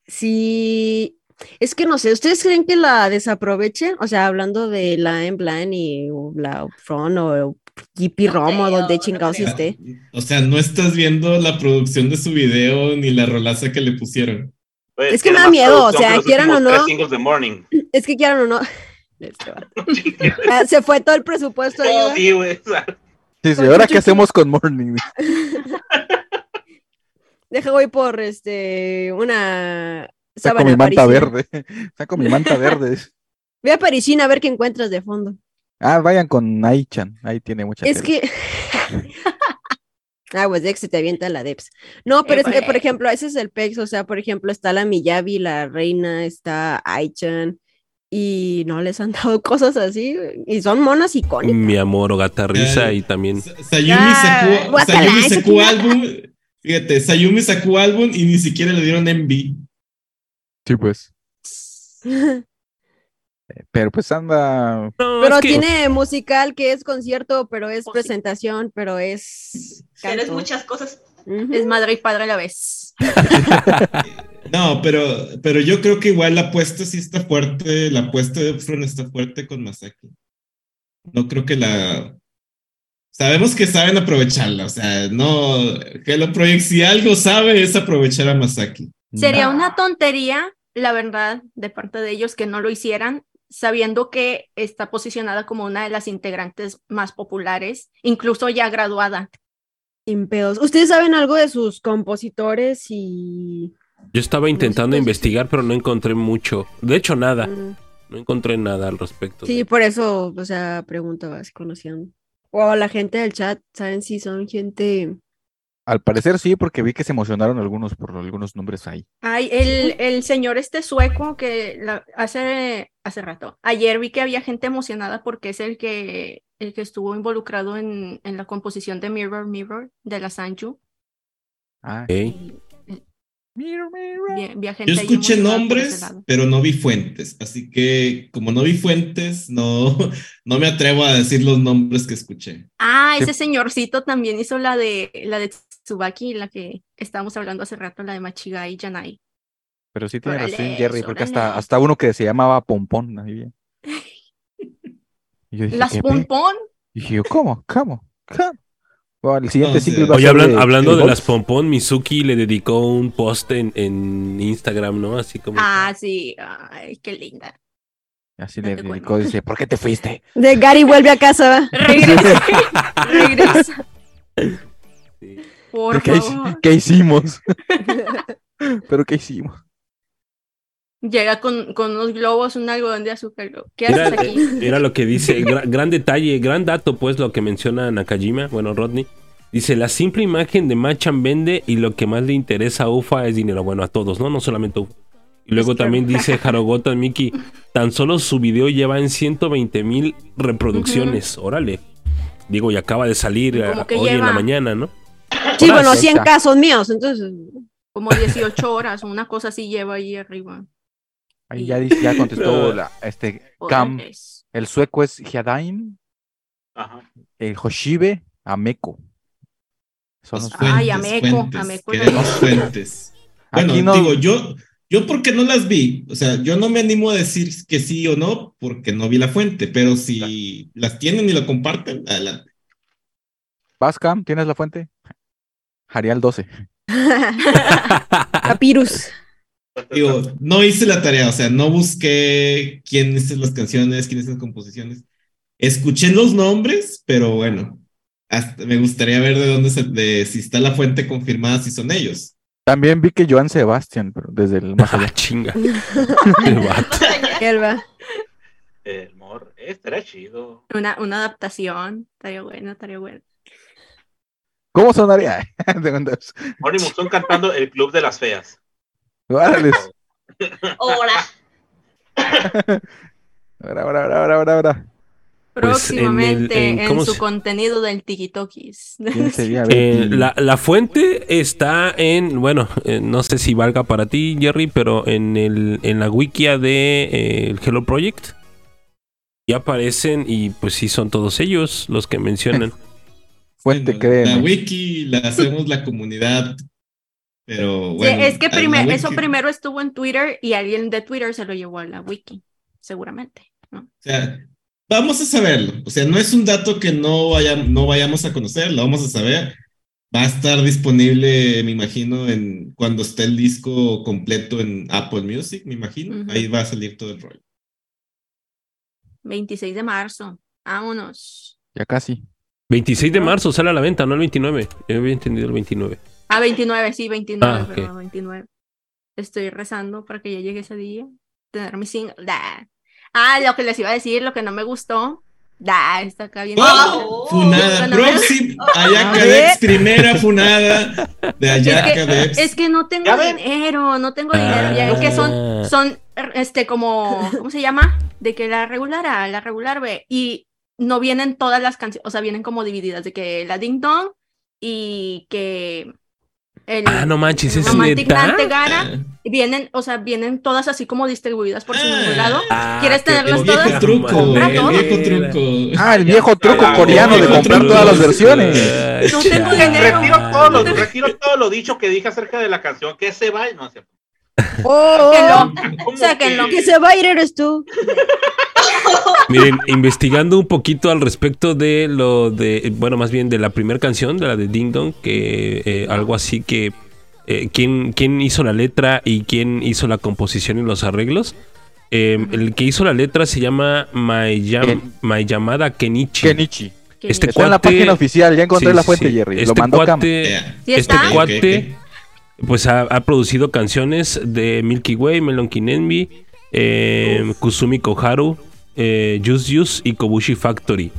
sí, es que no sé, ¿ustedes creen que la desaprovechen? O sea, hablando de la en plan y la Front o GP Rom o donde no chingados creo. esté. O sea, no estás viendo la producción de su video ni la rolaza que le pusieron. Güey, Es que me da miedo, o sea, quieran o no. Es que quieran o no. Este. Ah, Se fue todo el presupuesto ahí. ¿verdad? Sí, güey. Sí, ¿ahora qué hacemos con Morning? Deja voy por este una Saco mi manta parisina. verde. Saco mi manta verde. Ve a Parisina a ver qué encuentras de fondo. Ah, vayan con Aichan. Ahí tiene mucha Es tele. que. ah, pues Dex se te avienta la Deps. No, pero Eh, es que, por ejemplo, ese es el PEX. O sea, por ejemplo, está la Miyabi, la reina, está Aichan. Y no les han dado cosas así. Y son monas icónicas. Mi amor o gata risa y también. Sa- Sayumi Ah, sacó, Sayumi sacó que- álbum. Fíjate, Sayumi sacó álbum y ni siquiera le dieron MV. Sí, pues. Pero pues anda. No, Pero es que- tiene musical que es concierto, pero es Oh, sí. presentación, pero es. Eres canto. muchas cosas. Es madre y padre a la vez. No, pero, pero yo creo que igual la apuesta sí está fuerte. La apuesta de Upfront está fuerte con Masaki. No creo que la. Sabemos que saben aprovecharla. O sea, no. Hello Project, si algo sabe, es aprovechar a Masaki. Sería nah. una tontería, la verdad, de parte de ellos que no lo hicieran, sabiendo que está posicionada como una de las integrantes más populares, incluso ya graduada. Sin pedos. ¿Ustedes saben algo de sus compositores y. Yo estaba intentando investigar, pero no encontré mucho. De hecho, nada. Mm, No encontré nada al respecto. Sí, de- por eso, o sea, preguntaba si conocían. O la gente del chat, ¿saben si son gente. Al parecer sí, porque vi que se emocionaron algunos por algunos nombres ahí. Ay, el, el señor este sueco que la- hace, hace rato, ayer vi que había gente emocionada porque es el que, el que estuvo involucrado en, en la composición de Mirror Mirror de la Sanju. Ah, Ok. Gente Yo escuché nombres, pero no vi fuentes. Así que, como no vi fuentes, no, no me atrevo a decir los nombres que escuché. Ah, ese señorcito también hizo la de la de Tsubaki, la que estábamos hablando hace rato, la de Machigai Janai. pero sí tiene razón Jerry, porque hasta, hasta uno que se llamaba Pompón. ahí vi. Y yo dije, Las pompón. Dije yo, ¿cómo? ¿Cómo? ¿Cómo? Bueno, el siguiente No, sí. single va a Oye, ser hablan- de hablando de las pompón, Mizuki le dedicó un post en, en Instagram, ¿no? Así como. Ah, sí, ay, qué linda. Así le dedicó, dice, ¿por qué te fuiste? De Gary vuelve a casa. Regresa, regresa. Sí. Por ¿Qué, favor. qué hicimos? ¿Pero qué hicimos? Llega con, con unos globos, un algodón de azúcar. ¿Qué haces aquí? mira lo que dice, gra- gran detalle, gran dato, pues lo que menciona Nakajima, bueno, Rodney. Dice, la simple imagen de Machan vende y lo que más le interesa a Ufa es dinero. Bueno, a todos, ¿no? No solamente a Ufa. Y luego también dice Harogota Miki, tan solo su video lleva en 120 mil reproducciones. Órale. Digo, y acaba de salir ¿Y cómo eh, hoy en la mañana, ¿no? Sí, Horas. bueno, 100 Esa. casos míos, entonces. Como 18 horas, una cosa así lleva ahí arriba. Ahí ya, dice- ya contestó la- este Cam. El sueco es Hyadain, Ajá. el Hoshibe, Ameko. Son los- fuentes, Ay, Ameco, fuentes, Ameco Queremos fuentes. Bueno, Aquí no- digo, yo, yo porque no las vi, o sea, yo no me animo a decir que sí o no porque no vi la fuente, pero si las tienen y lo comparten, adelante. ¿Vas, Cam? ¿Tienes la fuente? Harial 12. Papyrus. Digo, no hice la tarea, o sea, no busqué quién hizo las canciones, quién hizo las composiciones. Escuché los nombres, pero bueno, hasta me gustaría ver de dónde se, de si está la fuente confirmada, si son ellos. También vi que Joan Sebastián, pero desde el más allá. Ah, chinga. El vato. Elba. El mor, eh, estaría chido. Una, una adaptación. Estaría bueno, estaría bueno. ¿Cómo sonaría? Morning Musume cantando El Club de las Feas. Órale. Ahora. Ahora, ahora, ahora, ahora, ahora. Pues en el- Próximamente en- en, ¿cómo su se- contenido del Tikitokis. Eh, la, la fuente está en, bueno, eh, no sé si valga para ti, Jerry, pero en, el, en la wikia de eh, el Hello Project. Y aparecen y pues sí son todos ellos los que mencionan. Fuente, Bueno, créeme. La wiki la hacemos la comunidad Pero Sí, bueno. es que primer- eso wiki. primero estuvo en Twitter y alguien de Twitter se lo llevó a la wiki, seguramente. ¿no? O sea, vamos a saberlo. O sea, no es un dato que no, vaya, no vayamos a conocer, lo vamos a saber. Va a estar disponible, me imagino, en cuando esté el disco completo en Apple Music, me imagino. Ahí va a salir todo el rollo. 26 de marzo. Vámonos. Ya casi. 26 de marzo sale a la venta, no el 29. Yo había entendido el 29. Ah, 29, sí, 29, Ah, ok. perdón, 29. Estoy rezando para que ya llegue ese día. Tener mi single. Da. Ah, lo que les iba a decir, lo que no me gustó. Da, está acá bien. ¡Oh! Funada, Bueno, próxima. Ayaka A ver. Dex, primera funada de Ayaka Dex. Es que no tengo dinero, no tengo dinero. Ya ves que son, son, este, como, ¿cómo se llama? De que la regular A, la regular B. Y no vienen todas las canciones, o sea, vienen como divididas, de que la Ding Dong y que el Ah, no manches, es Romantic Gara, Ah, vienen, o sea, vienen todas así como distribuidas por su Ah. lado. Ah, ¿Quieres tenerlas el viejo todas? truco, Compra el todo. viejo truco. Ah, el viejo truco Ah, coreano de viejo comprar truco. todas las versiones. No tengo dinero. Retiro todo, lo, retiro todo lo dicho que dije acerca de la canción. Que se va. No, es cierto. Oh, Sáquenlo. ¿Cómo Sáquenlo. que se va a ir eres tú. Miren, investigando un poquito al respecto de lo de, bueno, más bien de la primera canción, de la de Ding Dong, que eh, algo así que eh, ¿quién, quién hizo la letra y quién hizo la composición y los arreglos. Eh, el que hizo la letra se llama Mayam, Ken- Mayamada Kenichi. Kenichi. Este Está en la cuate- página oficial, ya encontré Sí, la fuente, sí. Jerry. Lo Este mandó Cam. cuate, Yeah. ¿Sí este está? cuate, pues ha, producido canciones de Milky Way, Melon Kinenbi, eh, Kusumi Koharu, eh, Juice Juice y Kobushi Factory.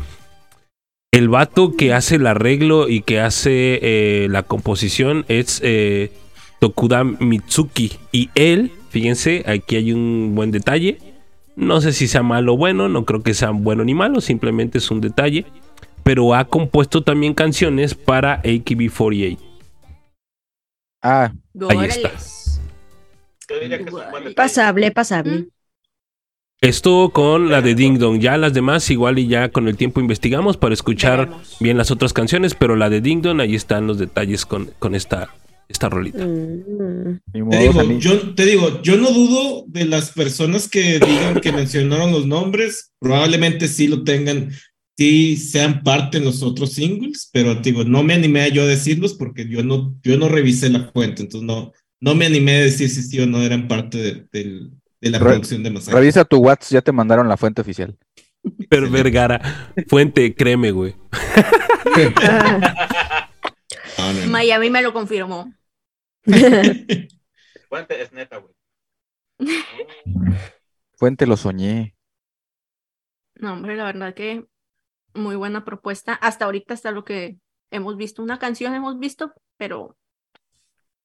El vato que hace el arreglo y que hace eh, la composición es eh, Tokuda Mitsuki. Y él, fíjense, aquí hay un buen detalle. No sé si sea malo o bueno, no creo que sea bueno ni malo, simplemente es un detalle. Pero ha compuesto también canciones para AKB48. Ah, Ahí está. Yo diría que es. Pasable, pasable. Mm. Esto con la de Ding Dong. Ya las demás igual y ya con el tiempo investigamos para escuchar Veremos. bien las otras canciones, pero la de Ding Dong, ahí están los detalles con, con esta, esta rolita. Mm. Te digo, yo, te digo, yo no dudo de las personas que digan que mencionaron los nombres, probablemente sí lo tengan, sí sean parte en los otros singles, pero digo, no me animé a yo a decirlos porque yo no, yo no revisé la fuente, entonces no, no me animé a decir si sí o no eran parte de, de la Re- producción de Masacre. Revisa tu WhatsApp, ya te mandaron la fuente oficial. Pero Vergara, fuente, créeme, güey. Ah. No, no, no. Miami me lo confirmó. Fuente es neta, güey. Fuente lo soñé. No, hombre, la verdad que muy buena propuesta. Hasta ahorita, hasta lo que hemos visto, una canción hemos visto, pero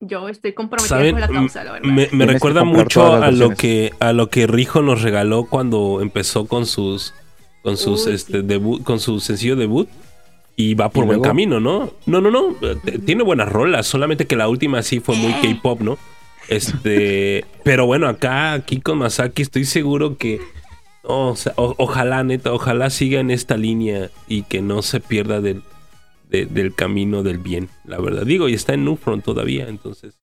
yo estoy comprometida ¿Saben? con la causa, la verdad. Me, recuerda mucho a lo que a lo que Rijo nos regaló cuando empezó con sus con sus Uy, este sí. debut con su sencillo debut y va por ¿Y buen luego? camino, ¿no? No, no, no, eh, tiene buenas rolas, solamente que la última sí fue muy Eh. K-pop, ¿no? Este, pero bueno, acá aquí con Masaki estoy seguro que o sea, o- ojalá neta, ojalá siga en esta línea y que no se pierda del de- del camino del bien, la verdad. Digo, y está en Newfront todavía, entonces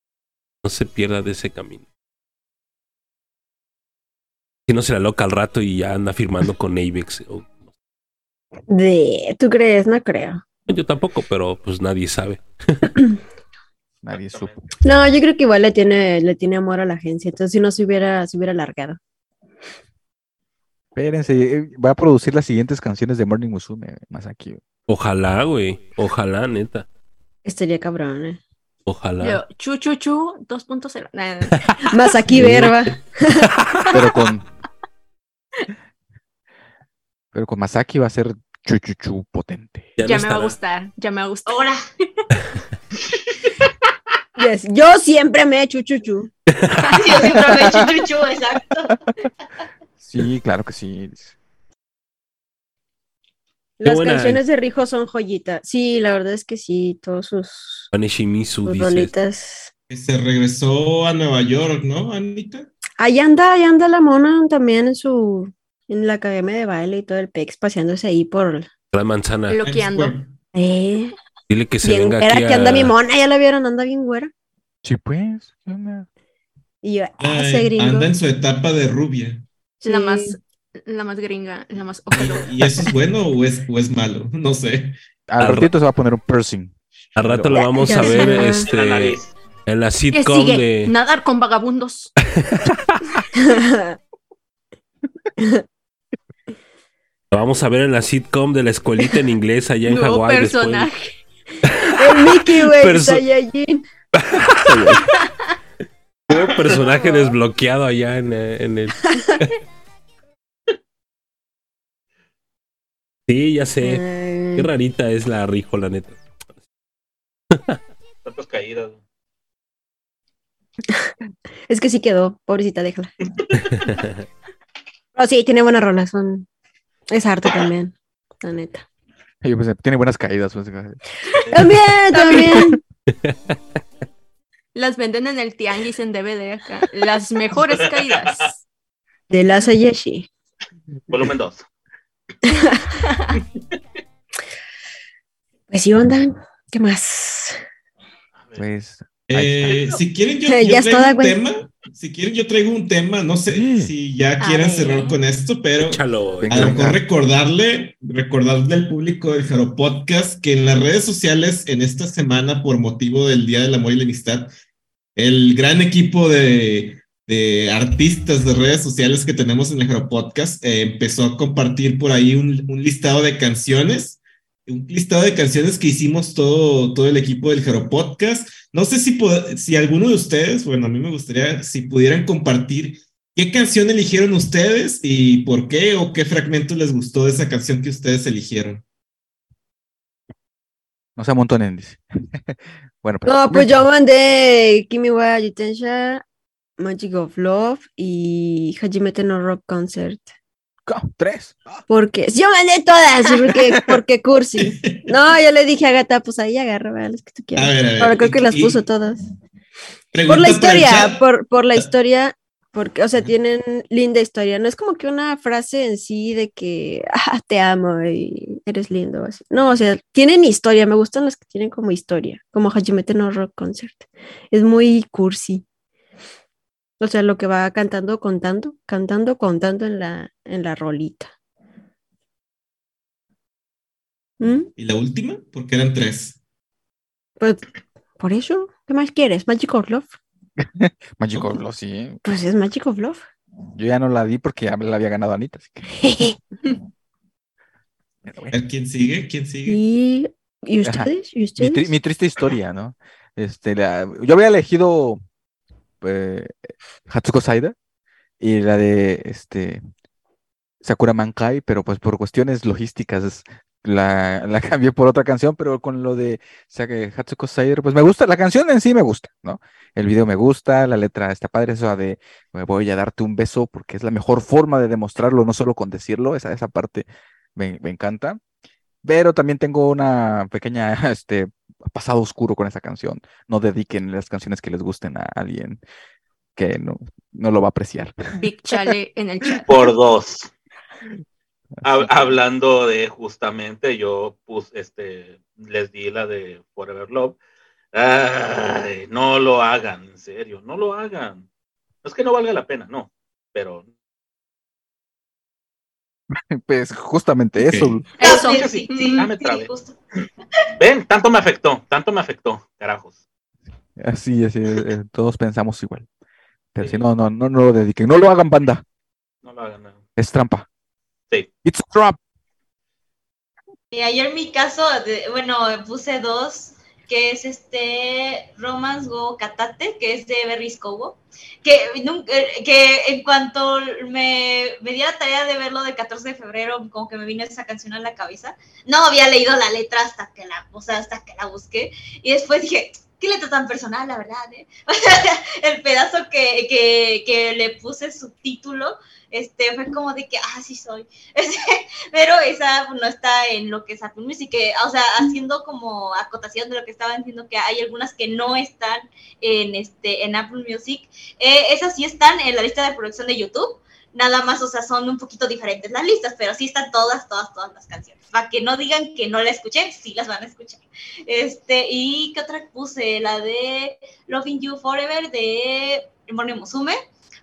no se pierda de ese camino. Si no se la loca al rato y ya anda firmando con Avex. o- De, ¿Tú crees? No creo. yo tampoco, pero pues nadie sabe. Nadie supo. No, yo creo que igual le tiene, le tiene amor a la agencia. Entonces, si no se hubiera, se hubiera alargado. Espérense, eh, va a producir las siguientes canciones de Morning Musume, Masaki. Ojalá, güey. Ojalá, neta. Estaría cabrón, ¿eh? Ojalá. Yo, chu, chu, chu, 2.0. Nah, nah, nah. Más aquí, verba. Pero con. Pero con Masaki va a ser chuchuchu potente. Ya, ya no me va a estará. gustar, ya me va a gustar. Ahora, Yes, Yo siempre me he hecho chuchu. sí, yo siempre me he hecho chuchu, exacto. Sí, claro que sí. Las buena. canciones de Rijo son joyitas. Sí, la verdad es que sí, todos sus, Vanishimizu sus rolitas. Se regresó a Nueva York, ¿no, Anita? Ahí anda, ahí anda la mona también en su, en la academia de baile y todo el pex paseándose ahí por, Gran manzana. Lo- Bloqueando. Eh, Dile que se bien venga güera aquí que anda mi mona, ya la vieron, anda bien güera. Sí, pues. ¿qué onda? Y yo, Ay, ese gringo. anda en su etapa de rubia. La Sí. más, la más gringa, la más ojalá. ¿Y eso es bueno o es, o es malo? No sé. Al Al ratito se va a poner un piercing. Al rato lo vamos a ver sé. La este, en la ¿Qué sitcom sigue? de. Nadar con vagabundos. Lo vamos a ver en la sitcom de la escuelita en inglés allá en Nuevo Hawái. después. personaje. El Mickey, güey, Perso- personaje desbloqueado allá en, eh, en el. Sí, ya sé. Ay, Qué rarita es la Rijo, la neta. Tantas caídas. Es que sí quedó, pobrecita, déjala. Oh, sí, tiene buenas rolas, son... Es arte también, la neta. Yo pensé, tiene buenas caídas. pues, También, también. Las venden en el tianguis en DVD acá. Las mejores caídas. De la Sayeshi. Volumen 2. Pues sí, onda. ¿Qué más? Pues. Eh, si quieren, yo, Ya yo traigo toda, un güey. tema. Si quieren, yo traigo un tema. No sé Sí. si ya quieran cerrar con esto, pero Échalo. A lo mejor recordarle, recordarle al público del Jaro Podcast que en las redes sociales, en esta semana, por motivo del Día del Amor y la Amistad, el gran equipo de, artistas de redes sociales que tenemos en el Podcast eh, empezó a compartir por ahí un, listado de canciones, un listado de canciones que hicimos todo, todo el equipo del Jaro Podcast. No sé si, si alguno de ustedes, bueno, a mí me gustaría si pudieran compartir ¿Qué canción eligieron ustedes y por qué o qué fragmento les gustó de esa canción que ustedes eligieron? No se amontonen, dice. bueno. No, pues yo mandé Kimi wa Yutensha, Magic of Love y Hajimete no Rock Concert. ¿Cómo? Tres. Porque yo mandé todas, porque, porque cursi. No, yo le dije a Gata, pues ahí agarra, vea, las que tú A quieras. ver, a ver. Ahora creo y- que las y- puso todas. Por la historia, por, por la historia, porque, o sea, tienen linda historia. No es como que una frase en sí de que, ah, te amo y eres lindo. así. No, o sea, tienen historia. Me gustan las que tienen como historia, como Hajimete no Rock Concert. Es muy cursi. O sea, lo que va cantando, contando, cantando, contando en la, en la rolita. ¿Mm? ¿Y la última? Porque eran tres. Pues, por eso, ¿qué más quieres? Magic of Love. Magic of Love, sí. Pues es Magic of Love. Yo ya no la di porque ya me la había ganado Anita. Así que, pero bueno. ¿quién sigue? ¿Quién sigue? ¿Y, ustedes? ¿Y Mi, ustedes? tri- mi triste historia, ¿no? Este, la- yo había elegido eh, Hatsuko Saida y la de este Sakura Mankai, pero pues por cuestiones logísticas la, la cambié por otra canción, pero con lo de Sa- Hatsuko Saida, pues me gusta, la canción en sí me gusta, ¿no? El video me gusta, la letra está padre, eso de me voy a darte un beso porque es la mejor forma de demostrarlo, no solo con decirlo, esa, esa parte me, me encanta. Pero también tengo una pequeña este, pasado oscuro con esa canción. No dediquen las canciones que les gusten a alguien que no, no lo va a apreciar. Big Chale en el chat. Por dos. Hab- hablando de justamente, yo puse, este, les di la de Forever Love. Ay, no lo hagan, en serio, no lo hagan. No es que no valga la pena, no, pero Pues justamente eso. Eso. sí, sí, sí, ya me sí, trabé. justo. ven, tanto me afectó, tanto me afectó, carajos. Así, así, eh, todos pensamos igual. Pero Sí. si no, no, no, no lo dediquen. No lo hagan, banda. No lo hagan. no. Es trampa. Sí. It's a trap. Y ayer en mi caso, de- bueno, puse dos, que es este Romance Go Katate, que es de Berry Scobo, que, nunca- que en cuanto me, me di la tarea de verlo del 14 de febrero, como que me vino esa canción a la cabeza, no había leído la letra hasta que la, o sea, hasta que la busqué, y después dije, qué letra tan personal, la verdad, ¿eh? El pedazo que, que, que le puse subtítulo, este, fue como de que, ah, sí soy. pero esa pues, no está en lo que es Apple Music, que, o sea, haciendo como acotación de lo que estaban diciendo, que hay algunas que no están en, este, en Apple Music, eh, esas sí están en la lista de producción de YouTube, nada más, o sea, son un poquito diferentes las listas, pero sí están todas, todas, todas las canciones. Para que no digan que no la escuché, sí las van a escuchar. Este, y ¿qué otra puse? La de Loving You Forever de Mone Musume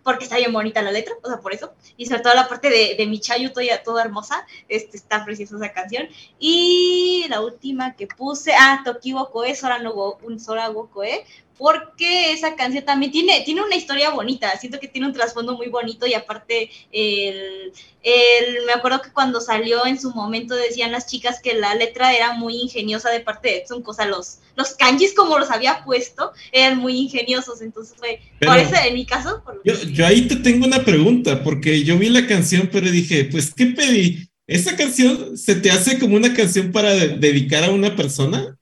porque está bien bonita la letra, o sea, por eso. Y sobre todo la parte de, de Michayu, toda, toda hermosa, este, está preciosa esa canción. Y la última que puse, ah, Tokiwo Koe, Sora no Go, un Sora Go Koe, porque esa canción también tiene, tiene una historia bonita, siento que tiene un trasfondo muy bonito y aparte el, el- me acuerdo que cuando salió en su momento decían las chicas que la letra era muy ingeniosa de parte de o sea, los, los kanjis como los había puesto eran muy ingeniosos, entonces fue, Pero- por eso en mi caso, por Yo, yo ahí te tengo una pregunta, porque yo vi la canción, pero dije, pues, ¿qué pedí? ¿Esa canción se te hace como una canción para de- dedicar a una persona?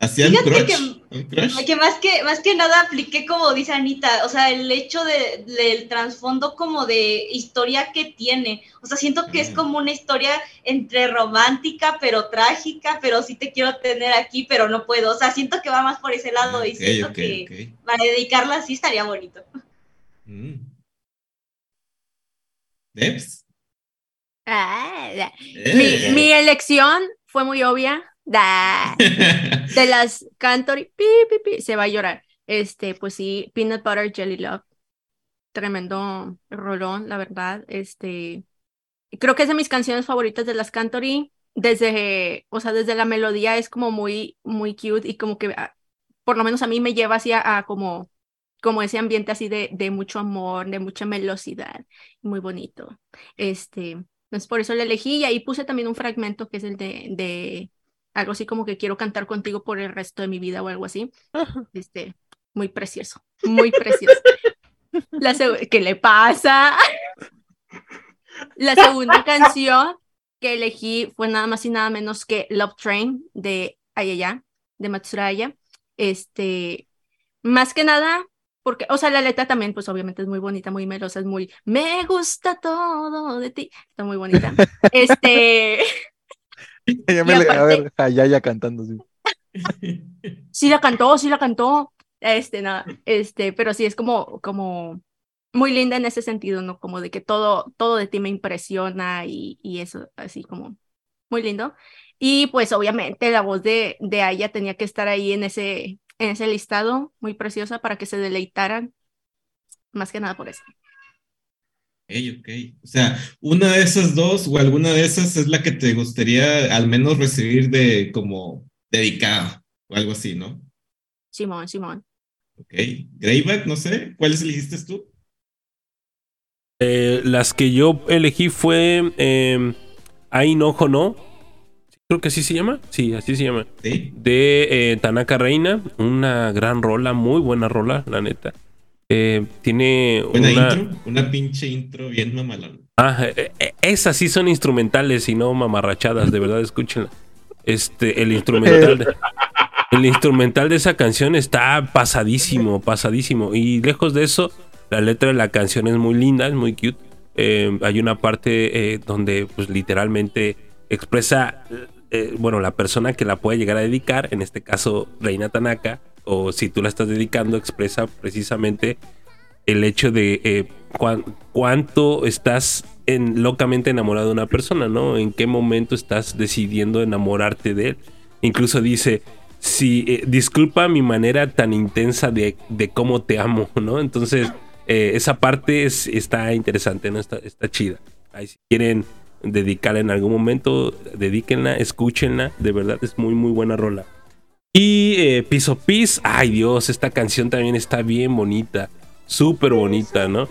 ¿Hacia el crush? que-. Que más que, más que nada apliqué como dice Anita, o sea, el hecho de, del trasfondo como de historia que tiene. O sea, siento que es como una historia entre romántica, pero trágica, pero sí te quiero tener aquí, pero no puedo. O sea, siento que va más por ese lado y siento que para dedicarla sí estaría bonito. Mm. ¿Debs? Ah. Eh. mi, mi elección fue muy obvia. Da. De las Cantory, pi, pi, pi, se va a llorar. Este, pues sí, Peanut Butter Jelly Love. Tremendo rolón, la verdad. Este, creo que es de mis canciones favoritas de las Cantory. Desde, o sea, desde la melodía es como muy, muy cute y como que, ah, por lo menos a mí me lleva así a, a como, como ese ambiente así de, de mucho amor, de mucha melosidad, muy bonito. Este, entonces por eso le elegí y ahí puse también un fragmento que es el de, de algo así como que quiero cantar contigo por el resto de mi vida o algo así. Este, muy precioso, muy precioso. La ¿Qué le pasa? La segunda canción que elegí fue nada más y nada menos que Love Train de Ayaya, de Matsuraya. Este, más que nada, porque, o sea, la letra también, pues obviamente es muy bonita, muy melosa, es muy, me gusta todo de ti, está muy bonita. Este, Ya me Y le- a aparte- ver, a Yaya cantando. sí. sí la cantó, sí la cantó. Este, nada, este, pero sí es como, como muy linda en ese sentido, ¿no? Como de que todo, todo de ti me impresiona y, y eso, así como muy lindo. Y pues obviamente la voz de, de Aya tenía que estar ahí en ese, en ese listado, muy preciosa para que se deleitaran. Más que nada por eso. Ok, ok. O sea, una de esas dos o alguna de esas es la que te gustaría al menos recibir de como dedicada o algo así, ¿no? Simón, Simón. Ok. Greyback, no sé, ¿cuáles elegiste tú? Eh, las que yo elegí fue eh, Ai no Hono. Creo que así se llama. Sí, así se llama. Sí. De eh, Tanaka Reina. Una gran rola, muy buena rola, la neta. Eh, tiene Buena una. intro, una pinche intro bien mamalona. Ah, eh, eh, esas sí son instrumentales y no mamarrachadas, de verdad, escúchenla. Este, el instrumental de, el instrumental de esa canción está pasadísimo, pasadísimo. Y lejos de eso, la letra de la canción es muy linda, es muy cute. Eh, hay una parte eh, donde, pues, literalmente expresa, eh, bueno, la persona que la puede llegar a dedicar, en este caso, Reina Tanaka, o si tú la estás dedicando, expresa precisamente el hecho de eh, cuán- cuánto estás en, locamente enamorado de una persona, ¿no? En qué momento estás decidiendo enamorarte de él. Incluso dice, si eh, disculpa mi manera tan intensa de, de cómo te amo, ¿no? Entonces, eh, esa parte es- está interesante, ¿no? Está, está chida. Ahí si quieren dedicarla en algún momento, dedíquenla, escúchenla, de verdad es muy, muy buena rola. Y eh, Piso Pis, ay Dios, esta canción también está bien bonita, súper bonita, ¿no?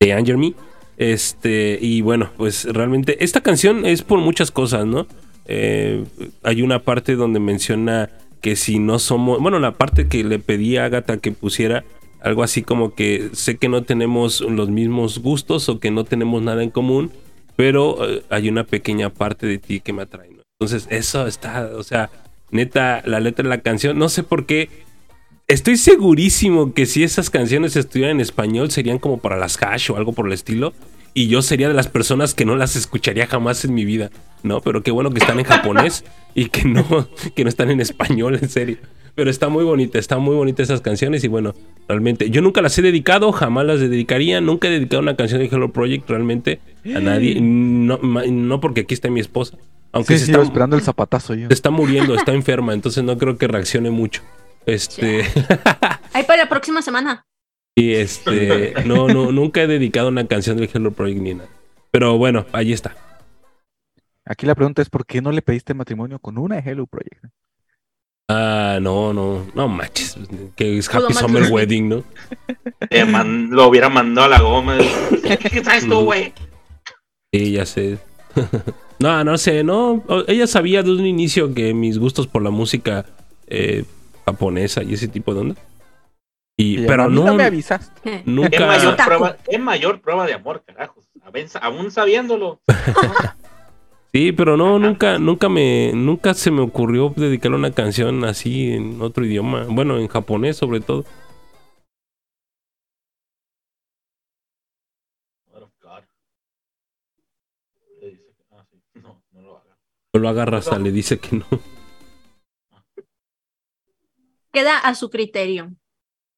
De Anger Me. Este, y bueno, pues realmente esta canción es por muchas cosas, ¿no? Eh, hay una parte donde menciona que si no somos, bueno, la parte que le pedí a Agatha que pusiera algo así como que sé que no tenemos los mismos gustos o que no tenemos nada en común, pero eh, hay una pequeña parte de ti que me atrae, ¿no? Entonces, eso está, o sea, neta, la letra de la canción, no sé por qué. Estoy segurísimo que si esas canciones estuvieran en español serían como para las hash o algo por el estilo. Y yo sería de las personas que no las escucharía jamás en mi vida, ¿no? Pero qué bueno que están en japonés y que no, que no están en español, en serio. Pero está muy bonita, está muy bonita esas canciones y bueno, realmente yo nunca las he dedicado, jamás las dedicaría, nunca he dedicado una canción de Hello Project realmente a nadie, no, ma- no porque aquí está mi esposa, aunque Sí, se sí, está, esperando el zapatazo yo. se está muriendo, está enferma, entonces no creo que reaccione mucho. Este, Ahí para la próxima semana. y este, no, no, nunca he dedicado una canción del Hello Project ni nada. Pero bueno, ahí está. Aquí la pregunta es: ¿por qué no le pediste matrimonio con una de Hello Project? Ah, no, no, no manches, que es Happy Summer Wedding, ¿no? Man- lo hubiera mandado a la goma. ¿Qué, traes tú, güey? Sí, ya sé. No, no sé, no. Ella sabía desde un inicio que mis gustos por la música eh, japonesa y ese tipo de onda. Y, Y pero no, no me avisaste. ¿Qué nunca. mayor, Otaku. prueba, qué mayor prueba de amor, carajos? Aún- Aún sabiéndolo. Sí, pero no, nunca, nunca me, nunca se me ocurrió dedicarle una canción así en otro idioma. Bueno, en japonés sobre todo. Lo haga. No le dice que no. Queda a su criterio.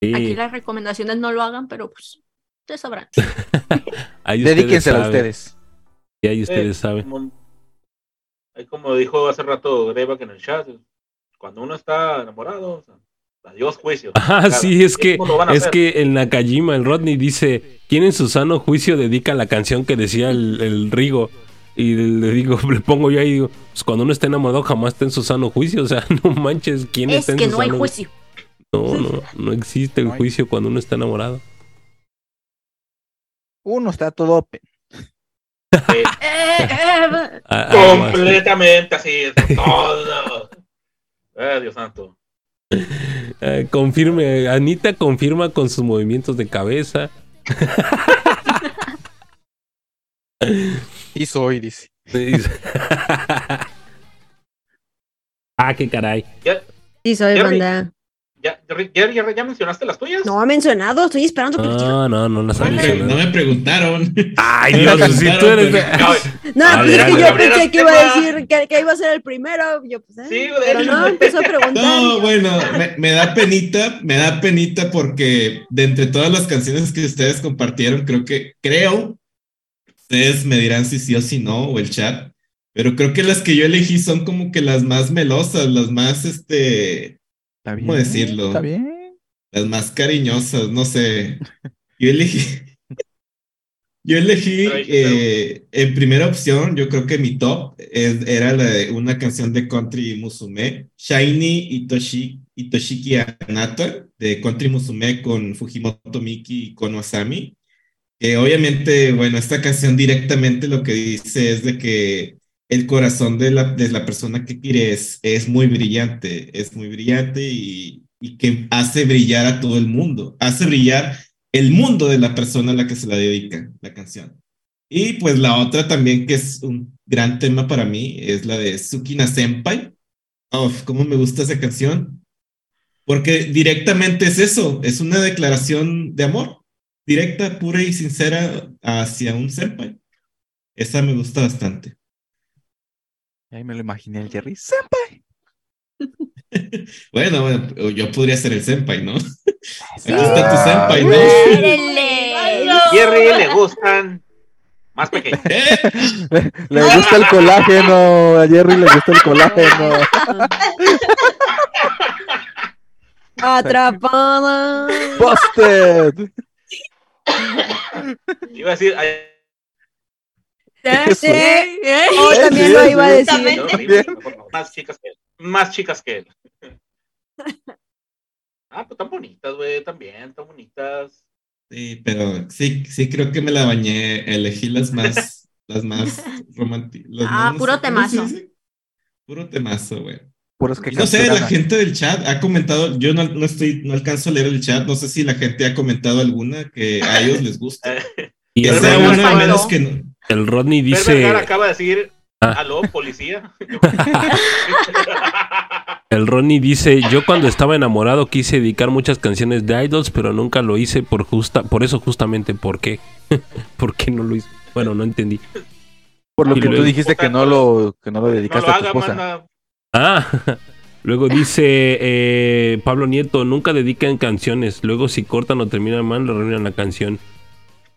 Aquí las recomendaciones no lo hagan, pero pues ustedes sabrán. ahí ustedes Dedíquensela a ustedes. Sí, ahí ustedes Eh, saben. Como, ahí como dijo hace rato Greyback en el chat, cuando uno está enamorado, o sea, adiós juicio. Ah, sí, es que, ¿Cómo lo van a es que en Nakajima el Rodney dice, ¿quién en su sano juicio dedica la canción que decía el, el Rigo? Y le digo, le pongo yo ahí, digo, pues cuando uno está enamorado jamás está en su sano juicio, o sea, no manches, ¿quién Es está en que su no hay sano juicio. No, no, no existe el juicio cuando uno está enamorado. Uno está todo open. Ah, algo así. completamente así, todo. Eh, Dios santo. Eh, confirme, Anita confirma con sus movimientos de cabeza. Y soy, dice. Ah, qué caray. ¿Ya, Sí, soy Jerry. banda. ya, ya, ya- ya mencionaste las tuyas? No ha mencionado, estoy esperando que lo diga. No, no, no las ha No no me preguntaron. Ay, Dios, si tú eres de- No, No, A pues ver, es que a yo pensé que iba a decir que, que iba a ser el primero. Yo, pues, eh, Sí, pero no, empezó a preguntar. No, bueno, me, me da penita, me da penita porque de entre todas las canciones que ustedes compartieron, creo que, creo, ustedes me dirán si sí o si no, o el chat, pero creo que las que yo elegí son como que las más melosas, las más, este, Está bien. ¿Cómo decirlo? Está bien. las más cariñosas, no sé. Yo elegí, yo elegí eh, en primera opción, yo creo que mi top es- era la de una canción de Country Musume, Shiny Itoshi, Itoshiki Anata, de Country Musume con Fujimoto Miki y con Wasami. Obviamente, bueno, esta canción directamente lo que dice es de que el corazón de la, de la persona que quieres es muy brillante, es muy brillante y, y que hace brillar a todo el mundo, hace brillar el mundo de la persona a la que se la dedica la canción. Y pues la otra también que es un gran tema para mí es la de Tsukina Senpai. Uf, cómo me gusta esa canción. Porque directamente es eso, es una declaración de amor, directa, pura y sincera hacia un senpai. Esa me gusta bastante. Ahí me lo imaginé el Jerry. ¡Senpai! Bueno, bueno, yo podría ser el senpai, ¿no? Aquí Ah, está tu senpai, ¿no? Jerry le gustan más pequeños. ¿Eh? Le gusta el colágeno. A Jerry le gusta el colágeno. Atrapada. Busted. Iba a decir. Sí. Oh, también lo iba a decir. Favor, más chicas que él. Más chicas que él. Ah, pues tan bonitas, güey, también, tan bonitas. Sí, pero sí, sí creo que me la bañé. Elegí las más, las más románticas. Ah, puro temazo. Puro temazo, güey. Puros que Y no sé, la gente del chat ha comentado, yo no, no estoy, no alcanzo a leer el chat, no sé si la gente ha comentado alguna que a ellos les gusta. Y el sea bueno, menos que no. el Rodney dice, acaba de decir, Ah. aló, policía. el Rodney dice, yo cuando estaba enamorado quise dedicar muchas canciones de idols, pero nunca lo hice por justa, por eso justamente, ¿por qué? ¿Por qué no lo hice? Bueno, no entendí. Por lo Y que tú dijiste que no lo, que no lo no dedicaste a tu esposa. manda. Ah, Luego dice eh, Pablo Nieto, nunca dedican canciones. Luego si cortan o terminan mal, le arruinan la canción.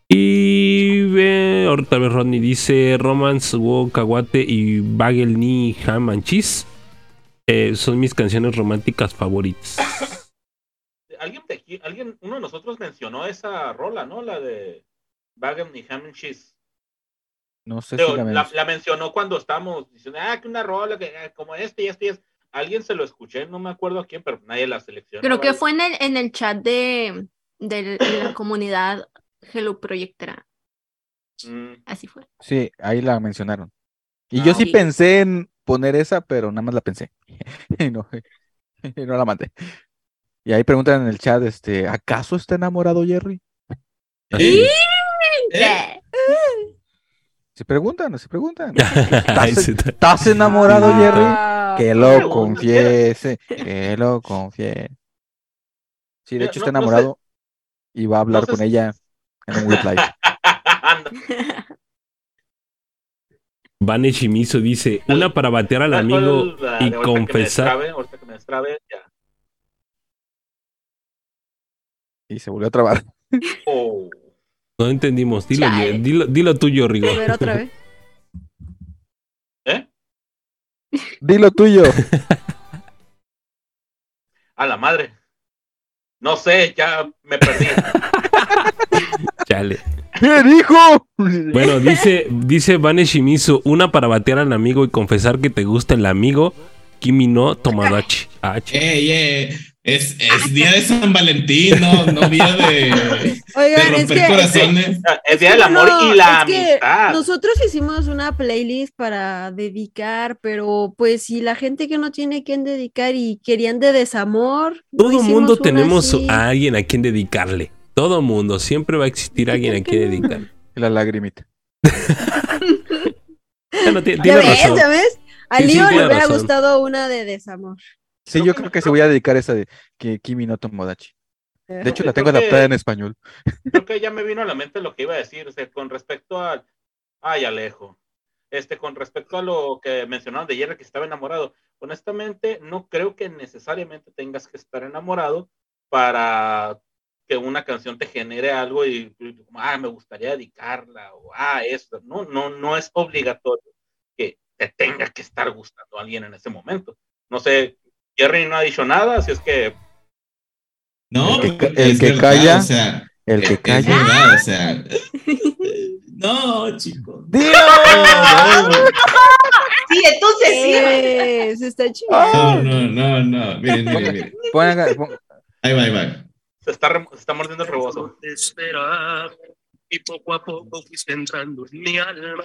Y ve, ahorita vez Rodney dice Romance, Wo, Caguate y Bagel ni Ham and Cheese. eh, son mis canciones románticas favoritas. Alguien de alguien, uno de nosotros mencionó esa rola, ¿no? La de Bagel y Ham and Cheese. No sé si la la, men- la mencionó cuando estábamos diciendo, ah, que una rola, que ah, como este y este y este. Alguien se lo escuché, no me acuerdo a quién, pero nadie la seleccionó. Creo que ¿vale? fue en el, en el chat de, de la comunidad Hello Projectra. Mm, Así fue. Sí, ahí la mencionaron. Y Ah, yo sí ok. pensé en poner esa, pero nada más la pensé. y no, y no la mandé. Y ahí preguntan en el chat, este, ¿acaso está enamorado Jerry? ¿Eh? ¿Eh? Se preguntan, se preguntan. ¿Estás enamorado Jerry? Ah, Que lo confiese, que lo confiese. Sí, de Mira, hecho no- está no sé- enamorado y va a hablar con ella en un live. Anda. Vane Shimizu dice, una para batear al amigo La- y ahorita que me confesar. destrabe, ahorita que me destrabe, ya. Y se volvió a trabar. Oh. No entendimos. Dilo, Chale. dilo, dilo tuyo, Rigo. A ver otra vez. ¿Eh? Dilo tuyo. A la madre. No sé, ya me perdí. Chale. ¿Qué dijo? Bueno, dice, dice Vane Shimizu, una para batear al amigo y confesar que te gusta el amigo. Kimi no Tomodachi. Ah, ch- Ey, ey, Es, es día de San Valentín, no, no día de, de Oigan, es romper que, corazones. Es día del amor No, y la es que amistad. Nosotros hicimos una playlist para dedicar, pero pues si la gente que no tiene quien dedicar y querían de desamor. no Todo mundo tenemos así. a alguien a quien dedicarle. Todo mundo. Siempre va a existir alguien a ¿Por qué quien no? dedicarle. La lagrimita. Ti- ¿Ya ves? razón. ¿Ya ves? A Sí, sí, Leo le hubiera razón. gustado una de desamor. Sí, Creo yo que- creo que se voy a dedicar a esa de que Kimi no Tomodachi. De hecho, la tengo que- adaptada en español. Creo que ya me vino a la mente lo que iba a decir, o sea, con respecto al... Ay, Alejo. Este, con respecto a lo que mencionaron de Jerry que estaba enamorado, honestamente no creo que necesariamente tengas que estar enamorado para que una canción te genere algo y, y ah, me gustaría dedicarla o ah, esto. No, no, no es obligatorio que te tenga que estar gustando a alguien en ese momento. No sé, Jerry no ha dicho nada, así es que No, El que el es que verdad, calla, o sea, El que es calla. verdad, o sea. No, chicos. ¡Dilo! No, Sí, entonces sí. Se está chingando. no, no, no. Miren, miren, miren. Pongan- pon- Ahí va, ahí va. se está, se está mordiendo el rebozo. esperar y poco a poco fuiste entrando en mi alma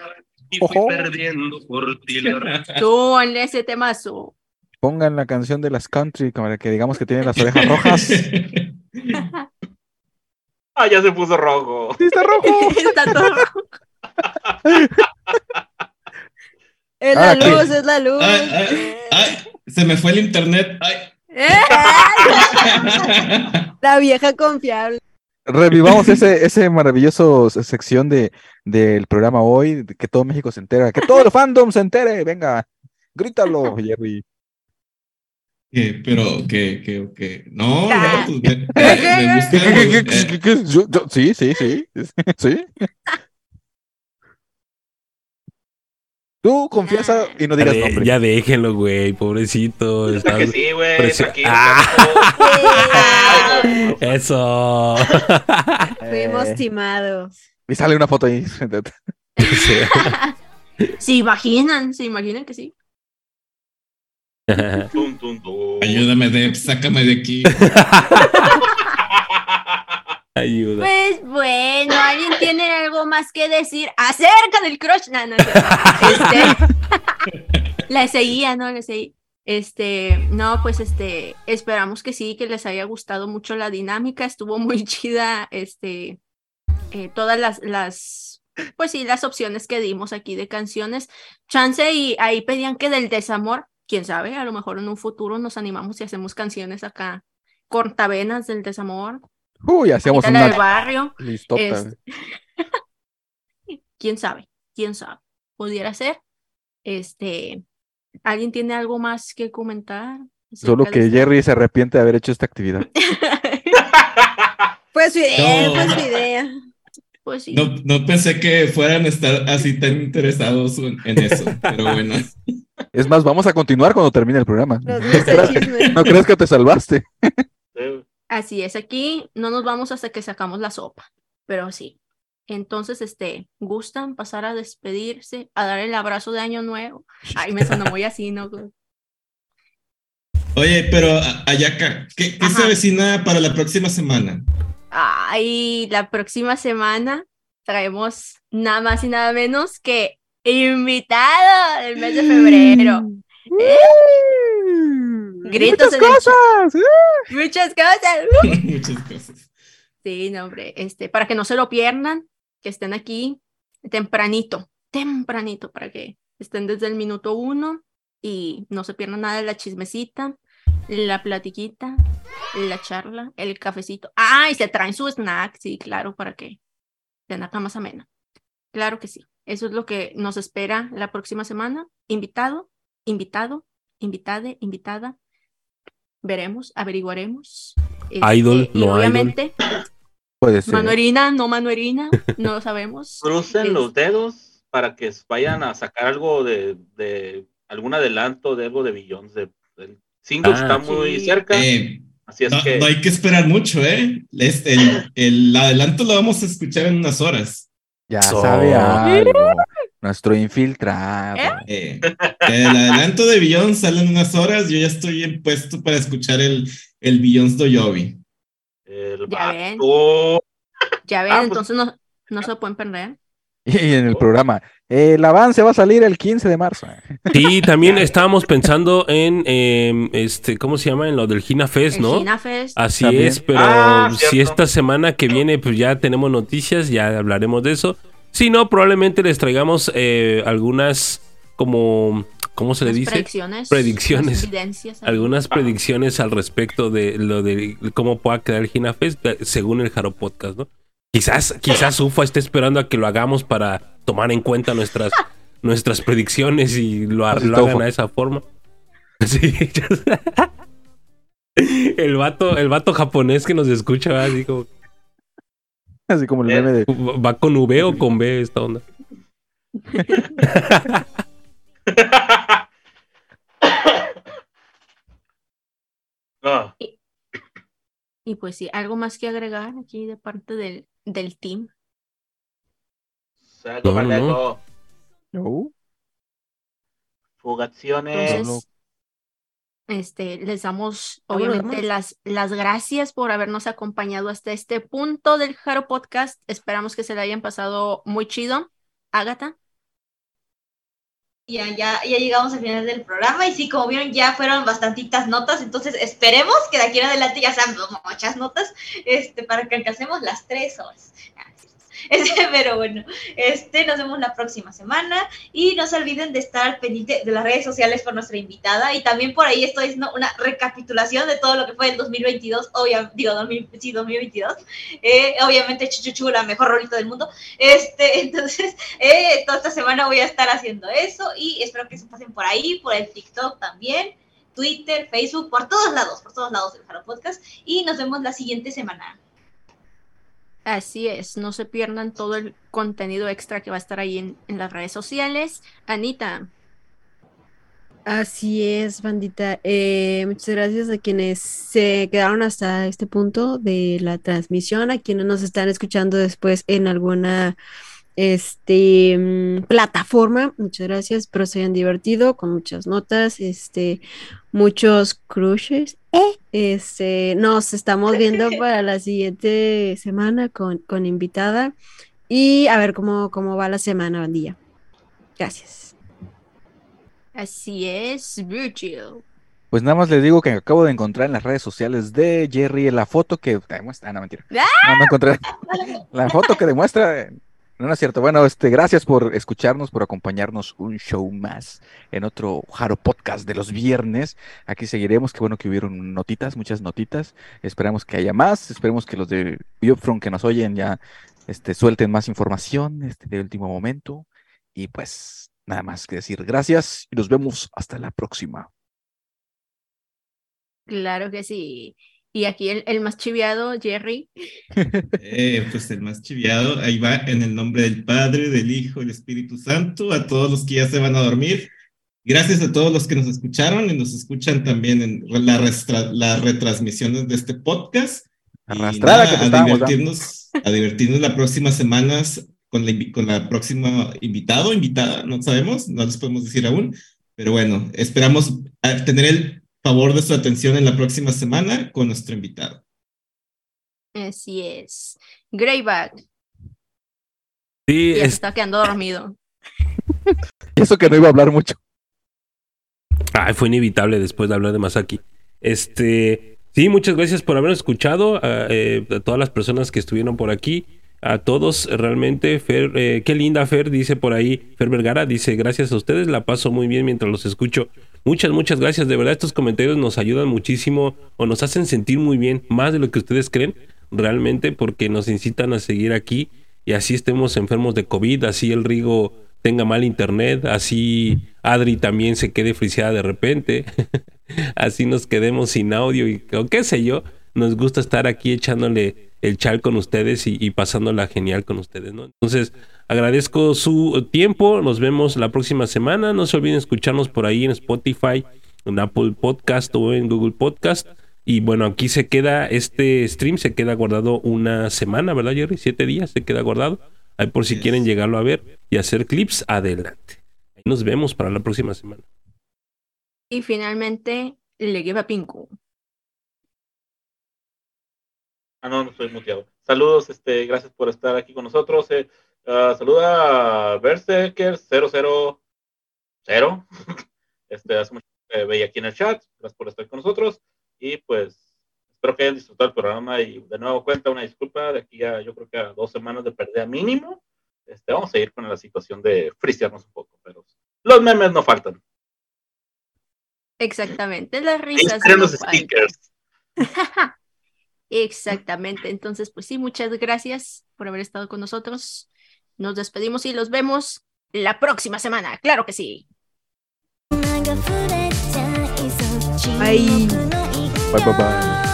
y fui Ojo. perdiendo por ti la razón. Tú en ese temazo. Pongan la canción de las country, para que digamos que tienen las orejas rojas. Ah, ya se puso rojo. ¡Sí, está rojo! Está todo rojo. Es Ah, la ¿qué? luz, es la luz. Ay, ay, ay, se me fue el internet. Ay. Eh, La vieja confiable. Revivamos ese, ese maravilloso se- sección de, del programa hoy, que todo México se entera, que todo el fandom se entere, venga, grítalo, Jerry. ¿Qué? Pero, ¿qué, qué, qué? No, Ah. no, pues, me, me gusta. ¿Qué, qué, qué, eh, qué, qué? Yo- yo- sí, sí, sí, sí. Tú confiesa y no digas nombre. ya déjenlo, güey. Pobrecito. Está que sí, güey. Presi- Ah. Eso. Fuimos timados. y sale una foto ahí. Se imaginan, se imaginan que sí. Tum, tum, tum. Ayúdame, Deb, sácame de aquí. Ayuda. Pues bueno, ¿alguien tiene algo más que decir acerca del crush? No, no. Este, la seguía, ¿no? Le seguí. Este, no, pues este, esperamos que sí, que les haya gustado mucho la dinámica, estuvo muy chida, este, eh, todas las, las, pues sí, las opciones que dimos aquí de canciones. Chance y ahí pedían que del desamor, quién sabe, a lo mejor en un futuro nos animamos y hacemos canciones acá, cortavenas del desamor, Uy, hacíamos del una barrio. listota. Es- quién sabe, quién sabe. Pudiera ser. Este, ¿alguien tiene algo más que comentar? Solo que de Jerry se arrepiente de haber hecho esta actividad. Fue su idea, No. fue su idea. Pues sí. No, no pensé que fueran a estar así tan interesados en eso, pero bueno. Es más, vamos a continuar cuando termine el programa. Nos gusta el chisme. No crees que te salvaste. Sí. Así es, aquí no nos vamos hasta que sacamos la sopa, pero sí. Entonces, este, ¿gustan pasar a despedirse, a dar el abrazo de Año Nuevo? Ay, me sonó muy así, ¿no? Oye, pero Ayaka, ¿qué, qué se avecina para la próxima semana? Ay, la próxima semana traemos nada más y nada menos que invitado del mes de febrero. ¿Eh? Gritos Muchas en el chat. cosas. ¿eh? Muchas cosas. Muchas cosas. Sí, no, hombre, este, para que no se lo pierdan, que estén aquí tempranito, tempranito, para que estén desde el minuto uno y no se pierdan nada de la chismecita, la platiquita, la charla, el cafecito. Ah, y se traen su snack, sí, claro, para que estén acá más amena. Claro que sí. Eso es lo que nos espera la próxima semana. Invitado, invitado, invitade, invitada. Veremos, averiguaremos. Idol, Este, no idol. obviamente, Puede ser. Manuerina, no Manuerina, no lo sabemos. Crucen los dedos para que vayan a sacar algo de, de algún adelanto de algo de Billions. De, el single Ah, está muy sí. cerca, Eh, así es no, que no hay que esperar mucho, ¿eh? Este, el, el adelanto lo vamos a escuchar en unas horas. Ya So- sabe algo. Nuestro infiltrado. Eh, el adelanto de Billions sale en unas horas. Yo ya estoy puesto para escuchar el, el Billions Doyobi. el Ya ven. Ya ven, Ah, pues- entonces no, no se lo pueden perder. Y en el programa, el avance va a salir el 15 de marzo. Sí, también estábamos pensando en, em, este, ¿cómo se llama? En lo del Gina Fest, El ¿no? Gina Fest. Así También. es, pero Ah, si esta semana que viene pues ya tenemos noticias, ya hablaremos de eso. Si no, probablemente les traigamos eh, algunas como, ¿cómo se le dice? Predicciones. Evidencias. Algunas predicciones al respecto de lo de cómo pueda quedar el Gina Fest eh, según el Jaro Podcast, ¿no? Quizás, quizás Ufa esté esperando a que lo hagamos para tomar en cuenta nuestras, nuestras predicciones y lo, Así lo hagan a esa forma. Sí. El vato, el vato japonés que nos escucha, ¿verdad? así como, Así como el Eh. meme de. ¿va con V o con B esta onda? Ah, Y pues sí, algo más que agregar aquí de parte del, del team. saco No, no, No. Fugaciones. Entonces, este, les damos obviamente las, las gracias por habernos acompañado hasta este punto del Jaro Podcast. Esperamos que se le hayan pasado muy chido. Ágata. Ya, ya, ya llegamos al final del programa y sí, como vieron, ya fueron bastantitas notas, entonces esperemos que de aquí en adelante ya sean muchas notas, este, para que alcancemos las tres horas. pero bueno, este, nos vemos la próxima semana y no se olviden de estar pendiente de las redes sociales por nuestra invitada y también por ahí estoy haciendo una recapitulación de todo lo que fue el 2022, obvia, digo, 2000, sí, 2022, eh, obviamente Chuchuchu, la mejor rolita del mundo, este, entonces, eh, toda esta semana voy a estar haciendo eso y espero que se pasen por ahí, por el TikTok también, Twitter, Facebook, por todos lados, por todos lados del Jaro Podcast y nos vemos la siguiente semana. Así es, no se pierdan todo el contenido extra que va a estar ahí en, las redes sociales. Anita, Así es, bandita. Eh, muchas gracias a quienes se quedaron hasta este punto de la transmisión, a quienes nos están escuchando después en alguna este mm, plataforma. Muchas gracias, espero se hayan divertido con muchas notas, este, muchos crushes. Eh, Este, nos estamos viendo para la siguiente semana con, con invitada y a ver cómo, cómo va la semana, bandilla. Gracias. así es, Virgil. Pues nada más les digo que acabo de encontrar en las redes sociales de Jerry la foto que demuestra. Ah, no, mentira. No, no encontré. La foto que demuestra. No, es cierto. Bueno, este, gracias por escucharnos, por acompañarnos un show más en otro Jaro Podcast de los viernes. Aquí seguiremos. Qué bueno que hubieron notitas, muchas notitas. Esperamos que haya más. Esperemos que los de Upfront que nos oyen ya este, suelten más información este, de último momento. Y pues nada más que decir gracias y nos vemos hasta la próxima. Claro que sí. Y aquí el, el más chiviado, Jerry. Eh, pues el más chiviado, ahí va en el nombre del Padre, del Hijo, del Espíritu Santo, a todos los que ya se van a dormir. Gracias a todos los que nos escucharon y nos escuchan también en la restra- las retransmisiones de este podcast. Arrastrada nada, que te a divertirnos, a divertirnos las próximas semanas con la, con la próxima invitado, invitada, no sabemos, no les podemos decir aún, pero bueno, esperamos a tener el favor de su atención en la próxima semana con nuestro invitado. Así es. Greyback, Sí, ya se es- está quedando dormido. Y eso que no iba a hablar mucho. Ay, fue inevitable después de hablar de Masaki. Este, sí, muchas gracias por habernos escuchado. A, eh, a todas las personas que estuvieron por aquí. A todos, realmente. Fer, eh, qué linda Fer, dice por ahí. Fer Vergara dice: Gracias a ustedes, la paso muy bien mientras los escucho. Muchas, muchas gracias. De verdad, estos comentarios nos ayudan muchísimo o nos hacen sentir muy bien, más de lo que ustedes creen, realmente, porque nos incitan a seguir aquí y así estemos enfermos de COVID, así el Rigo tenga mal internet, así Adri también se quede friseada de repente, así nos quedemos sin audio y o qué sé yo, nos gusta estar aquí echándole el chal con ustedes y, y pasándola genial con ustedes, ¿no? Entonces, agradezco su tiempo, nos vemos la próxima semana, no se olviden escucharnos por ahí en Spotify, en Apple Podcast o en Google Podcast. Y bueno, aquí se queda, este stream se queda guardado una semana, ¿verdad, Jerry? Siete días se queda guardado. Ahí por si Yes. quieren llegarlo a ver y hacer clips, adelante. Ahí nos vemos para la próxima semana. Y finalmente, le lleva Pinku. Ah, no, no estoy muteado. Saludos, este, gracias por estar aquí con nosotros. Eh, ah, saluda a Berserker 000. Este, hace mucho que veía aquí en el chat. Gracias por estar con nosotros. Y pues, espero que hayan disfrutado el programa. Y de nuevo cuenta una disculpa. De aquí a, yo creo que a dos semanas de pérdida mínimo. Este, vamos a ir con la situación de frisearnos un poco. Pero los memes no faltan. Exactamente, las risas. no los faltan. stickers. Exactamente. Entonces, pues sí, muchas gracias por haber estado con nosotros. Nos despedimos y los vemos la próxima semana. Claro que sí. Bye. Bye, bye, bye.